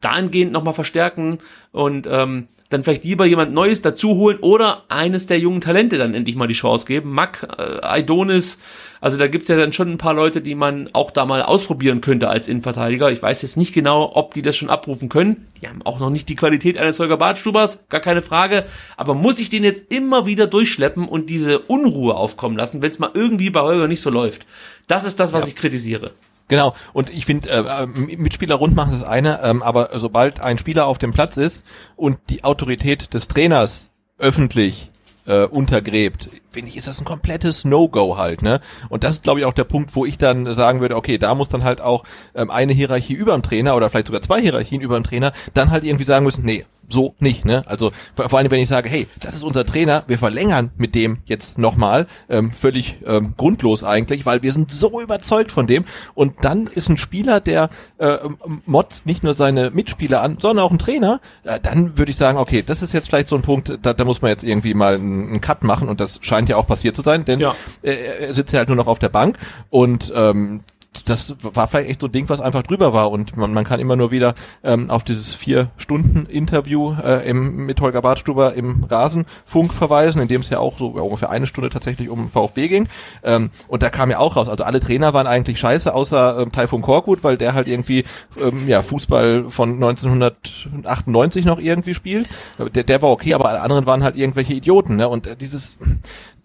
Speaker 1: dahingehend nochmal verstärken und ähm, dann vielleicht lieber jemand Neues dazu holen oder eines der jungen Talente dann endlich mal die Chance geben. Mack, äh, Aidonis, also da gibt's ja dann schon ein paar Leute, die man auch da mal ausprobieren könnte als Innenverteidiger. Ich weiß jetzt nicht genau, ob die das schon abrufen können. Die haben auch noch nicht die Qualität eines Holger Bartstubers, gar keine Frage. Aber muss ich den jetzt immer wieder durchschleppen und diese Unruhe aufkommen lassen, wenn es mal irgendwie bei Holger nicht so läuft? Das ist das, was
Speaker 2: Ja.
Speaker 1: ich kritisiere.
Speaker 2: Genau, und ich finde, äh, Mitspieler rund machen das eine, ähm, aber sobald ein Spieler auf dem Platz ist und die Autorität des Trainers öffentlich äh, untergräbt, finde ich, ist das ein komplettes No-Go halt, ne? Und das ist, glaube ich, auch der Punkt, wo ich dann sagen würde, okay, da muss dann halt auch ähm, eine Hierarchie über dem Trainer oder vielleicht sogar zwei Hierarchien über dem Trainer dann halt irgendwie sagen müssen, nee, so nicht, ne? Also vor allem, wenn ich sage, hey, das ist unser Trainer, wir verlängern mit dem jetzt nochmal, ähm, völlig ähm, grundlos eigentlich, weil wir sind so überzeugt von dem. Und dann ist ein Spieler, der äh, motzt nicht nur seine Mitspieler an, sondern auch ein Trainer, äh, dann würde ich sagen, okay, das ist jetzt vielleicht so ein Punkt, da, da muss man jetzt irgendwie mal einen, einen Cut machen und das scheint ja auch passiert zu sein, denn
Speaker 1: Ja.
Speaker 2: äh, er sitzt ja halt nur noch auf der Bank und ähm, das war vielleicht echt so ein Ding, was einfach drüber war und man, man kann immer nur wieder ähm, auf dieses vier Stunden Interview äh, im, mit Holger Bartstuber im Rasenfunk verweisen, in dem es ja auch so ungefähr eine Stunde tatsächlich um VfB ging ähm, und da kam ja auch raus, also alle Trainer waren eigentlich scheiße, außer ähm, Taifun Korkut, weil der halt irgendwie ähm, ja Fußball von 1998 noch irgendwie spielt, der, der war okay, aber alle anderen waren halt irgendwelche Idioten ne? und äh, dieses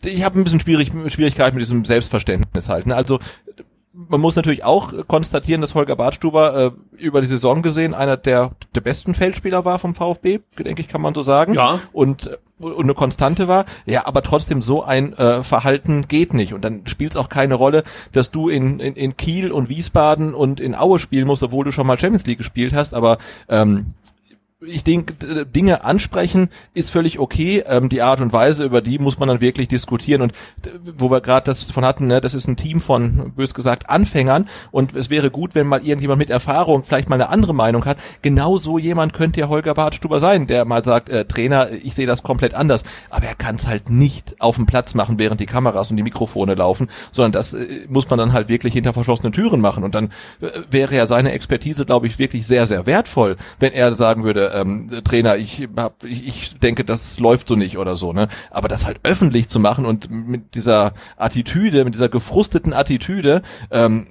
Speaker 2: ich habe ein bisschen schwierig, Schwierigkeit mit diesem Selbstverständnis halt. Ne? Also man muss natürlich auch konstatieren, dass Holger Bartstuber äh, über die Saison gesehen einer der, der besten Feldspieler war vom VfB, denke ich, kann man so sagen.
Speaker 1: Ja.
Speaker 2: Und, und eine Konstante war. Ja, aber trotzdem so ein äh, Verhalten geht nicht. Und dann spielt es auch keine Rolle, dass du in, in, in Kiel und Wiesbaden und in Aue spielen musst, obwohl du schon mal Champions League gespielt hast. Aber ähm, ich denke, Dinge ansprechen ist völlig okay. Ähm, die Art und Weise, über die muss man dann wirklich diskutieren. Und wo wir gerade das von hatten, ne, das ist ein Team von, bös gesagt, Anfängern. Und es wäre gut, wenn mal irgendjemand mit Erfahrung vielleicht mal eine andere Meinung hat. Genau so jemand könnte ja Holger Bartstuber sein, der mal sagt, äh, Trainer, ich sehe das komplett anders. Aber er kann es halt nicht auf dem Platz machen, während die Kameras und die Mikrofone laufen, sondern das äh, muss man dann halt wirklich hinter verschlossenen Türen machen. Und dann äh, wäre ja seine Expertise, glaube ich, wirklich sehr, sehr wertvoll, wenn er sagen würde, ähm, Trainer, ich, hab, ich, ich denke, das läuft so nicht oder so. Ne? Aber das halt öffentlich zu machen und mit dieser Attitüde, mit dieser gefrusteten Attitüde, ähm,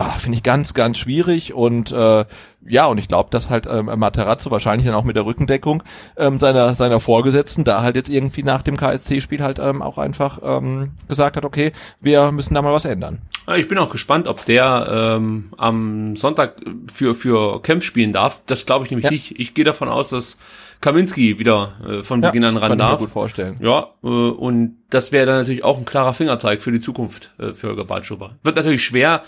Speaker 2: Ah, finde ich ganz, ganz schwierig und äh, ja, und ich glaube, dass halt ähm, Materazzo wahrscheinlich dann auch mit der Rückendeckung ähm, seiner seiner Vorgesetzten da halt jetzt irgendwie nach dem KSC-Spiel halt ähm, auch einfach ähm, gesagt hat, okay, wir müssen da mal was ändern.
Speaker 1: Ich bin auch gespannt, ob der ähm, am Sonntag für für Kempf spielen darf. Das glaube ich nämlich
Speaker 2: Ja.
Speaker 1: nicht. Ich gehe davon aus, dass Kaminski wieder äh, von Beginn an ran
Speaker 2: kann ich mir
Speaker 1: darf.
Speaker 2: gut vorstellen.
Speaker 1: Ja, äh, und das wäre dann natürlich auch ein klarer Fingerzeig für die Zukunft äh, für Holger Bartschuber. Wird natürlich schwer,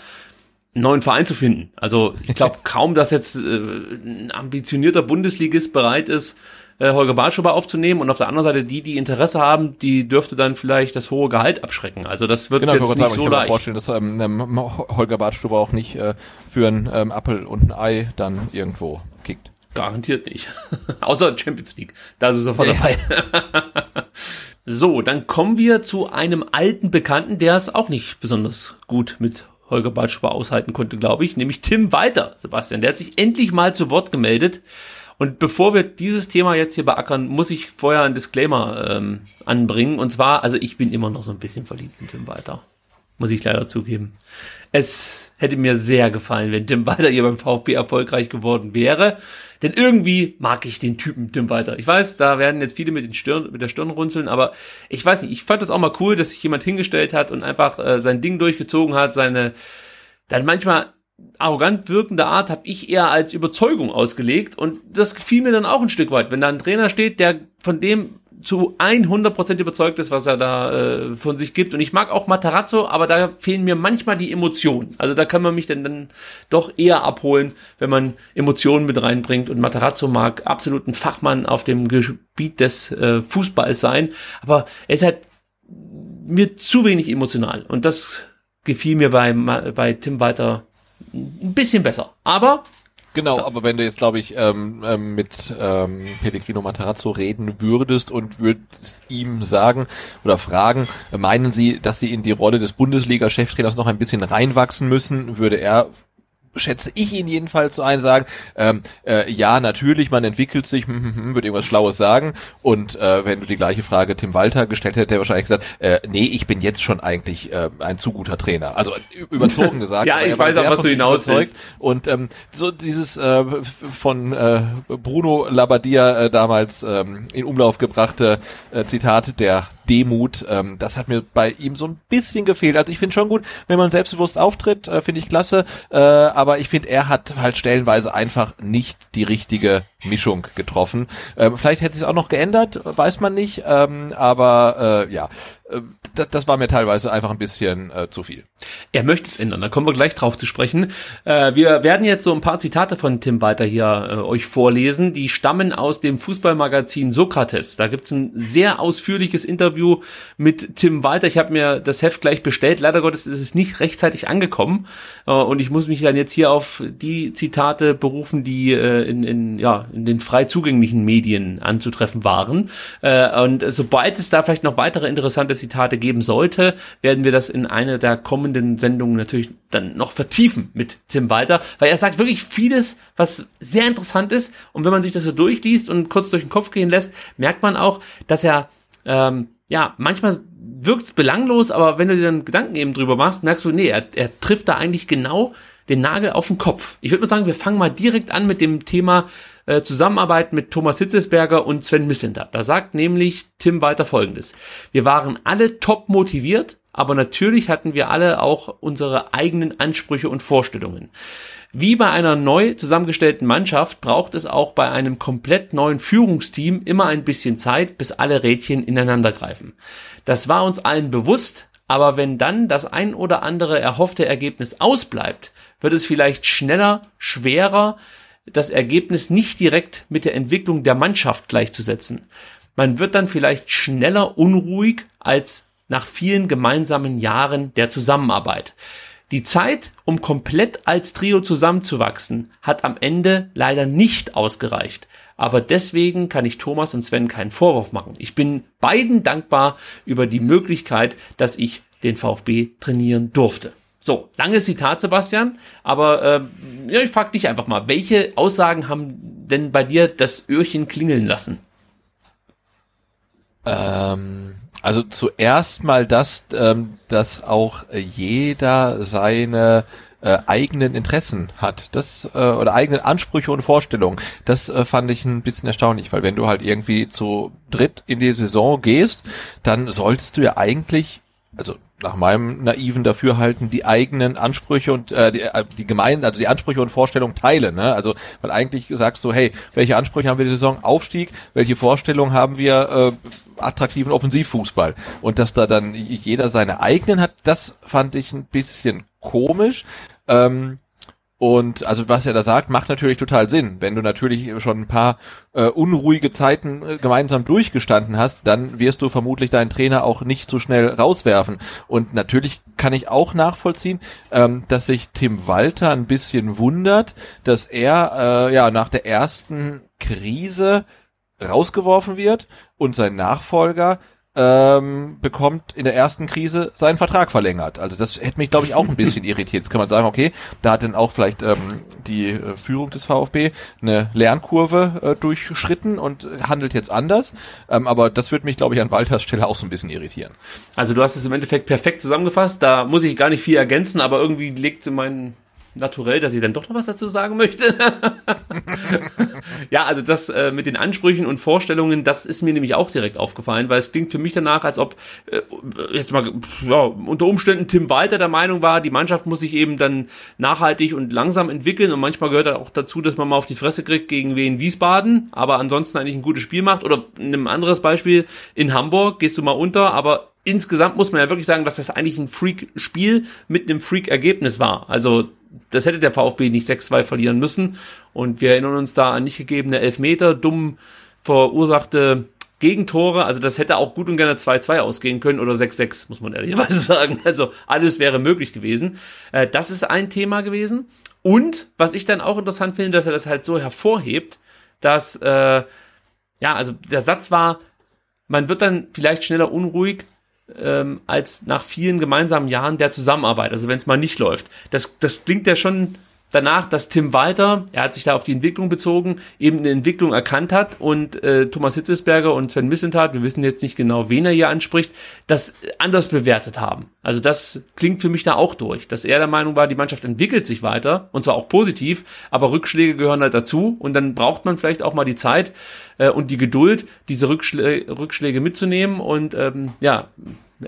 Speaker 1: neuen Verein zu finden. Also ich glaube (laughs) kaum, dass jetzt äh, ein ambitionierter Bundesligist bereit ist, äh, Holger Bartschuber aufzunehmen. Und auf der anderen Seite die, die Interesse haben, die dürfte dann vielleicht das hohe Gehalt abschrecken. Also das wird
Speaker 2: Genau,
Speaker 1: jetzt nicht
Speaker 2: sagen,
Speaker 1: so
Speaker 2: ich kann mir
Speaker 1: leicht.
Speaker 2: vorstellen, dass ähm, ähm, Holger Bartstuber auch nicht äh, für einen ähm, Appel und ein Ei dann irgendwo kickt.
Speaker 1: Garantiert nicht. (laughs) Außer Champions League. Da ist er sofort dabei. (laughs) so, dann kommen wir zu einem alten Bekannten, der es auch nicht besonders gut mit Holger Balschuber aushalten konnte, glaube ich, nämlich Tim Walter, Sebastian. Der hat sich endlich mal zu Wort gemeldet. Und bevor wir dieses Thema jetzt hier beackern, muss ich vorher einen Disclaimer ähm, anbringen. Und zwar, also ich bin immer noch so ein bisschen verliebt in Tim Walter. Muss ich leider zugeben. Es hätte mir sehr gefallen, wenn Tim Walter hier beim VfB erfolgreich geworden wäre. Denn irgendwie mag ich den Typen Tim Walter. Ich weiß, da werden jetzt viele mit, den Stirn, mit der Stirn runzeln, aber ich weiß nicht, ich fand das auch mal cool, dass sich jemand hingestellt hat und einfach äh, sein Ding durchgezogen hat, seine dann manchmal arrogant wirkende Art habe ich eher als Überzeugung ausgelegt und das gefiel mir dann auch ein Stück weit, wenn da ein Trainer steht, der von dem zu 100% überzeugt ist, was er da äh, von sich gibt. Und ich mag auch Matarazzo, aber da fehlen mir manchmal die Emotionen. Also da kann man mich dann, dann doch eher abholen, wenn man Emotionen mit reinbringt. Und Matarazzo mag absolut ein Fachmann auf dem Gebiet des äh, Fußballs sein, aber er ist halt mir zu wenig emotional. Und das gefiel mir bei, bei Tim Walter ein bisschen besser. Aber
Speaker 2: Genau, aber wenn du jetzt, glaube ich, ähm, ähm, mit ähm, Pellegrino Matarazzo reden würdest und würdest ihm sagen oder fragen, meinen Sie, dass Sie in die Rolle des Bundesliga-Cheftrainers noch ein bisschen reinwachsen müssen, würde er schätze ich ihn jedenfalls so ein, sagen, ähm, äh, ja, natürlich, man entwickelt sich, hm, hm, hm, würde irgendwas Schlaues sagen. Und äh, wenn du die gleiche Frage Tim Walter gestellt hätte, hätte er wahrscheinlich gesagt, äh, nee, ich bin jetzt schon eigentlich äh, ein zu guter Trainer. Also ü- überzogen (laughs) gesagt.
Speaker 1: Ja, ich weiß auch, was du hinaus
Speaker 2: überzeugt. Und ähm, so dieses äh, von äh, Bruno Labbadia äh, damals ähm, in Umlauf gebrachte äh, Zitat der Demut, ähm, das hat mir bei ihm so ein bisschen gefehlt. Also ich finde schon gut, wenn man selbstbewusst auftritt, äh, finde ich klasse, äh, aber ich finde, er hat halt stellenweise einfach nicht die richtige Mischung getroffen. Ähm, vielleicht hätte sich auch noch geändert, weiß man nicht, ähm, aber äh, ja, das, das war mir teilweise einfach ein bisschen äh, zu viel.
Speaker 1: er möchte es ändern. Da kommen wir gleich drauf zu sprechen. Äh, wir werden jetzt so ein paar Zitate von Tim Walter hier äh, euch vorlesen. Die stammen aus dem Fußballmagazin Sokrates. Da gibt's ein sehr ausführliches Interview mit Tim Walter. Ich habe mir das Heft gleich bestellt. Leider Gottes ist es nicht rechtzeitig angekommen. Äh, und ich muss mich dann jetzt hier auf die Zitate berufen, die äh, in, in, ja, in den frei zugänglichen Medien anzutreffen waren. Äh, und sobald es da vielleicht noch weitere interessante Zitate geben sollte, werden wir das in einer der kommenden Sendungen natürlich dann noch vertiefen mit Tim Walter, weil er sagt wirklich vieles, was sehr interessant ist. Und wenn man sich das so durchliest und kurz durch den Kopf gehen lässt, merkt man auch, dass er ähm, ja manchmal wirkt's belanglos, aber wenn du dir dann Gedanken eben drüber machst, merkst du, nee, er, er trifft da eigentlich genau den Nagel auf den Kopf. Ich würde mal sagen, wir fangen mal direkt an mit dem Thema äh, Zusammenarbeit mit Thomas Hitzesberger und Sven Mislintat. Da sagt nämlich Tim Walter folgendes. Wir waren alle top motiviert, aber natürlich hatten wir alle auch unsere eigenen Ansprüche und Vorstellungen. Wie bei einer neu zusammengestellten Mannschaft braucht es auch bei einem komplett neuen Führungsteam immer ein bisschen Zeit, bis alle Rädchen ineinander greifen. Das war uns allen bewusst, aber wenn dann das ein oder andere erhoffte Ergebnis ausbleibt, wird es vielleicht schneller, schwerer, das Ergebnis nicht direkt mit der Entwicklung der Mannschaft gleichzusetzen. Man wird dann vielleicht schneller unruhig als nach vielen gemeinsamen Jahren der Zusammenarbeit. Die Zeit, um komplett als Trio zusammenzuwachsen, hat am Ende leider nicht ausgereicht. Aber deswegen kann ich Thomas und Sven keinen Vorwurf machen. Ich bin beiden dankbar über die Möglichkeit, dass ich den VfB trainieren durfte. So, langes Zitat, Sebastian, aber ähm, ja, ich frage dich einfach mal, welche Aussagen haben denn bei dir das Öhrchen klingeln lassen?
Speaker 2: Ähm, also zuerst mal das, ähm, dass auch jeder seine äh, eigenen Interessen hat. Das äh, oder eigenen Ansprüche und Vorstellungen. Das äh, fand ich ein bisschen erstaunlich, weil wenn du halt irgendwie zu dritt in die Saison gehst, dann solltest du ja eigentlich also nach meinem naiven Dafürhalten die eigenen Ansprüche und äh, die, äh, die gemeinen, also die Ansprüche und Vorstellungen teilen. Ne? Also weil eigentlich sagst du, hey, welche Ansprüche haben wir die Saison? Aufstieg. Welche Vorstellungen haben wir? Äh, attraktiven Offensivfußball. Und dass da dann jeder seine eigenen hat, das fand ich ein bisschen komisch. Ähm, und also was er da sagt, macht natürlich total Sinn. Wenn du natürlich schon ein paar äh, unruhige Zeiten äh, gemeinsam durchgestanden hast, dann wirst du vermutlich deinen Trainer auch nicht so schnell rauswerfen. Und natürlich kann ich auch nachvollziehen, ähm, dass sich Tim Walter ein bisschen wundert, dass er äh, ja nach der ersten Krise rausgeworfen wird und sein Nachfolger ähm, bekommt in der ersten Krise seinen Vertrag verlängert. Also das hätte mich, glaube ich, auch ein bisschen (laughs) irritiert. Jetzt kann man sagen, okay, da hat dann auch vielleicht ähm, die äh, Führung des VfB eine Lernkurve äh, durchschritten und handelt jetzt anders. Ähm, aber das wird mich, glaube ich, an Walters Stelle auch so ein bisschen irritieren.
Speaker 1: Also du hast es im Endeffekt perfekt zusammengefasst. Da muss ich gar nicht viel ergänzen, aber irgendwie legt mein naturell, dass ich dann doch noch was dazu sagen möchte. (laughs) ja, also das äh, mit den Ansprüchen und Vorstellungen, das ist mir nämlich auch direkt aufgefallen, weil es klingt für mich danach, als ob äh, jetzt mal ja, unter Umständen Tim Walter der Meinung war, die Mannschaft muss sich eben dann nachhaltig und langsam entwickeln und manchmal gehört auch dazu, dass man mal auf die Fresse kriegt gegen wen Wiesbaden, aber ansonsten eigentlich ein gutes Spiel macht oder ein anderes Beispiel in Hamburg gehst du mal unter, aber insgesamt muss man ja wirklich sagen, dass das eigentlich ein Freak-Spiel mit einem Freak-Ergebnis war. Also das hätte der VfB nicht 6-2 verlieren müssen. Und wir erinnern uns da an nicht gegebene Elfmeter, dumm verursachte Gegentore. Also das hätte auch gut und gerne 2-2 ausgehen können oder 6-6, muss man ehrlicherweise (laughs) sagen. Also alles wäre möglich gewesen. Äh, das ist ein Thema gewesen. Und was ich dann auch interessant finde, dass er das halt so hervorhebt, dass, äh, ja, also der Satz war, man wird dann vielleicht schneller unruhig, ähm, als nach vielen gemeinsamen Jahren der Zusammenarbeit, also wenn es mal nicht läuft. Das, das klingt ja schon danach, dass Tim Walter, er hat sich da auf die Entwicklung bezogen, eben eine Entwicklung erkannt hat und äh, Thomas Hitzesberger und Sven Missentat, wir wissen jetzt nicht genau, wen er hier anspricht, das anders bewertet haben. Also das klingt für mich da auch durch, dass er der Meinung war, die Mannschaft entwickelt sich weiter und zwar auch positiv, aber Rückschläge gehören halt dazu und dann braucht man vielleicht auch mal die Zeit äh, und die Geduld, diese Rückschlä Rückschläge mitzunehmen und ähm, ja,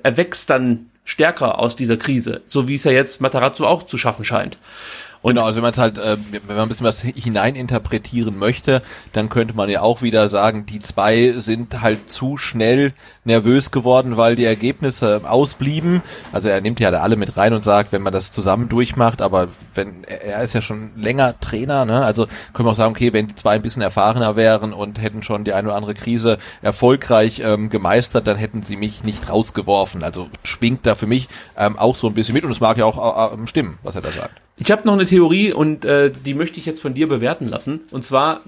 Speaker 1: er wächst dann stärker aus dieser Krise, so wie es ja jetzt Matarazzo auch zu schaffen scheint.
Speaker 2: Und genau, also wenn man es halt, äh, wenn man ein bisschen was hineininterpretieren möchte, dann könnte man ja auch wieder sagen, die zwei sind halt zu schnell nervös geworden, weil die Ergebnisse ausblieben. Also er nimmt ja da alle mit rein und sagt, wenn man das zusammen durchmacht, aber wenn er ist ja schon länger Trainer, ne? Also können wir auch sagen, okay, wenn die zwei ein bisschen erfahrener wären und hätten schon die eine oder andere Krise erfolgreich ähm, gemeistert, dann hätten sie mich nicht rausgeworfen. Also schwingt da für mich ähm, auch so ein bisschen mit und es mag ja auch äh, stimmen, was er da sagt.
Speaker 1: Ich habe noch eine Theorie und äh, die möchte ich jetzt von dir bewerten lassen. Und zwar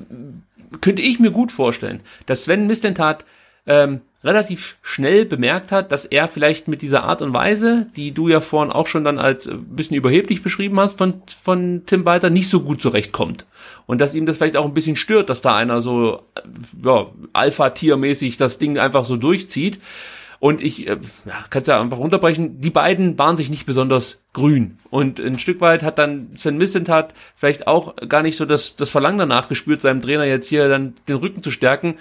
Speaker 1: könnte ich mir gut vorstellen, dass Sven Mislentat ähm, relativ schnell bemerkt hat, dass er vielleicht mit dieser Art und Weise, die du ja vorhin auch schon dann als äh, bisschen überheblich beschrieben hast von, von Tim Walter, nicht so gut zurechtkommt. Und dass ihm das vielleicht auch ein bisschen stört, dass da einer so äh, ja, Alpha-Tier-mäßig das Ding einfach so durchzieht. Und ich äh, ja, kann es ja einfach unterbrechen, die beiden waren sich nicht besonders grün. Und ein Stück weit hat dann Sven Missentat vielleicht auch gar nicht so das, das Verlangen danach gespürt, seinem Trainer jetzt hier dann den Rücken zu stärken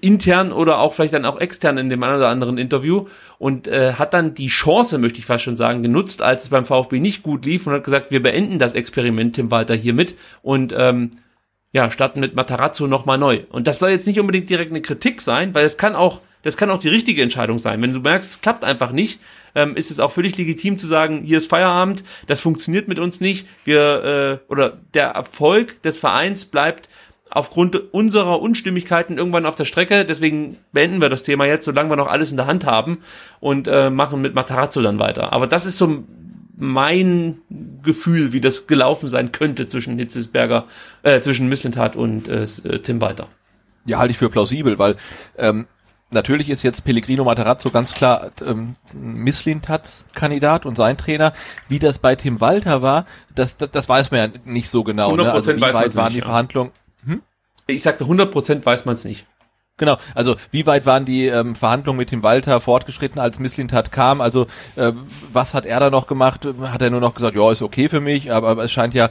Speaker 1: intern oder auch vielleicht dann auch extern in dem einen oder anderen Interview und äh, hat dann die Chance, möchte ich fast schon sagen, genutzt, als es beim VfB nicht gut lief und hat gesagt, wir beenden das Experiment Tim Walter hiermit und ähm, ja, starten mit Matarazzo nochmal neu. Und das soll jetzt nicht unbedingt direkt eine Kritik sein, weil es kann auch das kann auch die richtige Entscheidung sein. Wenn du merkst, es klappt einfach nicht, ähm, ist es auch völlig legitim zu sagen, hier ist Feierabend, das funktioniert mit uns nicht. Wir äh, oder der Erfolg des Vereins bleibt aufgrund unserer Unstimmigkeiten irgendwann auf der Strecke. Deswegen beenden wir das Thema jetzt, solange wir noch alles in der Hand haben und äh, machen mit Matarazzo dann weiter. Aber das ist so mein Gefühl, wie das gelaufen sein könnte zwischen Hitzesberger, äh, zwischen Misslintat und äh, Tim Walter.
Speaker 2: Ja, halte ich für plausibel, weil ähm, natürlich ist jetzt Pellegrino Matarazzo ganz klar ähm, Misslintats Kandidat und sein Trainer. Wie das bei Tim Walter war, das, das, das weiß man ja nicht so genau. Ne? Also wie weit waren die ja. Verhandlungen?
Speaker 1: Ich sagte 100% weiß man es nicht.
Speaker 2: Genau, also wie weit waren die ähm, Verhandlungen mit dem Walter fortgeschritten, als Misslintat kam? Also äh, was hat er da noch gemacht? Hat er nur noch gesagt, ja, ist okay für mich, aber, aber es scheint ja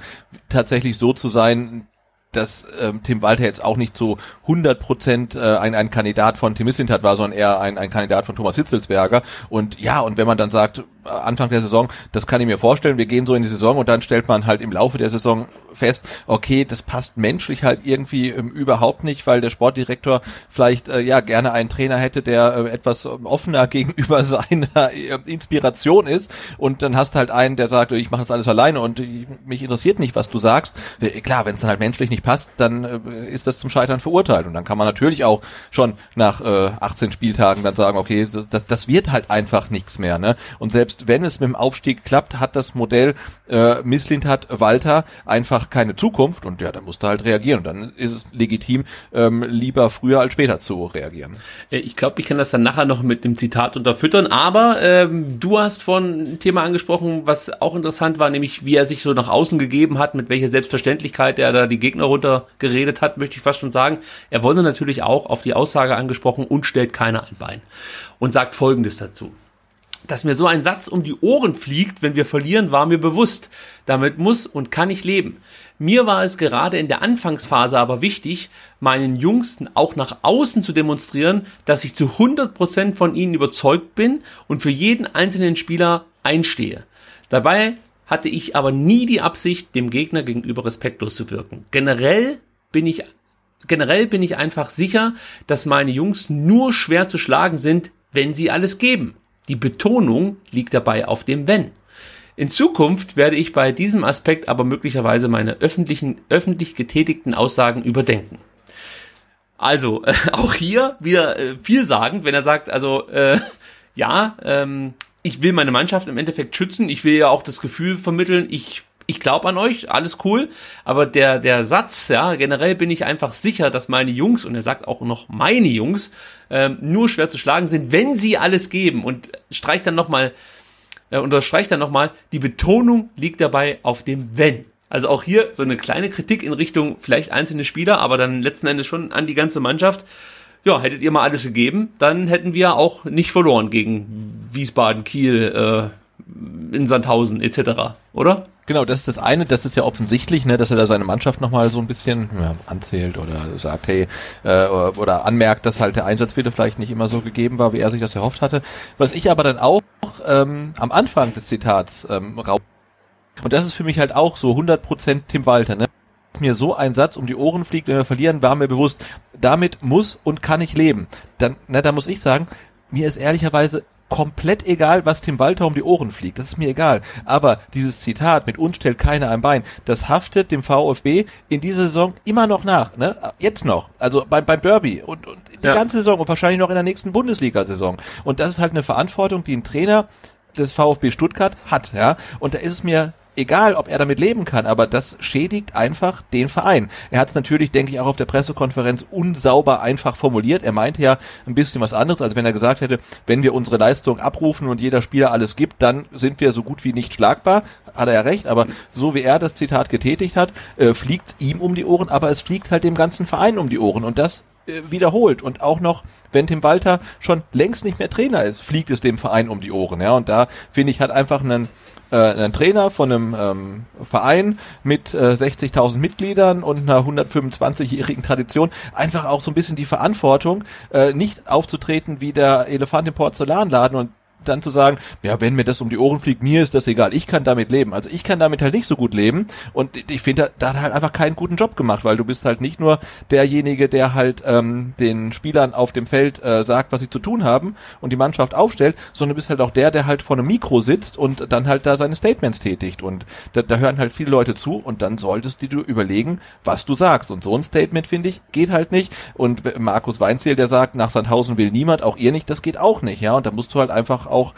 Speaker 2: tatsächlich so zu sein, dass ähm, Tim Walter jetzt auch nicht so 100 Prozent äh, ein, ein Kandidat von Tim Mislintat war, sondern eher ein, ein Kandidat von Thomas Hitzelsberger. Und ja, und wenn man dann sagt, Anfang der Saison, das kann ich mir vorstellen, wir gehen so in die Saison und dann stellt man halt im Laufe der Saison fest, okay, das passt menschlich halt irgendwie ähm, überhaupt nicht, weil der Sportdirektor vielleicht äh, ja gerne einen Trainer hätte, der äh, etwas ähm, offener (laughs) gegenüber seiner äh, Inspiration ist und dann hast halt einen, der sagt, ich mache das alles alleine und äh, mich interessiert nicht, was du sagst. Äh, klar, wenn es dann halt menschlich nicht passt, dann äh, ist das zum Scheitern verurteilt und dann kann man natürlich auch schon nach äh, 18 Spieltagen dann sagen, okay, das, das wird halt einfach nichts mehr. Ne? Und selbst wenn es mit dem Aufstieg klappt, hat das Modell äh, Misslint hat Walter einfach keine Zukunft und ja, dann musst du halt reagieren und dann ist es legitim, ähm, lieber früher als später zu reagieren.
Speaker 1: Äh, ich glaube, ich kann das dann nachher noch mit dem Zitat unterfüttern, aber ähm, du hast von ein Thema angesprochen, was auch interessant war, nämlich wie er sich so nach außen gegeben hat, mit welcher Selbstverständlichkeit er da die Gegner runtergeredet hat, möchte ich fast schon sagen. Er wurde natürlich auch auf die Aussage angesprochen und stellt keiner ein Bein und sagt Folgendes dazu. Dass mir so ein Satz um die Ohren fliegt, wenn wir verlieren, war mir bewusst. Damit muss und kann ich leben. Mir war es gerade in der Anfangsphase aber wichtig, meinen Jungs auch nach außen zu demonstrieren, dass ich zu 100% von ihnen überzeugt bin und für jeden einzelnen Spieler einstehe. Dabei hatte ich aber nie die Absicht, dem Gegner gegenüber respektlos zu wirken. Generell bin ich generell bin ich einfach sicher, dass meine Jungs nur schwer zu schlagen sind, wenn sie alles geben. Die Betonung liegt dabei auf dem Wenn. In Zukunft werde ich bei diesem Aspekt aber möglicherweise meine öffentlichen, öffentlich getätigten Aussagen überdenken. Also, äh, (laughs) auch hier wieder äh, vielsagend, wenn er sagt, also, äh, ja, ähm, ich will meine Mannschaft im Endeffekt schützen, ich will ja auch das Gefühl vermitteln, ich ich glaube an euch, alles cool, aber der, der Satz, ja, generell bin ich einfach sicher, dass meine Jungs, und er sagt auch noch meine Jungs, ähm, nur schwer zu schlagen sind, wenn sie alles geben und streicht dann nochmal, äh, unterstreicht dann nochmal, die Betonung liegt dabei auf dem Wenn. Also auch hier so eine kleine Kritik in Richtung vielleicht einzelne Spieler, aber dann letzten Endes schon an die ganze Mannschaft. Ja, hättet ihr mal alles gegeben, dann hätten wir auch nicht verloren gegen Wiesbaden, Kiel, äh, in Sandhausen etc., oder?
Speaker 2: Genau, das ist das eine, das ist ja offensichtlich, ne, dass er da seine Mannschaft nochmal so ein bisschen ja, anzählt oder sagt, hey, äh, oder anmerkt, dass halt der Einsatzwille vielleicht nicht immer so gegeben war, wie er sich das erhofft hatte. Was ich aber dann auch ähm, am Anfang des Zitats ähm, raub und das ist für mich halt auch so 100% Tim Walter, ne? mir so ein Satz um die Ohren fliegt, wenn wir verlieren, war mir bewusst, damit muss und kann ich leben. Dann, na, da muss ich sagen, mir ist ehrlicherweise komplett egal, was Tim Walter um die Ohren fliegt. Das ist mir egal. Aber dieses Zitat mit uns stellt keiner ein Bein, das haftet dem VfB in dieser Saison immer noch nach. Ne? Jetzt noch. Also beim, beim Derby und, und die ja. ganze Saison und wahrscheinlich noch in der nächsten Bundesliga-Saison. Und das ist halt eine Verantwortung, die ein Trainer des VfB Stuttgart hat, ja. Und da ist es mir egal, ob er damit leben kann, aber das schädigt einfach den Verein. Er hat es natürlich, denke ich, auch auf der Pressekonferenz unsauber einfach formuliert. Er meinte ja ein bisschen was anderes, als wenn er gesagt hätte, wenn wir unsere Leistung abrufen und jeder Spieler alles gibt, dann sind wir so gut wie nicht schlagbar. Hat er ja recht, aber so wie er das Zitat getätigt hat, äh, fliegt ihm um die Ohren, aber es fliegt halt dem ganzen Verein um die Ohren und das äh, wiederholt und auch noch, wenn Tim Walter schon längst nicht mehr Trainer ist, fliegt es dem Verein um die Ohren. Ja, und da finde ich hat einfach einen äh, ein Trainer von einem ähm, Verein mit äh, 60.000 Mitgliedern und einer 125-jährigen Tradition. Einfach auch so ein bisschen die Verantwortung, äh, nicht aufzutreten wie der Elefant im Porzellanladen und dann zu sagen, ja, wenn mir das um die Ohren fliegt, mir ist das egal, ich kann damit leben. Also ich kann damit halt nicht so gut leben und ich finde, da, da hat er halt einfach keinen guten Job gemacht, weil du bist halt nicht nur derjenige, der halt ähm, den Spielern auf dem Feld äh, sagt, was sie zu tun haben und die Mannschaft aufstellt, sondern du bist halt auch der, der halt vor einem Mikro sitzt und dann halt da seine Statements tätigt. Und da, da hören halt viele Leute zu und dann solltest du überlegen, was du sagst. Und so ein Statement, finde ich, geht halt nicht. Und Markus Weinziel, der sagt, nach Sandhausen will niemand, auch ihr nicht, das geht auch nicht, ja, und da musst du halt einfach auch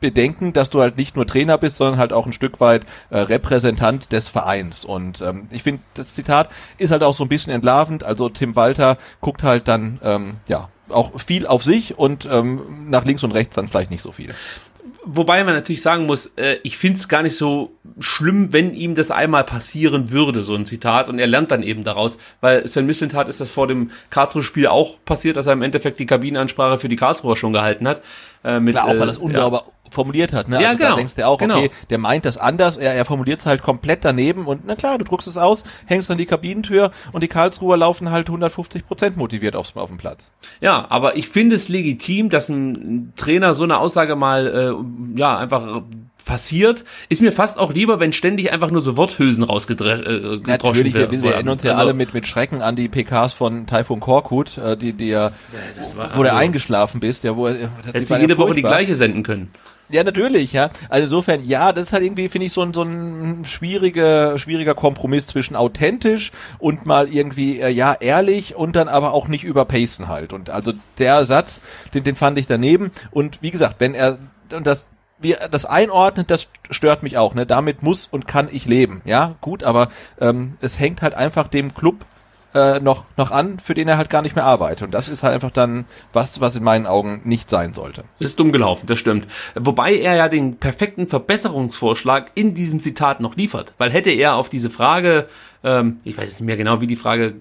Speaker 2: bedenken, dass du halt nicht nur Trainer bist, sondern halt auch ein Stück weit äh, Repräsentant des Vereins. Und ähm, ich finde, das Zitat ist halt auch so ein bisschen entlarvend. Also Tim Walter guckt halt dann, ähm, ja, auch viel auf sich und ähm, nach links und rechts dann vielleicht nicht so viel
Speaker 1: wobei man natürlich sagen muss, äh, ich finde es gar nicht so schlimm, wenn ihm das einmal passieren würde, so ein Zitat, und er lernt dann eben daraus, weil Sven Mislintat ist das vor dem Karlsruhe-Spiel auch passiert, dass er im Endeffekt die Kabinenansprache für die Karlsruher schon gehalten hat.
Speaker 2: Äh, mit, Klar, auch weil das unsauber ja formuliert hat. Ne?
Speaker 1: Ja, also genau. Da
Speaker 2: denkst du auch,
Speaker 1: genau.
Speaker 2: okay, der meint das anders, er, er formuliert es halt komplett daneben und na klar, du druckst es aus, hängst an die Kabinentür und die Karlsruher laufen halt 150 Prozent motiviert aufs, auf dem Platz.
Speaker 1: Ja, aber ich finde es legitim, dass ein Trainer so eine Aussage mal, äh, ja, einfach passiert, ist mir fast auch lieber, wenn ständig einfach nur so Worthülsen rausgedroschen äh,
Speaker 2: Natürlich, wir, wir erinnern uns ja also, alle mit, mit Schrecken an die PKs von Taifun Korkut, äh, die, die ja, war, wo also, du eingeschlafen bist, ja, wo er,
Speaker 1: hätte sie jede Woche die gleiche senden können.
Speaker 2: Ja, natürlich, ja. Also insofern, ja, das ist halt irgendwie, finde ich, so ein, so ein schwieriger, schwieriger Kompromiss zwischen authentisch und mal irgendwie, äh, ja, ehrlich und dann aber auch nicht überpacen halt. Und also der Satz, den, den fand ich daneben. Und wie gesagt, wenn er, und das, wie das einordnet, das stört mich auch. Ne? Damit muss und kann ich leben. Ja, gut, aber ähm, es hängt halt einfach dem Club äh, noch, noch an, für den er halt gar nicht mehr arbeitet. Und das ist halt einfach dann was, was in meinen Augen nicht sein sollte.
Speaker 1: Ist dumm gelaufen, das stimmt. Wobei er ja den perfekten Verbesserungsvorschlag in diesem Zitat noch liefert. Weil hätte er auf diese Frage, ähm, ich weiß nicht mehr genau, wie die Frage äh,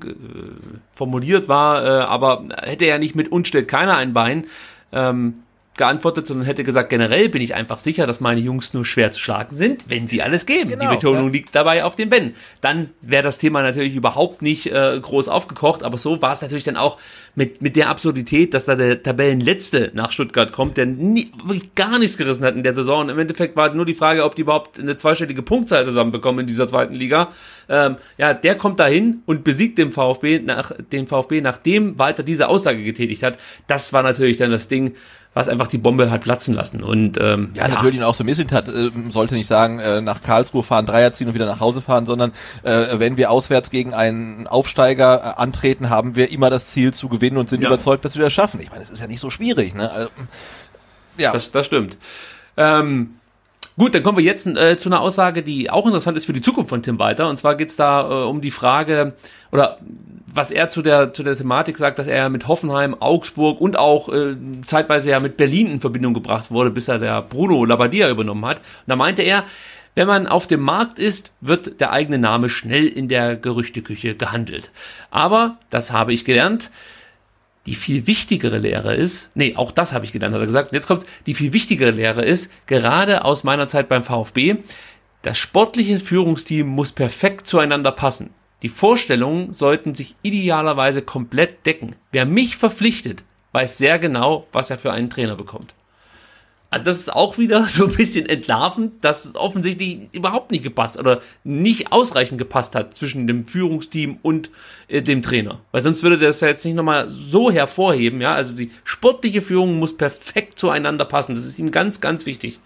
Speaker 1: formuliert war, äh, aber hätte er nicht mit uns stellt keiner ein Bein, ähm, geantwortet, sondern hätte gesagt, generell bin ich einfach sicher, dass meine Jungs nur schwer zu schlagen sind, wenn sie alles geben. Genau, die Betonung ja. liegt dabei auf dem Wenn. Dann wäre das Thema natürlich überhaupt nicht äh, groß aufgekocht, aber so war es natürlich dann auch mit, mit der Absurdität, dass da der Tabellenletzte nach Stuttgart kommt, der nie, wirklich gar nichts gerissen hat in der Saison. Und im Endeffekt war nur die Frage, ob die überhaupt eine zweistellige Punktzahl zusammenbekommen in dieser zweiten Liga. Ähm, ja, der kommt dahin und besiegt den VfB nach den VfB, nachdem Walter diese Aussage getätigt hat. Das war natürlich dann das Ding, was einfach die Bombe hat platzen lassen. Und ähm,
Speaker 2: ja, ja. natürlich auch so Missint hat, äh, sollte nicht sagen, äh, nach Karlsruhe fahren, Dreier ziehen und wieder nach Hause fahren, sondern äh, wenn wir auswärts gegen einen Aufsteiger äh, antreten, haben wir immer das Ziel zu gewinnen und sind ja. überzeugt, dass wir das schaffen. Ich meine, es ist ja nicht so schwierig, ne? Also,
Speaker 1: ja. Das, das stimmt. Ähm, Gut, dann kommen wir jetzt äh, zu einer Aussage, die auch interessant ist für die Zukunft von Tim Walter. Und zwar geht's da äh, um die Frage, oder was er zu der, zu der Thematik sagt, dass er mit Hoffenheim, Augsburg und auch äh, zeitweise ja mit Berlin in Verbindung gebracht wurde, bis er der Bruno Labbadia übernommen hat. Und da meinte er, wenn man auf dem Markt ist, wird der eigene Name schnell in der Gerüchteküche gehandelt. Aber, das habe ich gelernt, die viel wichtigere Lehre ist, nee, auch das habe ich gelernt, hat er gesagt. Jetzt kommt, die viel wichtigere Lehre ist, gerade aus meiner Zeit beim VfB, das sportliche Führungsteam muss perfekt zueinander passen. Die Vorstellungen sollten sich idealerweise komplett decken. Wer mich verpflichtet, weiß sehr genau, was er für einen Trainer bekommt. Also das ist auch wieder (laughs) so ein bisschen entlarvend, dass es offensichtlich überhaupt nicht gepasst oder nicht ausreichend gepasst hat zwischen dem Führungsteam und äh, dem Trainer. Weil sonst würde das ja jetzt nicht nochmal so hervorheben, ja. Also die sportliche Führung muss perfekt zueinander passen. Das ist ihm ganz, ganz wichtig.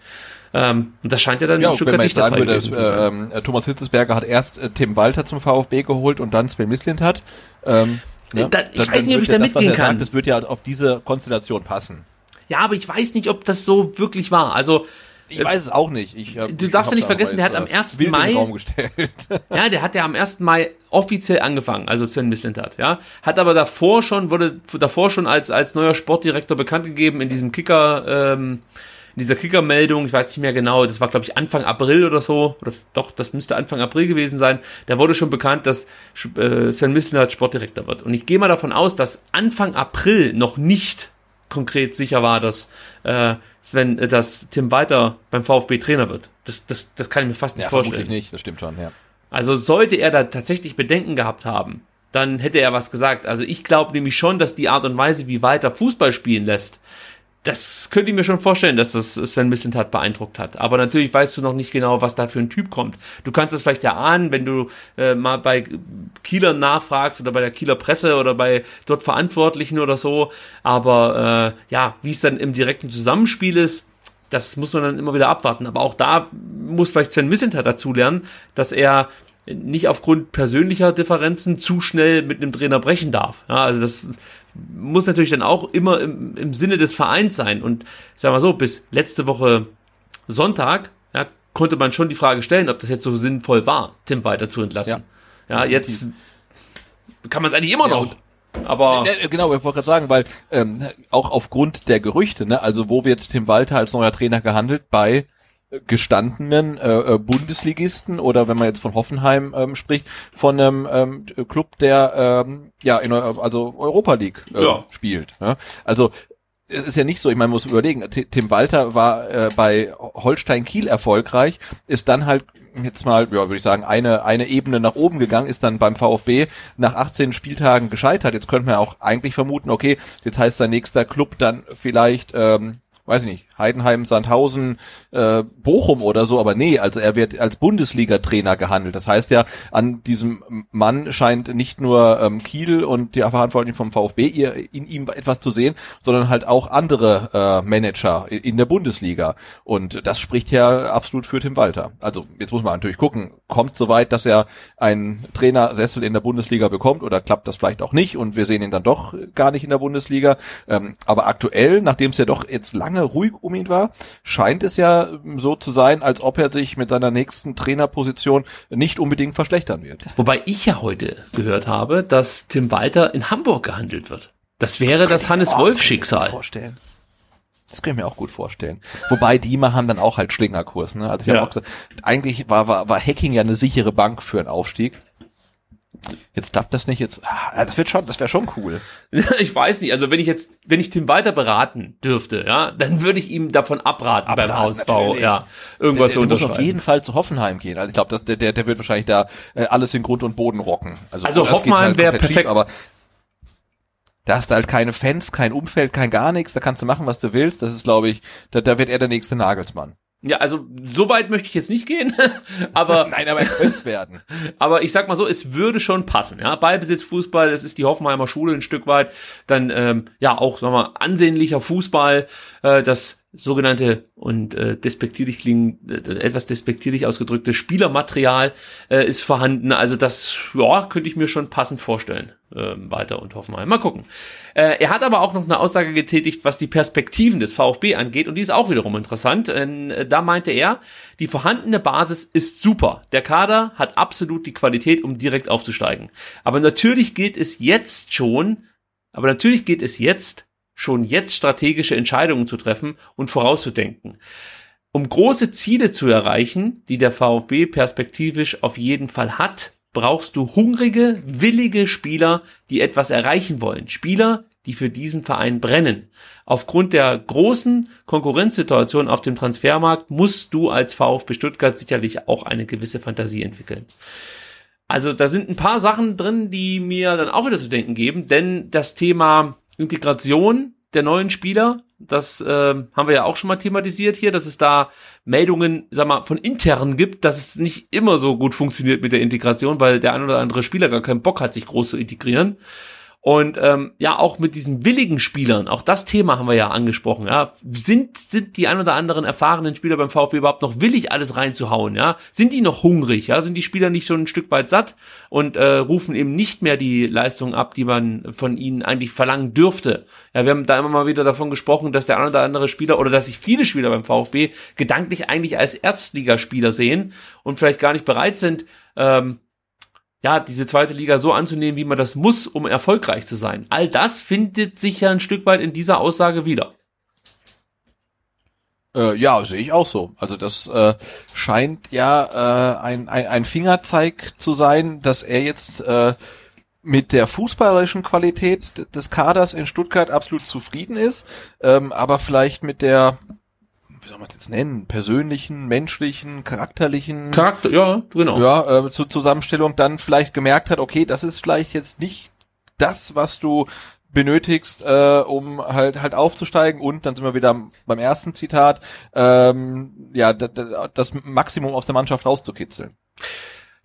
Speaker 1: Ähm, und das scheint ja dann
Speaker 2: ja, ein Stück weit nicht sagen würde, dass, äh, Thomas Hitzesberger hat erst äh, Tim Walter zum VfB geholt und dann Sven Mislint hat. Ähm,
Speaker 1: ne? da, ich dann, weiß nicht, ob ich da mitgehen kann. Sagt,
Speaker 2: das wird ja auf diese Konstellation passen.
Speaker 1: Ja, aber ich weiß nicht, ob das so wirklich war. Also
Speaker 2: ich weiß es auch nicht. Ich,
Speaker 1: äh, du darfst ja nicht vergessen, der hat am 1. Mai. (laughs) ja, der hat ja am 1. Mai offiziell angefangen, also Sven Mislintat, ja. Hat aber davor schon, wurde davor schon als, als neuer Sportdirektor bekannt gegeben in diesem Kicker, ähm, in dieser Kicker-Meldung, ich weiß nicht mehr genau, das war glaube ich Anfang April oder so, oder doch, das müsste Anfang April gewesen sein, da wurde schon bekannt, dass äh, Sven Mislintat Sportdirektor wird. Und ich gehe mal davon aus, dass Anfang April noch nicht konkret sicher war, dass äh, Sven, äh, dass Tim Walter beim VfB Trainer wird. Das, das, das kann ich mir fast nicht ja, vorstellen.
Speaker 2: Vermutlich nicht, das stimmt schon, ja.
Speaker 1: Also sollte er da tatsächlich Bedenken gehabt haben, dann hätte er was gesagt. Also ich glaube nämlich schon, dass die Art und Weise, wie Walter Fußball spielen lässt, das könnte ich mir schon vorstellen, dass das Sven Mislintat beeindruckt hat. Aber natürlich weißt du noch nicht genau, was da für ein Typ kommt. Du kannst es vielleicht erahnen, wenn du äh, mal bei Kieler nachfragst oder bei der Kieler Presse oder bei dort Verantwortlichen oder so. Aber äh, ja, wie es dann im direkten Zusammenspiel ist, das muss man dann immer wieder abwarten. Aber auch da muss vielleicht Sven Mislintat dazu lernen, dass er nicht aufgrund persönlicher Differenzen zu schnell mit einem Trainer brechen darf. Ja, also das muss natürlich dann auch immer im, im Sinne des Vereins sein. Und sagen wir so, bis letzte Woche Sonntag ja, konnte man schon die Frage stellen, ob das jetzt so sinnvoll war, Tim weiter zu entlassen. Ja, ja jetzt kann man es eigentlich immer noch.
Speaker 2: Ja,
Speaker 1: Aber
Speaker 2: Ja, genau, ich wollte gerade sagen, weil ähm, auch aufgrund der Gerüchte, ne, also wo wird Tim Walter als neuer Trainer gehandelt? Bei gestandenen äh, äh, Bundesligisten oder wenn man jetzt von Hoffenheim ähm, spricht, von einem ähm, Club, der ähm, ja in also Europa League äh,
Speaker 1: Ja.
Speaker 2: spielt. Ja? Also es ist ja nicht so, ich meine, man muss überlegen, Tim Walter war äh, bei Holstein Kiel erfolgreich, ist dann halt jetzt mal, ja, würde ich sagen, eine, eine Ebene nach oben gegangen, ist dann beim VfB nach 18 Spieltagen gescheitert. Jetzt könnte man ja auch eigentlich vermuten, okay, jetzt heißt sein nächster Club dann vielleicht, ähm, weiß ich nicht, Heidenheim, Sandhausen, äh, Bochum oder so, aber nee, also er wird als Bundesliga-Trainer gehandelt. Das heißt ja, an diesem Mann scheint nicht nur ähm, Kiel und die Verantwortlichen vom VfB ihr, in ihm etwas zu sehen, sondern halt auch andere äh, Manager i- in der Bundesliga. Und das spricht ja absolut für Tim Walter. Also jetzt muss man natürlich gucken, kommt so weit, dass er einen Trainersessel in der Bundesliga bekommt oder klappt das vielleicht auch nicht und wir sehen ihn dann doch gar nicht in der Bundesliga. Ähm, aber aktuell, nachdem es ja doch jetzt lange ruhig um ihn war, scheint es ja ähm, so zu sein, als ob er sich mit seiner nächsten Trainerposition nicht unbedingt verschlechtern wird.
Speaker 1: wobei ich ja heute gehört habe, dass Tim Walter in Hamburg gehandelt wird. Das wäre das Hannes Wolf Schicksal.
Speaker 2: Vorstellen. Das kann ich mir auch gut vorstellen. Wobei die machen dann auch halt Schlingerkurs. Ne? Also ich
Speaker 1: Ja.
Speaker 2: habe auch gesagt, eigentlich war, war, war Hacking ja eine sichere Bank für einen Aufstieg. Jetzt klappt das nicht. Jetzt, ah, das wird schon, das wäre schon cool. (laughs)
Speaker 1: Ich weiß nicht, also wenn ich jetzt, wenn ich Tim Walter beraten dürfte, ja, dann würde ich ihm davon abraten, beim
Speaker 2: Abraten,
Speaker 1: Hausbau,
Speaker 2: natürlich.
Speaker 1: ja, irgendwas
Speaker 2: der,
Speaker 1: zu
Speaker 2: der muss auf jeden Fall zu Hoffenheim gehen. Also ich glaube, der, der, der wird wahrscheinlich da äh, alles in Grund und Boden rocken.
Speaker 1: Also
Speaker 2: geht
Speaker 1: Hoffenheim wär
Speaker 2: komplett
Speaker 1: perfekt.
Speaker 2: aber da hast du halt keine Fans, kein Umfeld, kein gar nichts. Da kannst du machen, was du willst. Das ist, glaube ich, da, da wird er der nächste Nagelsmann.
Speaker 1: Ja, also so weit möchte ich jetzt nicht gehen, (laughs) aber (laughs)
Speaker 2: Nein, aber er könnte es werden. (laughs)
Speaker 1: aber ich sag mal so, es würde schon passen. Ja, Ballbesitz, Fußball, das ist die Hoffenheimer Schule ein Stück weit. Dann ähm, ja auch, sagen wir mal, ansehnlicher Fußball, äh, das sogenannte und äh, despektierlich klingen, äh, etwas despektierlich ausgedrückte Spielermaterial äh, ist vorhanden. Also das ja, könnte ich mir schon passend vorstellen. Ähm, weiter und Hoffenheim. Mal gucken. Äh, er hat aber auch noch eine Aussage getätigt, was die Perspektiven des VfB angeht und die ist auch wiederum interessant. Äh, da meinte er, die vorhandene Basis ist super. Der Kader hat absolut die Qualität, um direkt aufzusteigen. Aber natürlich geht es jetzt schon, aber natürlich geht es jetzt schon jetzt strategische Entscheidungen zu treffen und vorauszudenken. Um große Ziele zu erreichen, die der VfB perspektivisch auf jeden Fall hat, brauchst du hungrige, willige Spieler, die etwas erreichen wollen. Spieler, die für diesen Verein brennen. Aufgrund der großen Konkurrenzsituation auf dem Transfermarkt musst du als VfB Stuttgart sicherlich auch eine gewisse Fantasie entwickeln. Also da sind ein paar Sachen drin, die mir dann auch wieder zu denken geben, denn das Thema Integration der neuen Spieler, das äh, haben wir ja auch schon mal thematisiert hier, dass es da Meldungen, sag mal, von intern gibt, dass es nicht immer so gut funktioniert mit der Integration, weil der ein oder andere Spieler gar keinen Bock hat, sich groß zu integrieren. Und ähm, ja, auch mit diesen willigen Spielern, auch das Thema haben wir ja angesprochen, ja. Sind, sind die ein oder anderen erfahrenen Spieler beim VfB überhaupt noch willig, alles reinzuhauen, ja? Sind die noch hungrig, ja? Sind die Spieler nicht schon ein Stück weit satt und äh, rufen eben nicht mehr die Leistung ab, die man von ihnen eigentlich verlangen dürfte? Ja, wir haben da immer mal wieder davon gesprochen, dass der ein oder andere Spieler oder dass sich viele Spieler beim VfB gedanklich eigentlich als Erstligaspieler sehen und vielleicht gar nicht bereit sind, ähm, ja, diese zweite Liga so anzunehmen, wie man das muss, um erfolgreich zu sein. All das findet sich ja ein Stück weit in dieser Aussage wieder.
Speaker 2: Äh, ja, sehe ich auch so. Also das äh, scheint ja äh, ein, ein, ein Fingerzeig zu sein, dass er jetzt äh, mit der fußballerischen Qualität des Kaders in Stuttgart absolut zufrieden ist, ähm, aber vielleicht mit der, wie soll man es jetzt nennen, persönlichen, menschlichen, charakterlichen
Speaker 1: Charakter, ja, genau.
Speaker 2: ja, äh, zur Zusammenstellung dann vielleicht gemerkt hat, okay, das ist vielleicht jetzt nicht das, was du benötigst, äh, um halt halt aufzusteigen und dann sind wir wieder beim ersten Zitat, ähm, ja, das Maximum aus der Mannschaft rauszukitzeln.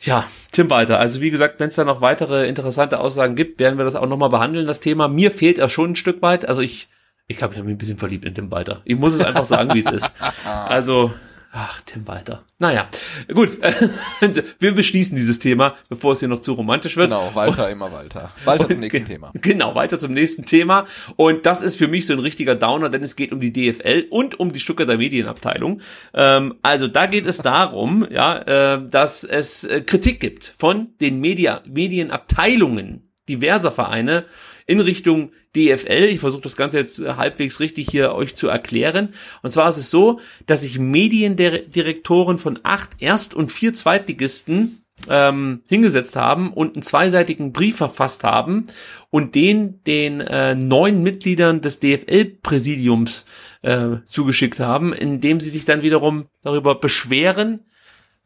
Speaker 1: Ja, Tim Walter. Also wie gesagt, wenn es da noch weitere interessante Aussagen gibt, werden wir das auch nochmal behandeln, das Thema. Mir fehlt er schon ein Stück weit. Also ich, ich glaube, ich habe mich ein bisschen verliebt in Tim Walter. Ich muss es einfach sagen, wie es ist. (laughs) Also, ach, Tim Walter. Naja, gut. (laughs) wir beschließen dieses Thema, bevor es hier noch zu romantisch wird.
Speaker 2: Genau, Walter immer Walter. Walter zum nächsten Thema.
Speaker 1: Genau, weiter zum nächsten Thema. Und das ist für mich so ein richtiger Downer, denn es geht um die DFL und um die Stuttgarter Medienabteilung. Ähm, also da geht es darum, (laughs) ja, äh, dass es äh, Kritik gibt von den Media Medienabteilungen diverser Vereine in Richtung DFL. Ich versuche das Ganze jetzt halbwegs richtig hier euch zu erklären. Und zwar ist es so, dass sich Mediendirektoren von acht Erst- und vier Zweitligisten ähm, hingesetzt haben und einen zweiseitigen Brief verfasst haben und den den äh, neuen Mitgliedern des DFL-Präsidiums äh, zugeschickt haben, indem sie sich dann wiederum darüber beschweren,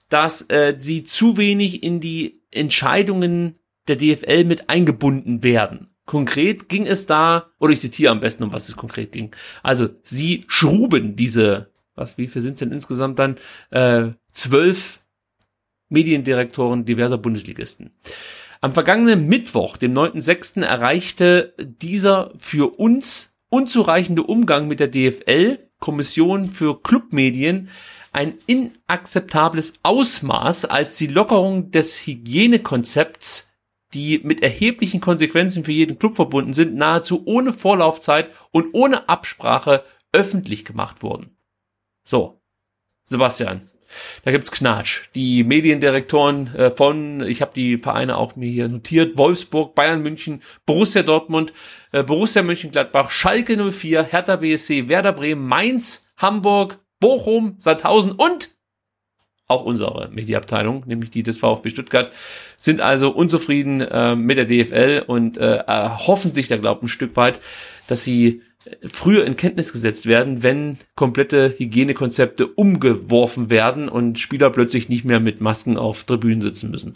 Speaker 1: dass äh, sie zu wenig in die Entscheidungen der DFL mit eingebunden werden. Konkret ging es da, oder ich zitiere am besten, um was es konkret ging. Also sie schruben diese, was, wie viel sind es denn insgesamt dann? Äh, zwölf Mediendirektoren diverser Bundesligisten. Am vergangenen Mittwoch, dem 9.6., erreichte dieser für uns unzureichende Umgang mit der DFL, Kommission für Clubmedien, ein inakzeptables Ausmaß, als die Lockerung des Hygienekonzepts, die mit erheblichen Konsequenzen für jeden Club verbunden sind, nahezu ohne Vorlaufzeit und ohne Absprache öffentlich gemacht wurden. So, Sebastian, da gibt's Knatsch. Die Mediendirektoren äh, von, ich habe die Vereine auch mir hier notiert, Wolfsburg, Bayern München, Borussia Dortmund, äh, Borussia Mönchengladbach, Schalke 04, Hertha BSC, Werder Bremen, Mainz, Hamburg, Bochum, Sandhausen und auch unsere Mediabteilung, nämlich die des VfB Stuttgart, sind also unzufrieden äh, mit der DFL und äh, hoffen sich da, glaube ich, ein Stück weit, dass sie früher in Kenntnis gesetzt werden, wenn komplette Hygienekonzepte umgeworfen werden und Spieler plötzlich nicht mehr mit Masken auf Tribünen sitzen müssen.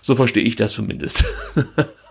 Speaker 1: So verstehe ich das zumindest. (laughs)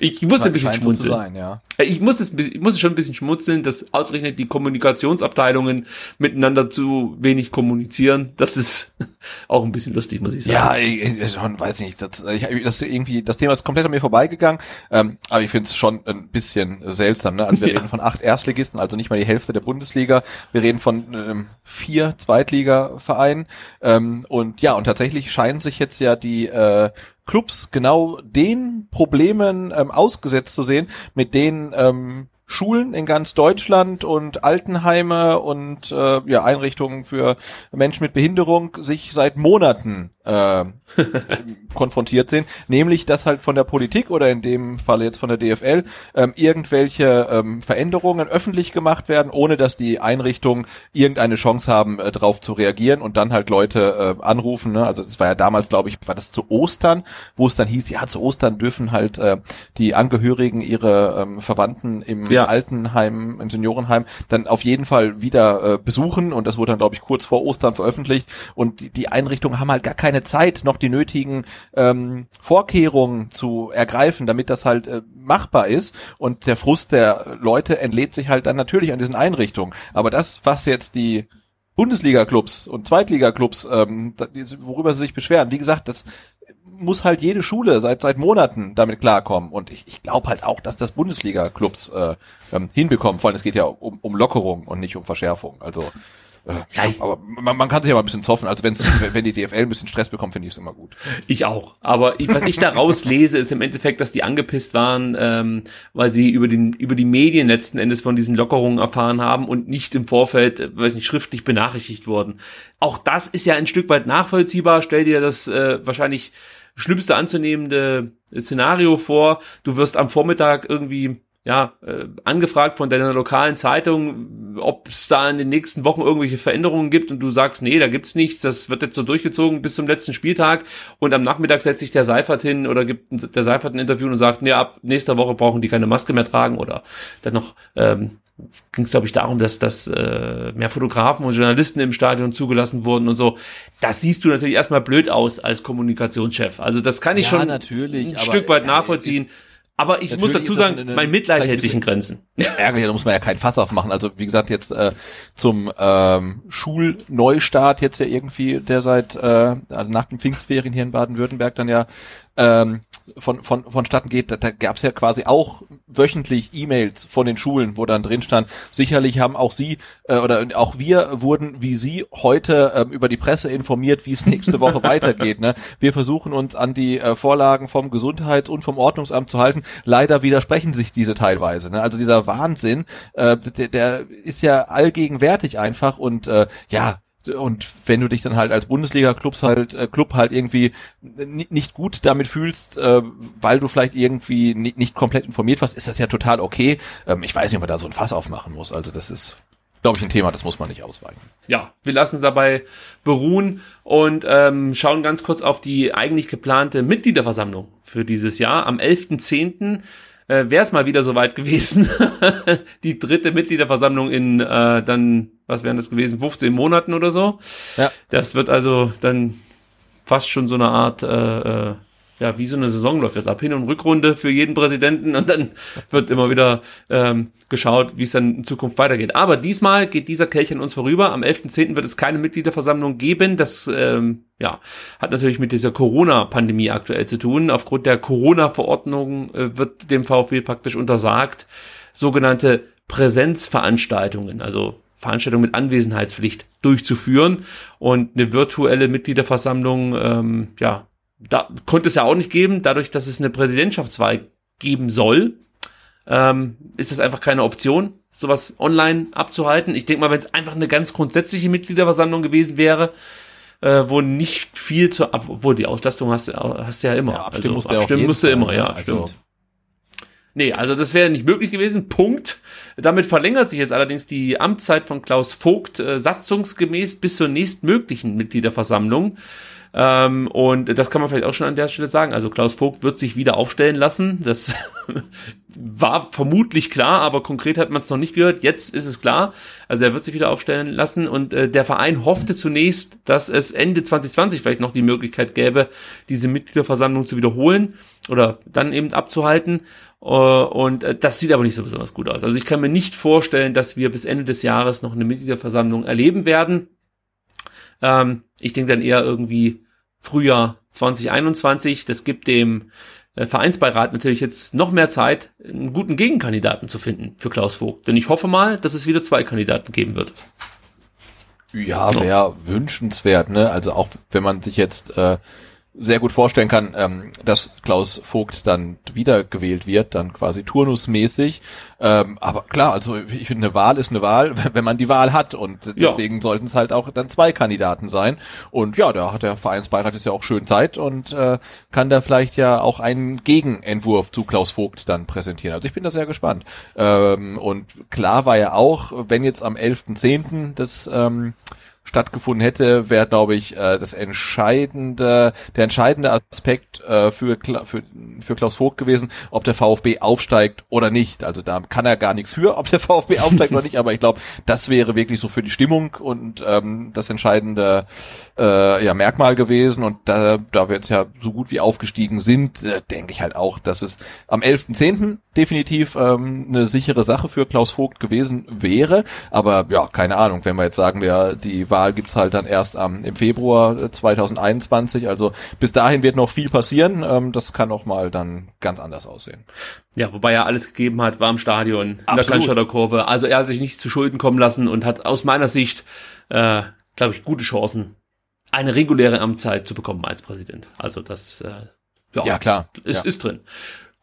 Speaker 1: Ich muss ein bisschen schmunzeln. So sein, ja. Ich muss es, ich muss schon ein bisschen schmunzeln, dass ausgerechnet die Kommunikationsabteilungen miteinander zu wenig kommunizieren. Das ist (laughs) auch ein bisschen lustig, muss ich sagen.
Speaker 2: Ja, ich, ich schon, weiß nicht. Das, ich, das irgendwie, das Thema ist komplett an mir vorbeigegangen. Ähm, aber ich finde es schon ein bisschen seltsam. Ne? Also wir (laughs) ja. reden von acht Erstligisten, also nicht mal die Hälfte der Bundesliga. Wir reden von ähm, vier Zweitliga-Vereinen. Ähm, und ja, und tatsächlich scheinen sich jetzt ja die äh, Clubs genau den Problemen ähm, ausgesetzt zu sehen, mit denen ähm, Schulen in ganz Deutschland und Altenheime und äh, ja, Einrichtungen für Menschen mit Behinderung sich seit Monaten äh, (laughs) konfrontiert sind, nämlich dass halt von der Politik oder in dem Fall jetzt von der DFL ähm, irgendwelche ähm, Veränderungen öffentlich gemacht werden, ohne dass die Einrichtungen irgendeine Chance haben, äh, darauf zu reagieren und dann halt Leute äh, anrufen. Ne? Also das war ja damals, glaube ich, war das zu Ostern, wo es dann hieß, ja, zu Ostern dürfen halt äh, die Angehörigen ihre ähm, Verwandten im ja. Altenheim, im Seniorenheim dann auf jeden Fall wieder äh, besuchen und das wurde dann, glaube ich, kurz vor Ostern veröffentlicht und die, die Einrichtungen haben halt gar keine Zeit, noch die nötigen ähm, Vorkehrungen zu ergreifen, damit das halt äh, machbar ist. Und der Frust der Leute entlädt sich halt dann natürlich an diesen Einrichtungen. Aber das, was jetzt die Bundesliga-Clubs und Zweitliga-Clubs, ähm, worüber sie sich beschweren, wie gesagt, das muss halt jede Schule seit seit Monaten damit klarkommen. Und ich, ich glaube halt auch, dass das Bundesliga-Clubs äh, ähm, hinbekommen. Vor allem es geht ja um, um Lockerung und nicht um Verschärfung. Also ja, aber man, man kann sich ja mal ein bisschen zoffen. Also wenn's, (laughs) wenn die DFL ein bisschen Stress bekommt, finde ich es immer gut.
Speaker 1: Ich auch. Aber ich, was ich da rauslese, ist im Endeffekt, dass die angepisst waren, ähm, weil sie über, den, über die Medien letzten Endes von diesen Lockerungen erfahren haben und nicht im Vorfeld, äh, weiß nicht, schriftlich benachrichtigt wurden. Auch das ist ja ein Stück weit nachvollziehbar. Stell dir das äh, wahrscheinlich schlimmste anzunehmende Szenario vor. Du wirst am Vormittag irgendwie ja, äh, angefragt von deiner lokalen Zeitung, ob es da in den nächsten Wochen irgendwelche Veränderungen gibt und du sagst, nee, da gibt's nichts, das wird jetzt so durchgezogen bis zum letzten Spieltag und am Nachmittag setzt sich der Seifert hin oder gibt der Seifert ein Interview und sagt, nee, ab nächster Woche brauchen die keine Maske mehr tragen oder dann noch ähm, ging es, glaube ich, darum, dass, dass äh, mehr Fotografen und Journalisten im Stadion zugelassen wurden und so. Das siehst du natürlich erstmal blöd aus als Kommunikationschef. Also das kann ich ja, schon
Speaker 2: natürlich,
Speaker 1: ein Stück weit nachvollziehen. Aber ich muss dazu sagen, mein Mitleid hält sich in Grenzen. (laughs)
Speaker 2: Ärgerlich, da muss man ja kein Fass aufmachen. Also wie gesagt, jetzt äh, zum ähm, Schulneustart jetzt ja irgendwie, der seit äh, nach den Pfingstferien hier in Baden-Württemberg dann ja ähm, von, von, vonstatten geht, da, da gab es ja quasi auch wöchentlich E-Mails von den Schulen, wo dann drin stand, sicherlich haben auch Sie äh, oder auch wir wurden wie Sie heute ähm, über die Presse informiert, wie es nächste Woche (laughs) weitergeht. Ne? Wir versuchen uns an die äh, Vorlagen vom Gesundheits- und vom Ordnungsamt zu halten. Leider widersprechen sich diese teilweise. Ne? Also dieser Wahnsinn, äh, der, der ist ja allgegenwärtig einfach und äh, ja, und wenn du dich dann halt als Bundesliga-Club halt, äh, Club halt irgendwie nicht gut damit fühlst, äh, weil du vielleicht irgendwie nicht, nicht komplett informiert warst, ist das ja total okay. Ähm, ich weiß nicht, ob man da so ein Fass aufmachen muss. Also das ist, glaube ich, ein Thema, das muss man nicht ausweichen.
Speaker 1: Ja, wir lassen es dabei beruhen und ähm, schauen ganz kurz auf die eigentlich geplante Mitgliederversammlung für dieses Jahr. Am 11.10. Äh, wäre es mal wieder soweit gewesen. (laughs) die dritte Mitgliederversammlung in äh, dann, was wären das gewesen, 15 Monaten oder so. Ja. Das wird also dann fast schon so eine Art äh, äh, ja, wie so eine Saison läuft das ab. Hin- und Rückrunde für jeden Präsidenten und dann (laughs) wird immer wieder ähm, geschaut, wie es dann in Zukunft weitergeht. Aber diesmal geht dieser Kelch an uns vorüber. Am 11.10. wird es keine Mitgliederversammlung geben. Das ähm, ja, hat natürlich mit dieser Corona-Pandemie aktuell zu tun. Aufgrund der Corona-Verordnung äh, wird dem VfB praktisch untersagt, sogenannte Präsenzveranstaltungen, also Veranstaltungen mit Anwesenheitspflicht durchzuführen. Und eine virtuelle Mitgliederversammlung, ähm, ja, da konnte es ja auch nicht geben, dadurch, dass es eine Präsidentschaftswahl geben soll, ähm, ist das einfach keine Option, sowas online abzuhalten. Ich denke mal, wenn es einfach eine ganz grundsätzliche Mitgliederversammlung gewesen wäre, äh, wo nicht viel zu, obwohl die Auslastung hast, hast du ja immer. Ja,
Speaker 2: abstimmen
Speaker 1: also,
Speaker 2: musst abstimmen
Speaker 1: musst du immer, ja, also. stimmt. Nee, also das wäre nicht möglich gewesen. Punkt. Damit verlängert sich jetzt allerdings die Amtszeit von Klaus Vogt äh, satzungsgemäß bis zur nächstmöglichen Mitgliederversammlung. Ähm, und das kann man vielleicht auch schon an der Stelle sagen. Also Klaus Vogt wird sich wieder aufstellen lassen. Das (laughs) war vermutlich klar, aber konkret hat man es noch nicht gehört. Jetzt ist es klar. Also er wird sich wieder aufstellen lassen und äh, der Verein hoffte zunächst, dass es Ende 2020 vielleicht noch die Möglichkeit gäbe, diese Mitgliederversammlung zu wiederholen oder dann eben abzuhalten. Uh, und uh, das sieht aber nicht so besonders gut aus. Also ich kann mir nicht vorstellen, dass wir bis Ende des Jahres noch eine Mitgliederversammlung erleben werden. Ähm, ich denke dann eher irgendwie Frühjahr 2021. Das gibt dem äh, Vereinsbeirat natürlich jetzt noch mehr Zeit, einen guten Gegenkandidaten zu finden für Klaus Vogt. Denn ich hoffe mal, dass es wieder zwei Kandidaten geben wird.
Speaker 2: Ja, wäre wünschenswert, ne? Also auch wenn man sich jetzt äh, sehr gut vorstellen kann, ähm, dass Klaus Vogt dann wiedergewählt wird, dann quasi turnusmäßig. Ähm, aber klar, also ich finde, eine Wahl ist eine Wahl, (laughs) wenn man die Wahl hat. Und deswegen ja. sollten es halt auch dann zwei Kandidaten sein. Und ja, da hat der Vereinsbeirat jetzt ja auch schön Zeit und äh, kann da vielleicht ja auch einen Gegenentwurf zu Klaus Vogt dann präsentieren. Also ich bin da sehr gespannt. Ähm, und klar war ja auch, wenn jetzt am 11.10. das ähm, stattgefunden hätte, wäre, glaube ich, äh, das entscheidende, der entscheidende Aspekt äh, für, für, für Klaus Vogt gewesen, ob der VfB aufsteigt oder nicht. Also da kann er gar nichts für, ob der (laughs) VfB aufsteigt oder nicht, aber ich glaube, das wäre wirklich so für die Stimmung und ähm, das entscheidende äh, ja, Merkmal gewesen. Und da, da wir jetzt ja so gut wie aufgestiegen sind, äh, denke ich halt auch, dass es am 11.10. definitiv ähm, eine sichere Sache für Klaus Vogt gewesen wäre. Aber ja, keine Ahnung, wenn wir jetzt sagen, wir die Wahl gibt's halt dann erst am, im Februar 2021. Äh, also bis dahin wird noch viel passieren. Ähm, das kann auch mal dann ganz anders aussehen.
Speaker 1: Ja, wobei er alles gegeben hat, war im Stadion, in der Cannstatter Kurve. Also er hat sich nicht zu Schulden kommen lassen und hat aus meiner Sicht, äh, glaube ich, gute Chancen, eine reguläre Amtszeit zu bekommen als Präsident. Also das äh,
Speaker 2: ja, ja klar.
Speaker 1: Ist,
Speaker 2: ja.
Speaker 1: ist drin.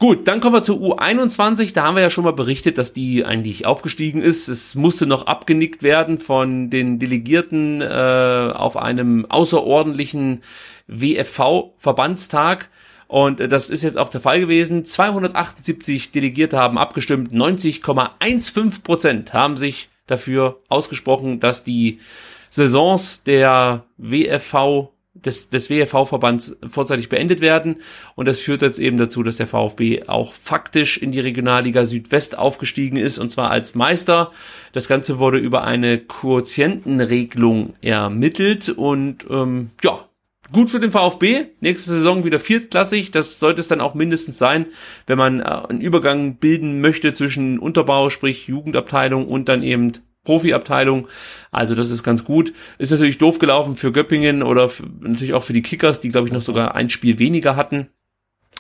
Speaker 1: Gut, dann kommen wir zu U21. Da haben wir ja schon mal berichtet, dass die eigentlich aufgestiegen ist. Es musste noch abgenickt werden von den Delegierten äh, auf einem außerordentlichen WFV-Verbandstag. Und das ist jetzt auch der Fall gewesen. 278 Delegierte haben abgestimmt. 90,15 Prozent haben sich dafür ausgesprochen, dass die Saisons der WFV des, des WFV-Verbands vorzeitig beendet werden. Und das führt jetzt eben dazu, dass der VfB auch faktisch in die Regionalliga Südwest aufgestiegen ist, und zwar als Meister. Das Ganze wurde über eine Quotientenregelung ermittelt und ähm, ja, gut für den VfB. Nächste Saison wieder viertklassig. Das sollte es dann auch mindestens sein, wenn man äh, einen Übergang bilden möchte zwischen Unterbau, sprich Jugendabteilung und dann eben Profiabteilung. Also das ist ganz gut. Ist natürlich doof gelaufen für Göppingen oder für, natürlich auch für die Kickers, die glaube ich noch sogar ein Spiel weniger hatten.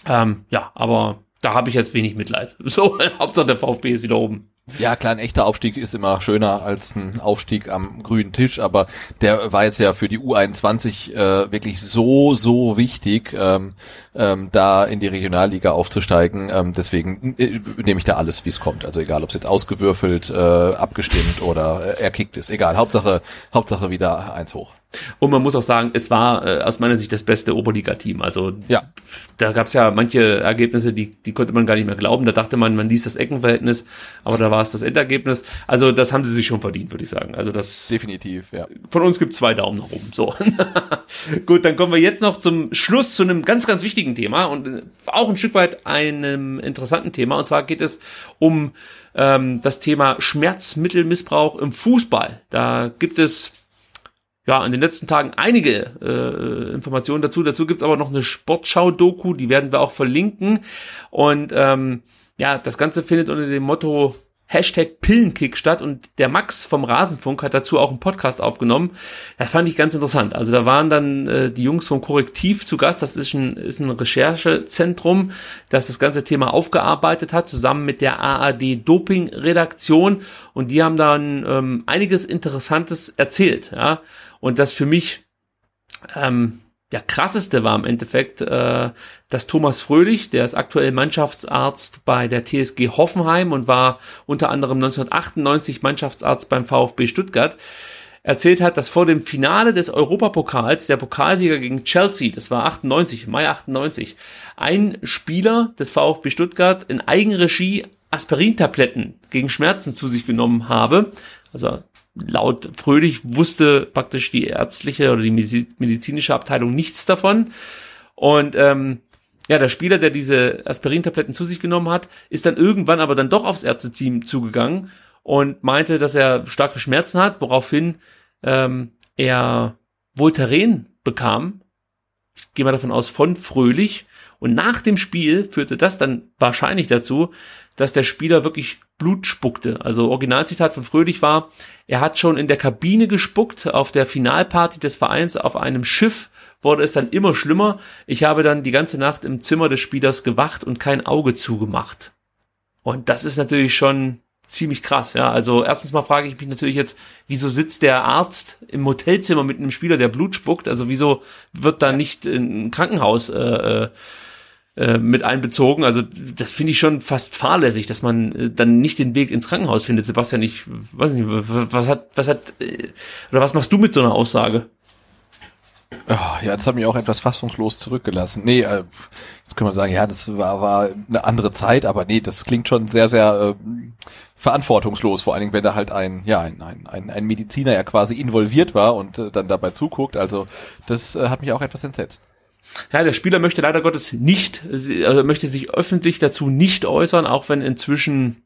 Speaker 1: Ähm, ja, aber da habe ich jetzt wenig Mitleid. (laughs) So, Hauptsache der VfB ist wieder oben.
Speaker 2: Ja, klar, ein echter Aufstieg ist immer schöner als ein Aufstieg am grünen Tisch, aber der war jetzt ja für die U21 äh, wirklich so, so wichtig, ähm, ähm, da in die Regionalliga aufzusteigen. Ähm, deswegen äh, nehme ich da alles, wie es kommt. Also egal, ob es jetzt ausgewürfelt, äh, abgestimmt oder äh, erkickt ist. Egal, Hauptsache, Hauptsache wieder eins hoch.
Speaker 1: Und man muss auch sagen, es war äh, aus meiner Sicht das beste Oberliga-Team. Also
Speaker 2: Ja.
Speaker 1: da gab es ja manche Ergebnisse, die, die konnte man gar nicht mehr glauben. Da dachte man, man liest das Eckenverhältnis, aber da war es das Endergebnis. Also das haben sie sich schon verdient, würde ich sagen. Also das
Speaker 2: Definitiv, ja.
Speaker 1: von uns gibt zwei Daumen nach oben. So. (laughs) Gut, dann kommen wir jetzt noch zum Schluss zu einem ganz, ganz wichtigen Thema und äh, auch ein Stück weit einem interessanten Thema. Und zwar geht es um ähm, das Thema Schmerzmittelmissbrauch im Fußball. Da gibt es ja, in den letzten Tagen einige äh, Informationen dazu. Dazu gibt's aber noch eine Sportschau-Doku, die werden wir auch verlinken. Und ähm, ja, das Ganze findet unter dem Motto Hashtag Pillenkick statt und der Max vom Rasenfunk hat dazu auch einen Podcast aufgenommen. Das fand ich ganz interessant. Also da waren dann äh, die Jungs vom Korrektiv zu Gast. Das ist ein, ist ein Recherchezentrum, das das ganze Thema aufgearbeitet hat, zusammen mit der AAD Doping Redaktion. Und die haben dann ähm, einiges Interessantes erzählt. Ja, und das für mich ähm, ja, krasseste war im Endeffekt, äh, dass Thomas Fröhlich, der ist aktuell Mannschaftsarzt bei der TSG Hoffenheim und war unter anderem 1998 Mannschaftsarzt beim VfB Stuttgart, erzählt hat, dass vor dem Finale des Europapokals, der Pokalsieger gegen Chelsea, das war 98, Mai 98, ein Spieler des VfB Stuttgart in Eigenregie Aspirintabletten gegen Schmerzen zu sich genommen habe. Also laut Fröhlich wusste praktisch die ärztliche oder die medizinische Abteilung nichts davon. Und ähm, ja, der Spieler, der diese Aspirintabletten zu sich genommen hat, ist dann irgendwann aber dann doch aufs Ärzteteam zugegangen und meinte, dass er starke Schmerzen hat, woraufhin ähm, er Voltaren bekam. Ich gehe mal davon aus, von Fröhlich. Und nach dem Spiel führte das dann wahrscheinlich dazu, dass der Spieler wirklich Blut spuckte. Also Originalzitat von Fröhlich war, er hat schon in der Kabine gespuckt, auf der Finalparty des Vereins auf einem Schiff wurde es dann immer schlimmer. Ich habe dann die ganze Nacht im Zimmer des Spielers gewacht und kein Auge zugemacht. Und das ist natürlich schon ziemlich krass, ja. Also erstens mal frage ich mich natürlich jetzt, wieso sitzt der Arzt im Hotelzimmer mit einem Spieler, der Blut spuckt? Also wieso wird da nicht ein Krankenhaus äh, äh, mit einbezogen. Also das finde ich schon fast fahrlässig, dass man äh, dann nicht den Weg ins Krankenhaus findet. Sebastian, ich weiß nicht, was hat, was hat, äh, oder was machst du mit so einer Aussage?
Speaker 2: Oh, ja, das hat mich auch etwas fassungslos zurückgelassen. Nee, äh, jetzt können wir sagen, ja, das war, war eine andere Zeit, aber nee, das klingt schon sehr, sehr äh, verantwortungslos, vor allen Dingen, wenn da halt ein, ja, ein, ein, ein, ein Mediziner ja quasi involviert war und äh, dann dabei zuguckt. Also das äh, hat mich auch etwas entsetzt.
Speaker 1: Ja, der Spieler möchte leider Gottes nicht, also möchte sich öffentlich dazu nicht äußern, auch wenn inzwischen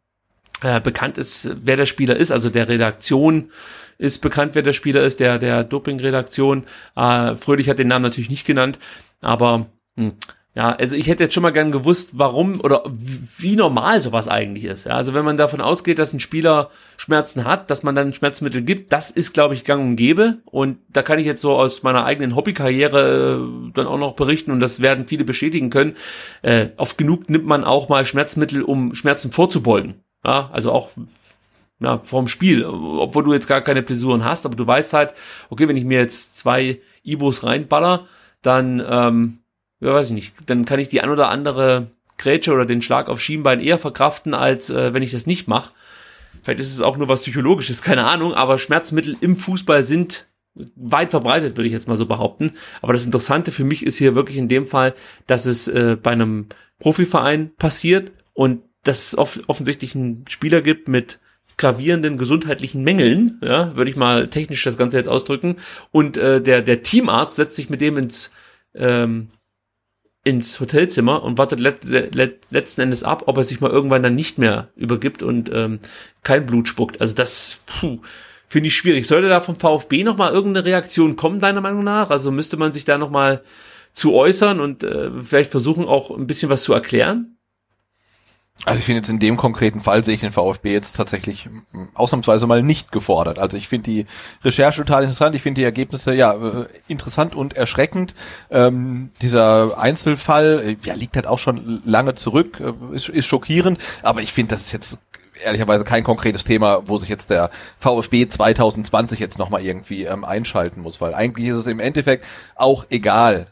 Speaker 1: äh, bekannt ist, wer der Spieler ist. Also der Redaktion ist bekannt, wer der Spieler ist, der der Doping-Redaktion. Äh, Fröhlich hat den Namen natürlich nicht genannt, aber hm, ja, also ich hätte jetzt schon mal gern gewusst, warum oder wie normal sowas eigentlich ist. Ja, also wenn man davon ausgeht, dass ein Spieler Schmerzen hat, dass man dann Schmerzmittel gibt, das ist, glaube ich, gang und gäbe. Und da kann ich jetzt so aus meiner eigenen Hobbykarriere äh, dann auch noch berichten und das werden viele bestätigen können. Äh, oft genug nimmt man auch mal Schmerzmittel, um Schmerzen vorzubeugen. Ja, also auch ja, vorm Spiel, obwohl du jetzt gar keine Blessuren hast, aber du weißt halt, okay, wenn ich mir jetzt zwei Ibos reinballer, dann ähm, ja, weiß ich nicht, dann kann ich die ein oder andere Grätsche oder den Schlag auf Schienbein eher verkraften, als äh, wenn ich das nicht mache. Vielleicht ist es auch nur was Psychologisches, (laughs) keine Ahnung, aber Schmerzmittel im Fußball sind weit verbreitet, würde ich jetzt mal so behaupten. Aber das Interessante für mich ist hier wirklich in dem Fall, dass es äh, bei einem Profiverein passiert und dass es off offensichtlich einen Spieler gibt mit gravierenden gesundheitlichen Mängeln, ja, würde ich mal technisch das Ganze jetzt ausdrücken. Und äh, der, der Teamarzt setzt sich mit dem ins ähm, ins Hotelzimmer und wartet let, let, letzten Endes ab, ob er sich mal irgendwann dann nicht mehr übergibt und ähm, kein Blut spuckt. Also das finde ich schwierig. Sollte da vom VfB noch mal irgendeine Reaktion kommen, deiner Meinung nach? Also müsste man sich da noch mal zu äußern und äh, vielleicht versuchen auch ein bisschen was zu erklären?
Speaker 2: Also ich finde jetzt in dem konkreten Fall sehe ich den VfB jetzt tatsächlich hm, ausnahmsweise mal nicht gefordert. Also ich finde die Recherche total interessant. Ich finde die Ergebnisse ja interessant und erschreckend. Ähm, dieser Einzelfall äh, ja liegt halt auch schon lange zurück, äh, ist, ist schockierend. Aber ich finde das ist jetzt ehrlicherweise kein konkretes Thema, wo sich jetzt der VfB 2020 jetzt nochmal irgendwie ähm, einschalten muss, weil eigentlich ist es im Endeffekt auch egal,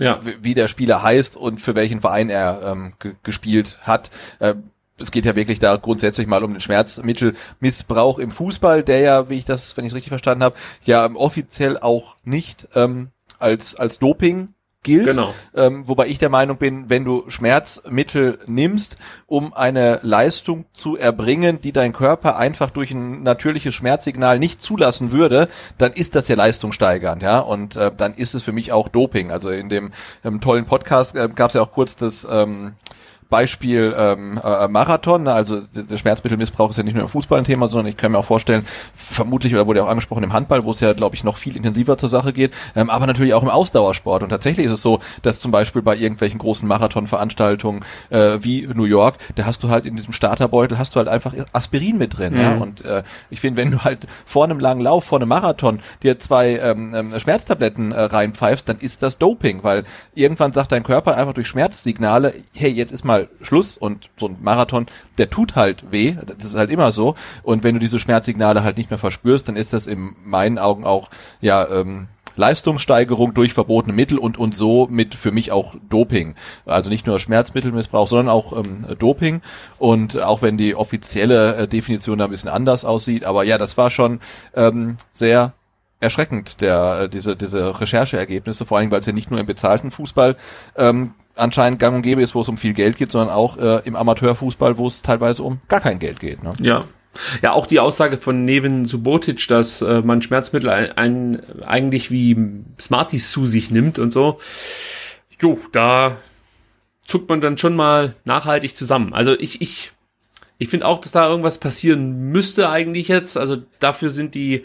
Speaker 2: ja. wie der Spieler heißt und für welchen Verein er ähm, gespielt hat. Äh, es geht ja wirklich da grundsätzlich mal um den Schmerzmittelmissbrauch im Fußball, der ja, wie ich das, wenn ich es richtig verstanden habe, ja offiziell auch nicht ähm, als als Doping gilt. Genau. Ähm, wobei ich der Meinung bin, wenn du Schmerzmittel nimmst, um eine Leistung zu erbringen, die dein Körper einfach durch ein natürliches Schmerzsignal nicht zulassen würde, dann ist das ja leistungssteigernd, ja. Und äh, dann ist es für mich auch Doping. Also in dem ähm, tollen Podcast äh, gab es ja auch kurz das ähm, Beispiel ähm, äh, Marathon, ne? also der Schmerzmittelmissbrauch ist ja nicht nur im Fußball ein Thema, sondern ich kann mir auch vorstellen, vermutlich, oder wurde ja auch angesprochen im Handball, wo es ja, glaube ich, noch viel intensiver zur Sache geht, ähm, aber natürlich auch im Ausdauersport. Und tatsächlich ist es so, dass zum Beispiel bei irgendwelchen großen Marathonveranstaltungen äh, wie New York, da hast du halt in diesem Starterbeutel, hast du halt einfach Aspirin mit drin. Mhm. Ja? Und äh, ich finde, wenn du halt vor einem langen Lauf, vor einem Marathon dir zwei ähm, ähm, Schmerztabletten äh, reinpfeifst, dann ist das Doping, weil irgendwann sagt dein Körper einfach durch Schmerzsignale, hey, jetzt ist mal mal Schluss und so ein Marathon, der tut halt weh, das ist halt immer so. Und wenn du diese Schmerzsignale halt nicht mehr verspürst, dann ist das in meinen Augen auch, ja, ähm, Leistungssteigerung durch verbotene Mittel und und so mit für mich auch Doping. Also nicht nur Schmerzmittelmissbrauch, sondern auch ähm, Doping. Und auch wenn die offizielle äh, Definition da ein bisschen anders aussieht, aber ja, das war schon ähm, sehr erschreckend, der äh, diese diese Rechercheergebnisse, vor allem weil es ja nicht nur im bezahlten Fußball ähm, anscheinend gang und gäbe ist, wo es um viel Geld geht, sondern auch äh, im Amateurfußball, wo es teilweise um gar kein Geld geht. Ne?
Speaker 1: Ja. Ja, auch die Aussage von Neven Subotic, dass äh, man Schmerzmittel ein, ein, eigentlich wie Smarties zu sich nimmt und so. Jo, da zuckt man dann schon mal nachhaltig zusammen. Also ich, ich, ich finde auch, dass da irgendwas passieren müsste eigentlich jetzt. Also dafür sind die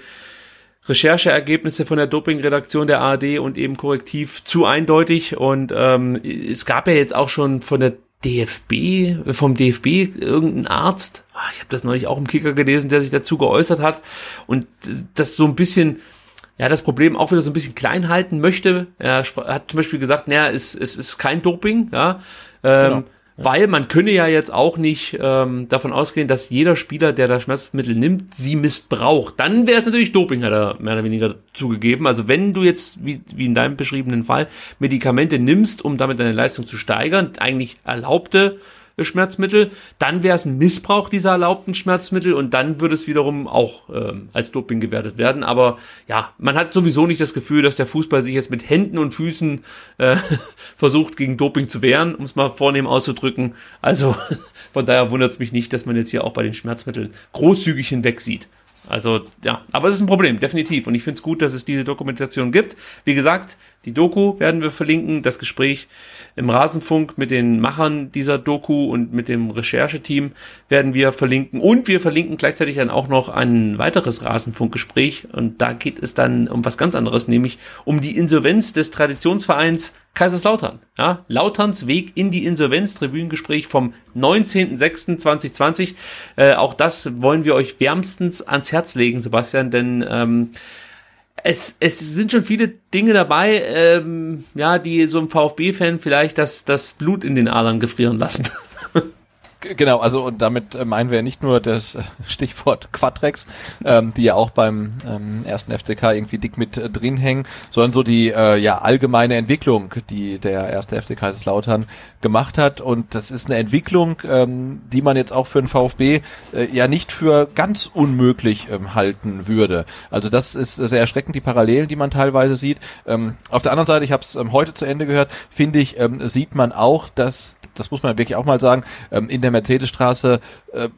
Speaker 1: Rechercheergebnisse von der Doping-Redaktion der ARD und eben korrektiv zu eindeutig. Und ähm, es gab ja jetzt auch schon von der DFB, vom DFB irgendein Arzt, ah, ich habe das neulich auch im Kicker gelesen, der sich dazu geäußert hat und das so ein bisschen, ja, das Problem auch wieder so ein bisschen klein halten möchte. Er hat zum Beispiel gesagt, naja, es, es ist kein Doping, ja. Ähm, genau. Weil man könne ja jetzt auch nicht ähm, davon ausgehen, dass jeder Spieler, der da Schmerzmittel nimmt, sie missbraucht. Dann wäre es natürlich Doping, hat er mehr oder weniger zugegeben. Also wenn du jetzt, wie, wie in deinem beschriebenen Fall, Medikamente nimmst, um damit deine Leistung zu steigern, eigentlich erlaubte Schmerzmittel, dann wäre es ein Missbrauch dieser erlaubten Schmerzmittel und dann würde es wiederum auch ähm, als Doping gewertet werden. Aber ja, man hat sowieso nicht das Gefühl, dass der Fußball sich jetzt mit Händen und Füßen äh, (laughs) versucht, gegen Doping zu wehren, um es mal vornehm auszudrücken. Also (laughs) von daher wundert es mich nicht, dass man jetzt hier auch bei den Schmerzmitteln großzügig hinweg sieht. Also ja, aber es ist ein Problem, definitiv. Und ich finde es gut, dass es diese Dokumentation gibt. Wie gesagt, die Doku werden wir verlinken, das Gespräch im Rasenfunk mit den Machern dieser Doku und mit dem Rechercheteam werden wir verlinken. Und wir verlinken gleichzeitig dann auch noch ein weiteres Rasenfunkgespräch. Und da geht es dann um was ganz anderes, nämlich um die Insolvenz des Traditionsvereins Kaiserslautern. Ja, Lauterns Weg in die Insolvenz, Tribünengespräch vom 19.06.2020. Äh, auch das wollen wir euch wärmstens ans Herz legen, Sebastian, denn ähm, es, es sind schon viele Dinge dabei, ähm, ja, die so einem VfB-Fan vielleicht das, das Blut in den Adern gefrieren lassen. (laughs)
Speaker 2: Genau, also und damit äh, meinen wir nicht nur das äh, Stichwort Quadrex, ähm, die ja auch beim ähm, ersten FCK irgendwie dick mit äh, drin hängen, sondern so die äh, ja allgemeine Entwicklung, die der erste FC Kaiserslautern gemacht hat. Und das ist eine Entwicklung, ähm, die man jetzt auch für den VfB äh, ja nicht für ganz unmöglich ähm, halten würde. Also das ist sehr erschreckend, die Parallelen, die man teilweise sieht. Ähm, auf der anderen Seite, ich habe es ähm, heute zu Ende gehört, finde ich, ähm, sieht man auch, dass das muss man wirklich auch mal sagen, ähm, in der Mercedesstraße äh,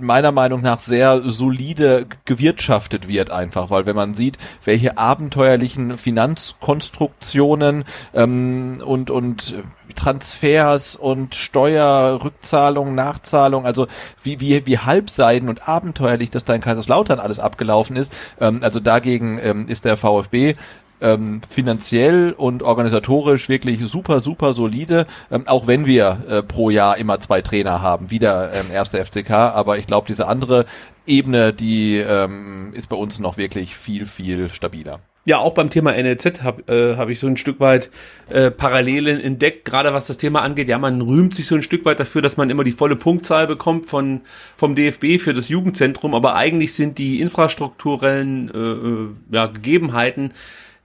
Speaker 2: meiner Meinung nach sehr solide gewirtschaftet wird einfach, weil wenn man sieht, welche abenteuerlichen Finanzkonstruktionen ähm, und und Transfers und Steuerrückzahlung, Nachzahlung, also wie wie wie halbseiden und abenteuerlich das da in Kaiserslautern alles abgelaufen ist, ähm, also dagegen ähm, ist der VfB ähm, finanziell und organisatorisch wirklich super, super solide, ähm, auch wenn wir äh, pro Jahr immer zwei Trainer haben, wieder ähm, erster FCK, aber ich glaube, diese andere Ebene, die ähm, ist bei uns noch wirklich viel, viel stabiler.
Speaker 1: Ja, auch beim Thema NLZ habe äh, hab ich so ein Stück weit äh, Parallelen entdeckt, gerade was das Thema angeht. Ja, man rühmt sich so ein Stück weit dafür, dass man immer die volle Punktzahl bekommt von vom DFB für das Jugendzentrum, aber eigentlich sind die infrastrukturellen äh, äh ja, Gegebenheiten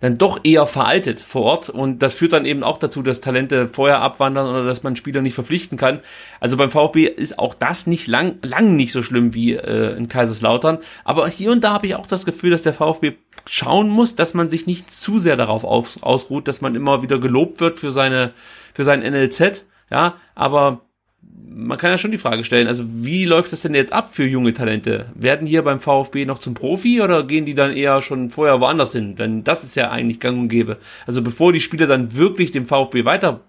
Speaker 1: dann doch eher veraltet vor Ort. Und das führt dann eben auch dazu, dass Talente vorher abwandern oder dass man Spieler nicht verpflichten kann. Also beim VfB ist auch das nicht lang, lang nicht so schlimm wie äh, in Kaiserslautern, aber hier und da habe ich auch das Gefühl, dass der VfB schauen muss, dass man sich nicht zu sehr darauf auf, ausruht, dass man immer wieder gelobt wird für seine für sein NLZ, ja, aber man kann ja schon die Frage stellen, also wie läuft das denn jetzt ab für junge Talente? Werden hier beim VfB noch zum Profi oder gehen die dann eher schon vorher woanders hin? Denn das ist ja eigentlich gang und gäbe. Also bevor die Spieler dann wirklich dem VfB weiter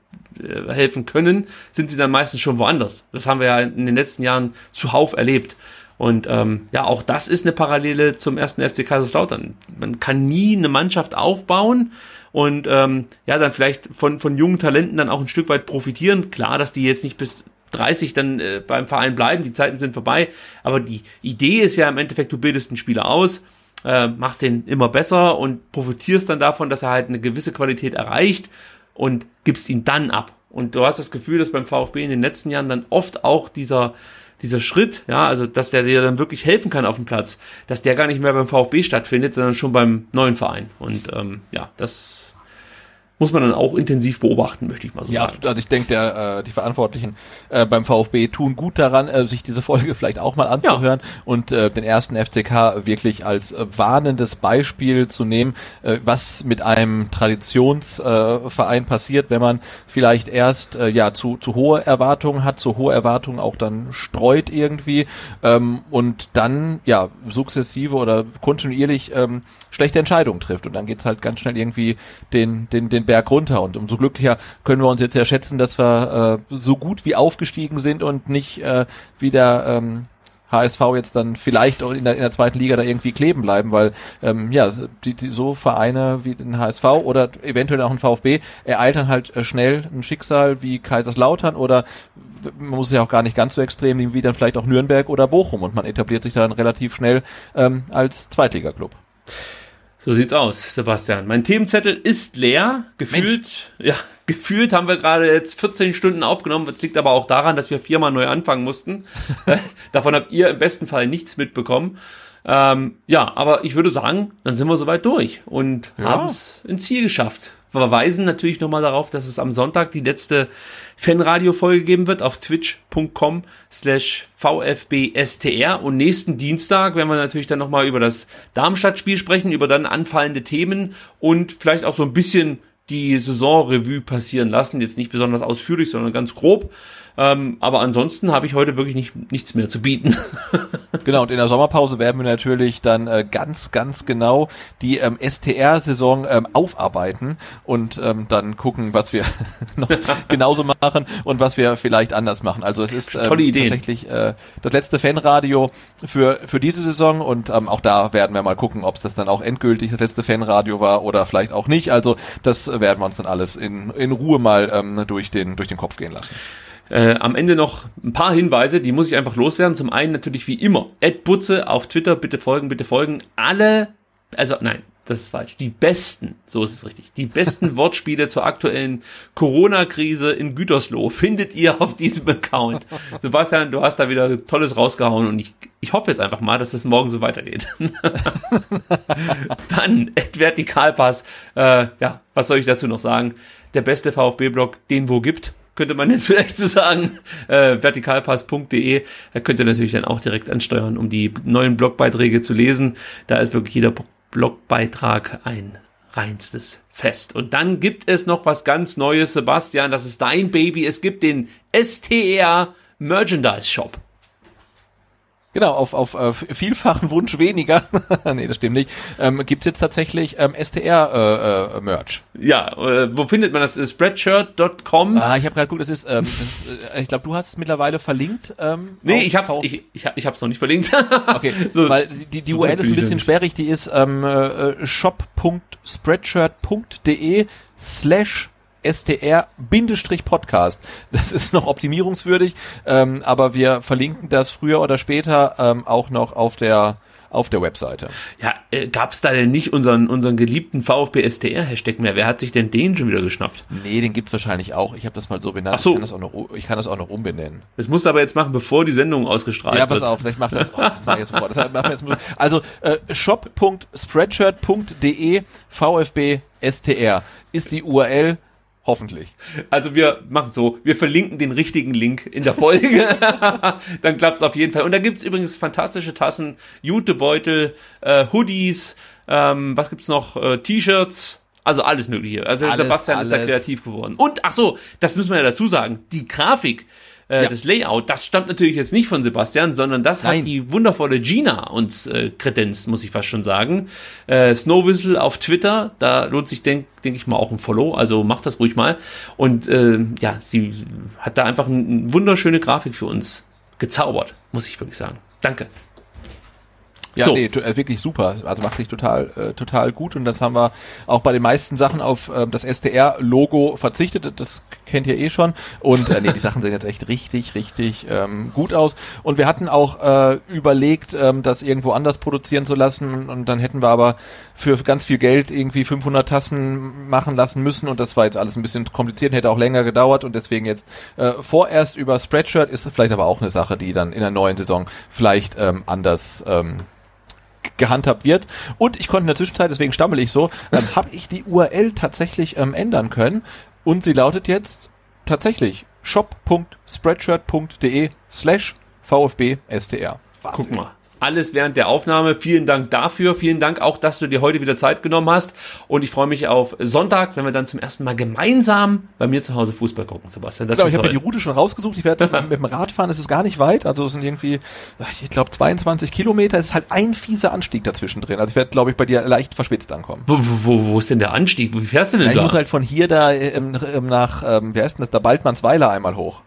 Speaker 1: äh, helfen können, sind sie dann meistens schon woanders. Das haben wir ja in den letzten Jahren zuhauf erlebt. Und ähm, ja, auch das ist eine Parallele zum ersten FC Kaiserslautern. Man kann nie eine Mannschaft aufbauen und ähm, ja, dann vielleicht von, von jungen Talenten dann auch ein Stück weit profitieren. Klar, dass die jetzt nicht bis 30 dann äh, beim Verein bleiben, die Zeiten sind vorbei. Aber die Idee ist ja im Endeffekt, du bildest einen Spieler aus, äh, machst den immer besser und profitierst dann davon, dass er halt eine gewisse Qualität erreicht und gibst ihn dann ab. Und du hast das Gefühl, dass beim VfB in den letzten Jahren dann oft auch dieser dieser Schritt, ja, also dass der dir dann wirklich helfen kann auf dem Platz, dass der gar nicht mehr beim VfB stattfindet, sondern schon beim neuen Verein. Und ähm, ja, das muss man dann auch intensiv beobachten, möchte ich mal so
Speaker 2: ja,
Speaker 1: sagen.
Speaker 2: Ja, also ich denke, der, äh, die Verantwortlichen äh, beim VfB tun gut daran, äh, sich diese Folge vielleicht auch mal anzuhören ja. und äh, den ersten FCK wirklich als äh, warnendes Beispiel zu nehmen, äh, was mit einem Traditionsverein äh, passiert, wenn man vielleicht erst äh, ja zu, zu hohe Erwartungen hat, zu hohe Erwartungen auch dann streut irgendwie ähm, und dann ja sukzessive oder kontinuierlich ähm, schlechte Entscheidungen trifft und dann geht's halt ganz schnell irgendwie den den den Berg runter. Und umso glücklicher können wir uns jetzt ja schätzen, dass wir äh, so gut wie aufgestiegen sind und nicht äh, wieder ähm, HSV jetzt dann vielleicht auch in der, in der zweiten Liga da irgendwie kleben bleiben, weil ähm, ja, die, die, so Vereine wie den HSV oder eventuell auch ein VfB ereilt dann halt äh, schnell ein Schicksal wie Kaiserslautern oder man muss ja auch gar nicht ganz so extrem wie dann vielleicht auch Nürnberg oder Bochum und man etabliert sich dann relativ schnell ähm, als Zweitligaklub.
Speaker 1: So sieht's aus, Sebastian. Mein Themenzettel ist leer. Gefühlt, Mensch. ja, (laughs) gefühlt haben wir gerade jetzt 14 Stunden aufgenommen. Das liegt aber auch daran, dass wir viermal neu anfangen mussten. (laughs) (laughs) Davon habt ihr im besten Fall nichts mitbekommen. Ähm, ja, aber ich würde sagen, dann sind wir soweit durch und ja. haben es ins Ziel geschafft verweisen natürlich nochmal darauf, dass es am Sonntag die letzte Fanradio-Folge geben wird auf twitch.com slash vfbstr und nächsten Dienstag werden wir natürlich dann nochmal über das Darmstadt-Spiel sprechen, über dann anfallende Themen und vielleicht auch so ein bisschen die Saisonrevue passieren lassen. Jetzt nicht besonders ausführlich, sondern ganz grob. Ähm, aber ansonsten habe ich heute wirklich nicht, nichts mehr zu bieten. (laughs)
Speaker 2: genau, und in der Sommerpause werden wir natürlich dann äh, ganz, ganz genau die ähm, STR-Saison ähm, aufarbeiten und ähm, dann gucken, was wir (laughs) noch (laughs) genauso machen und was wir vielleicht anders machen. Also es ist ähm, Tolle tatsächlich äh, das letzte Fanradio für, für diese Saison und ähm, auch da werden wir mal gucken, ob es das dann auch endgültig das letzte Fanradio war oder vielleicht auch nicht. Also das werden wir uns dann alles in, in Ruhe mal durch, den, durch den Kopf gehen lassen.
Speaker 1: Äh, am Ende noch ein paar Hinweise, die muss ich einfach loswerden. Zum einen natürlich wie immer, Ed Butze auf Twitter, bitte folgen, bitte folgen. Alle, also nein, das ist falsch. Die besten, so ist es richtig, die besten (laughs) Wortspiele zur aktuellen Corona-Krise in Gütersloh findet ihr auf diesem Account. Sebastian, du hast da wieder Tolles rausgehauen und ich, ich hoffe jetzt einfach mal, dass es morgen so weitergeht. (laughs) Dann, Ed Vertikalpass, äh, ja, was soll ich dazu noch sagen? Der beste VfB-Blog, den wo gibt könnte man (laughs) jetzt vielleicht so sagen, äh, vertikalpass.de. Da könnt ihr natürlich dann auch direkt ansteuern, um die neuen Blogbeiträge zu lesen. Da ist wirklich jeder Blogbeitrag ein reinstes Fest. Und dann gibt es noch was ganz Neues, Sebastian, das ist dein Baby. Es gibt den STR Merchandise Shop.
Speaker 2: Genau, auf, auf äh, vielfachen Wunsch weniger, (laughs) nee, das stimmt nicht, ähm, gibt jetzt tatsächlich ähm, STR-Merch.
Speaker 1: Äh, äh, ja, äh, wo findet man das? Spreadshirt.com?
Speaker 2: Ah, ich habe gerade geguckt, das ist, ähm, das, äh, ich glaube, du hast es mittlerweile verlinkt.
Speaker 1: Ähm, nee, ich hab's, ich, ich, ich hab's noch nicht verlinkt. (laughs)
Speaker 2: okay, so, weil die, die so URL ist ein bisschen sperrig, die ist ähm, äh, shop.spreadshirt.de slash STR-Podcast. Das ist noch optimierungswürdig, ähm, aber wir verlinken das früher oder später ähm, auch noch auf der auf der Webseite.
Speaker 1: Ja, äh, gab es da denn nicht unseren, unseren geliebten VfB-STR-Hashtag mehr? Wer hat sich denn den schon wieder geschnappt?
Speaker 2: Nee, den gibt's wahrscheinlich auch. Ich habe das mal so benannt.
Speaker 1: Ach so.
Speaker 2: Ich kann das auch noch, ich kann das auch noch umbenennen.
Speaker 1: Das musst du aber jetzt machen, bevor die Sendung ausgestrahlt
Speaker 2: Ja, pass
Speaker 1: wird.
Speaker 2: auf, ich mach das. Oh, das mach ich jetzt sofort. Das machen wir jetzt. Also äh, shop.spreadshirt.de VfB STR ist die URL. Hoffentlich.
Speaker 1: Also wir machen so, wir verlinken den richtigen Link in der Folge. (laughs) Dann klappt's auf jeden Fall. Und da gibt's übrigens fantastische Tassen, Jutebeutel, äh, Hoodies, ähm, was gibt's noch? Äh, T-Shirts. Also alles mögliche. Also
Speaker 2: Alles,
Speaker 1: Sebastian ist da
Speaker 2: alles.
Speaker 1: kreativ geworden. Und ach so, das müssen wir ja dazu sagen. Die Grafik, äh,
Speaker 2: Ja.
Speaker 1: das Layout, das stammt natürlich jetzt nicht von Sebastian, sondern das hat
Speaker 2: Nein.
Speaker 1: die wundervolle Gina uns äh, kredenzt, muss ich fast schon sagen. Äh, Snow Whistle auf Twitter, da lohnt sich, denke denk ich mal, auch ein Follow, also macht das ruhig mal. Und äh, ja, sie hat da einfach eine wunderschöne Grafik für uns gezaubert, muss ich wirklich sagen. Danke.
Speaker 2: Ja,
Speaker 1: So.
Speaker 2: nee, äh, wirklich super. Also macht sich total, äh, total gut. Und das haben wir auch bei den meisten Sachen auf ähm, das SDR-Logo verzichtet. Das kennt ihr eh schon. Und äh, nee, die Sachen (laughs) sehen jetzt echt richtig, richtig ähm, gut aus. Und wir hatten auch äh, überlegt, ähm, das irgendwo anders produzieren zu lassen. Und dann hätten wir aber für ganz viel Geld irgendwie 500 Tassen machen lassen müssen. Und das war jetzt alles ein bisschen kompliziert, hätte auch länger gedauert. Und deswegen jetzt äh, vorerst über Spreadshirt ist vielleicht aber auch eine Sache, die dann in der neuen Saison vielleicht ähm, anders ähm, gehandhabt wird. Und ich konnte in der Zwischenzeit, deswegen stammel ich so, ähm, habe ich die URL tatsächlich ähm, ändern können. Und sie lautet jetzt tatsächlich shop.spreadshirt.de slash VfB STR.
Speaker 1: Guck mal. Alles während der Aufnahme. Vielen Dank dafür. Vielen Dank auch, dass du dir heute wieder Zeit genommen hast. Und ich freue mich auf Sonntag, wenn wir dann zum ersten Mal gemeinsam bei mir zu Hause Fußball gucken, Sebastian. Das
Speaker 2: Genau, ich habe mir die. Route schon rausgesucht. Ich werde (laughs) mit dem Rad fahren. Es ist gar nicht weit. Also es sind irgendwie, ich glaube, 22 Kilometer. Es ist halt ein fieser Anstieg dazwischen drin. Also ich werde, glaube ich, bei dir leicht verschwitzt ankommen.
Speaker 1: Wo, wo, wo, ist denn der Anstieg? Wie fährst du denn
Speaker 2: Ja, ich
Speaker 1: da?
Speaker 2: muss halt von hier da ähm, nach, ähm, wie heißt denn das, da Baldmannsweiler einmal hoch.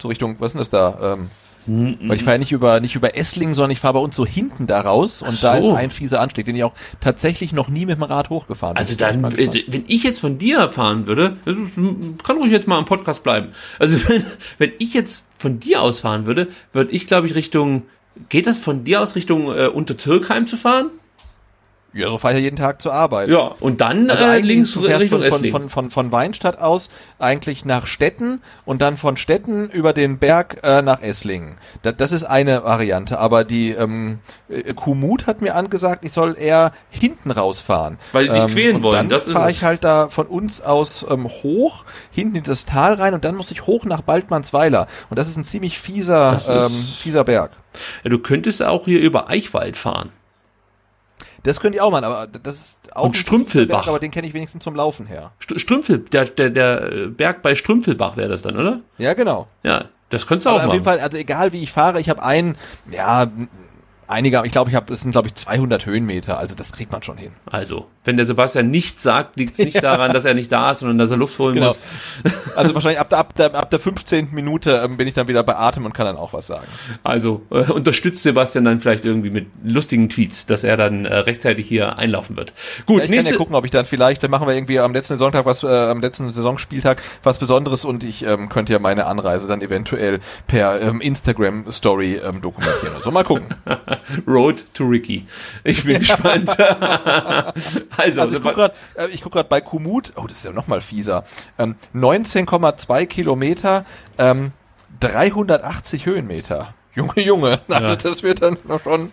Speaker 2: So Richtung, was ist denn das da? Ähm, weil ich fahre ja nicht über, nicht über Esslingen, sondern ich fahre bei uns so hinten da raus und
Speaker 1: Ach
Speaker 2: da ist
Speaker 1: so.
Speaker 2: ein fieser Anstieg, den ich auch tatsächlich noch nie mit dem Rad hochgefahren
Speaker 1: Also
Speaker 2: bin. Bin
Speaker 1: dann, also, wenn ich jetzt von dir fahren würde, kann ruhig jetzt mal am Podcast bleiben. Also (laughs) wenn, wenn ich jetzt von dir aus fahren würde, würde ich glaube ich Richtung, geht das von dir aus Richtung äh, Untertürkheim zu fahren?
Speaker 2: Ja, so fahre ich ja jeden Tag zur Arbeit.
Speaker 1: Ja, und dann
Speaker 2: Also
Speaker 1: äh, links
Speaker 2: du fährst
Speaker 1: Richtung
Speaker 2: von, von, von, von, von Weinstadt aus eigentlich nach Stetten und dann von Stetten über den Berg äh, nach Esslingen. Das, das ist eine Variante, aber die ähm, äh, Kumut hat mir angesagt, ich soll eher hinten rausfahren.
Speaker 1: Weil die dich quälen wollen,
Speaker 2: Dann
Speaker 1: das ist
Speaker 2: fahre
Speaker 1: es.
Speaker 2: ich halt da von uns aus ähm, hoch, hinten in das Tal rein und dann muss ich hoch nach Baldmannsweiler. Und das ist ein ziemlich fieser, ähm, fieser Berg.
Speaker 1: ja, du könntest auch hier über Eichwald fahren.
Speaker 2: Das könnte ich auch machen, aber das ist auch
Speaker 1: Und
Speaker 2: ein
Speaker 1: Strümpfelbach.
Speaker 2: Berg, aber den kenne ich wenigstens zum Laufen her.
Speaker 1: St Strümpfel, der, der, der Berg bei Strümpfelbach wäre das dann, oder?
Speaker 2: Ja, genau.
Speaker 1: Ja, das könntest du auch
Speaker 2: Aber auf
Speaker 1: machen.
Speaker 2: jeden Fall, also egal wie ich fahre, ich habe einen, ja, einiger, ich glaube, ich habe, es sind glaube ich 200 Höhenmeter, also das kriegt man schon hin.
Speaker 1: Also, wenn der Sebastian nichts sagt, liegt es nicht daran, dass er nicht da ist, sondern dass er Luft holen
Speaker 2: Genau.
Speaker 1: muss. (laughs)
Speaker 2: Also wahrscheinlich ab der, ab der, ab der 15. Minute ähm, bin ich dann wieder bei Atem und kann dann auch was sagen.
Speaker 1: Also äh, unterstützt Sebastian dann vielleicht irgendwie mit lustigen Tweets, dass er dann äh, rechtzeitig hier einlaufen wird. Gut,
Speaker 2: Ja, ich
Speaker 1: nächste.
Speaker 2: kann ja gucken, ob ich dann vielleicht, dann machen wir irgendwie am letzten Sonntag was, äh, am letzten Saisonspieltag was Besonderes und ich ähm, könnte ja meine Anreise dann eventuell per ähm, Instagram Story ähm, dokumentieren. Also mal gucken. (laughs)
Speaker 1: Road to Ricky. Ich bin (laughs) gespannt. Also,
Speaker 2: Also ich gucke gerade äh, ich guck grad bei Kumut, oh, das ist ja noch mal fieser, ähm, 19,2 Kilometer, ähm, 380 Höhenmeter. Junge, Junge, also (laughs)
Speaker 1: Ja.
Speaker 2: das wird dann noch schon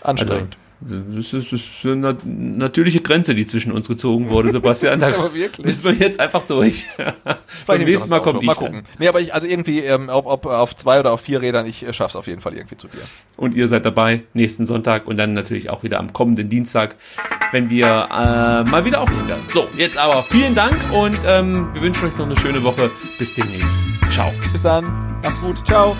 Speaker 1: also,
Speaker 2: anstrengend.
Speaker 1: Das ist, das ist eine nat- natürliche Grenze, die zwischen uns gezogen wurde, Sebastian. Da (laughs)
Speaker 2: Aber wirklich.
Speaker 1: müssen wir jetzt einfach durch. (laughs) Beim nächsten Mal
Speaker 2: Auto.
Speaker 1: ich
Speaker 2: Mal gucken. Nee, aber ich, also irgendwie, ähm, ob, ob auf zwei oder auf vier Rädern, ich äh, schaff's auf jeden Fall irgendwie zu dir.
Speaker 1: und ihr seid dabei nächsten Sonntag und dann natürlich auch wieder am kommenden Dienstag, wenn wir äh, mal wieder aufnehmen werden. So, jetzt aber vielen Dank und ähm, wir wünschen euch noch eine schöne Woche. Bis demnächst. Ciao.
Speaker 2: Bis dann, macht's gut, ciao.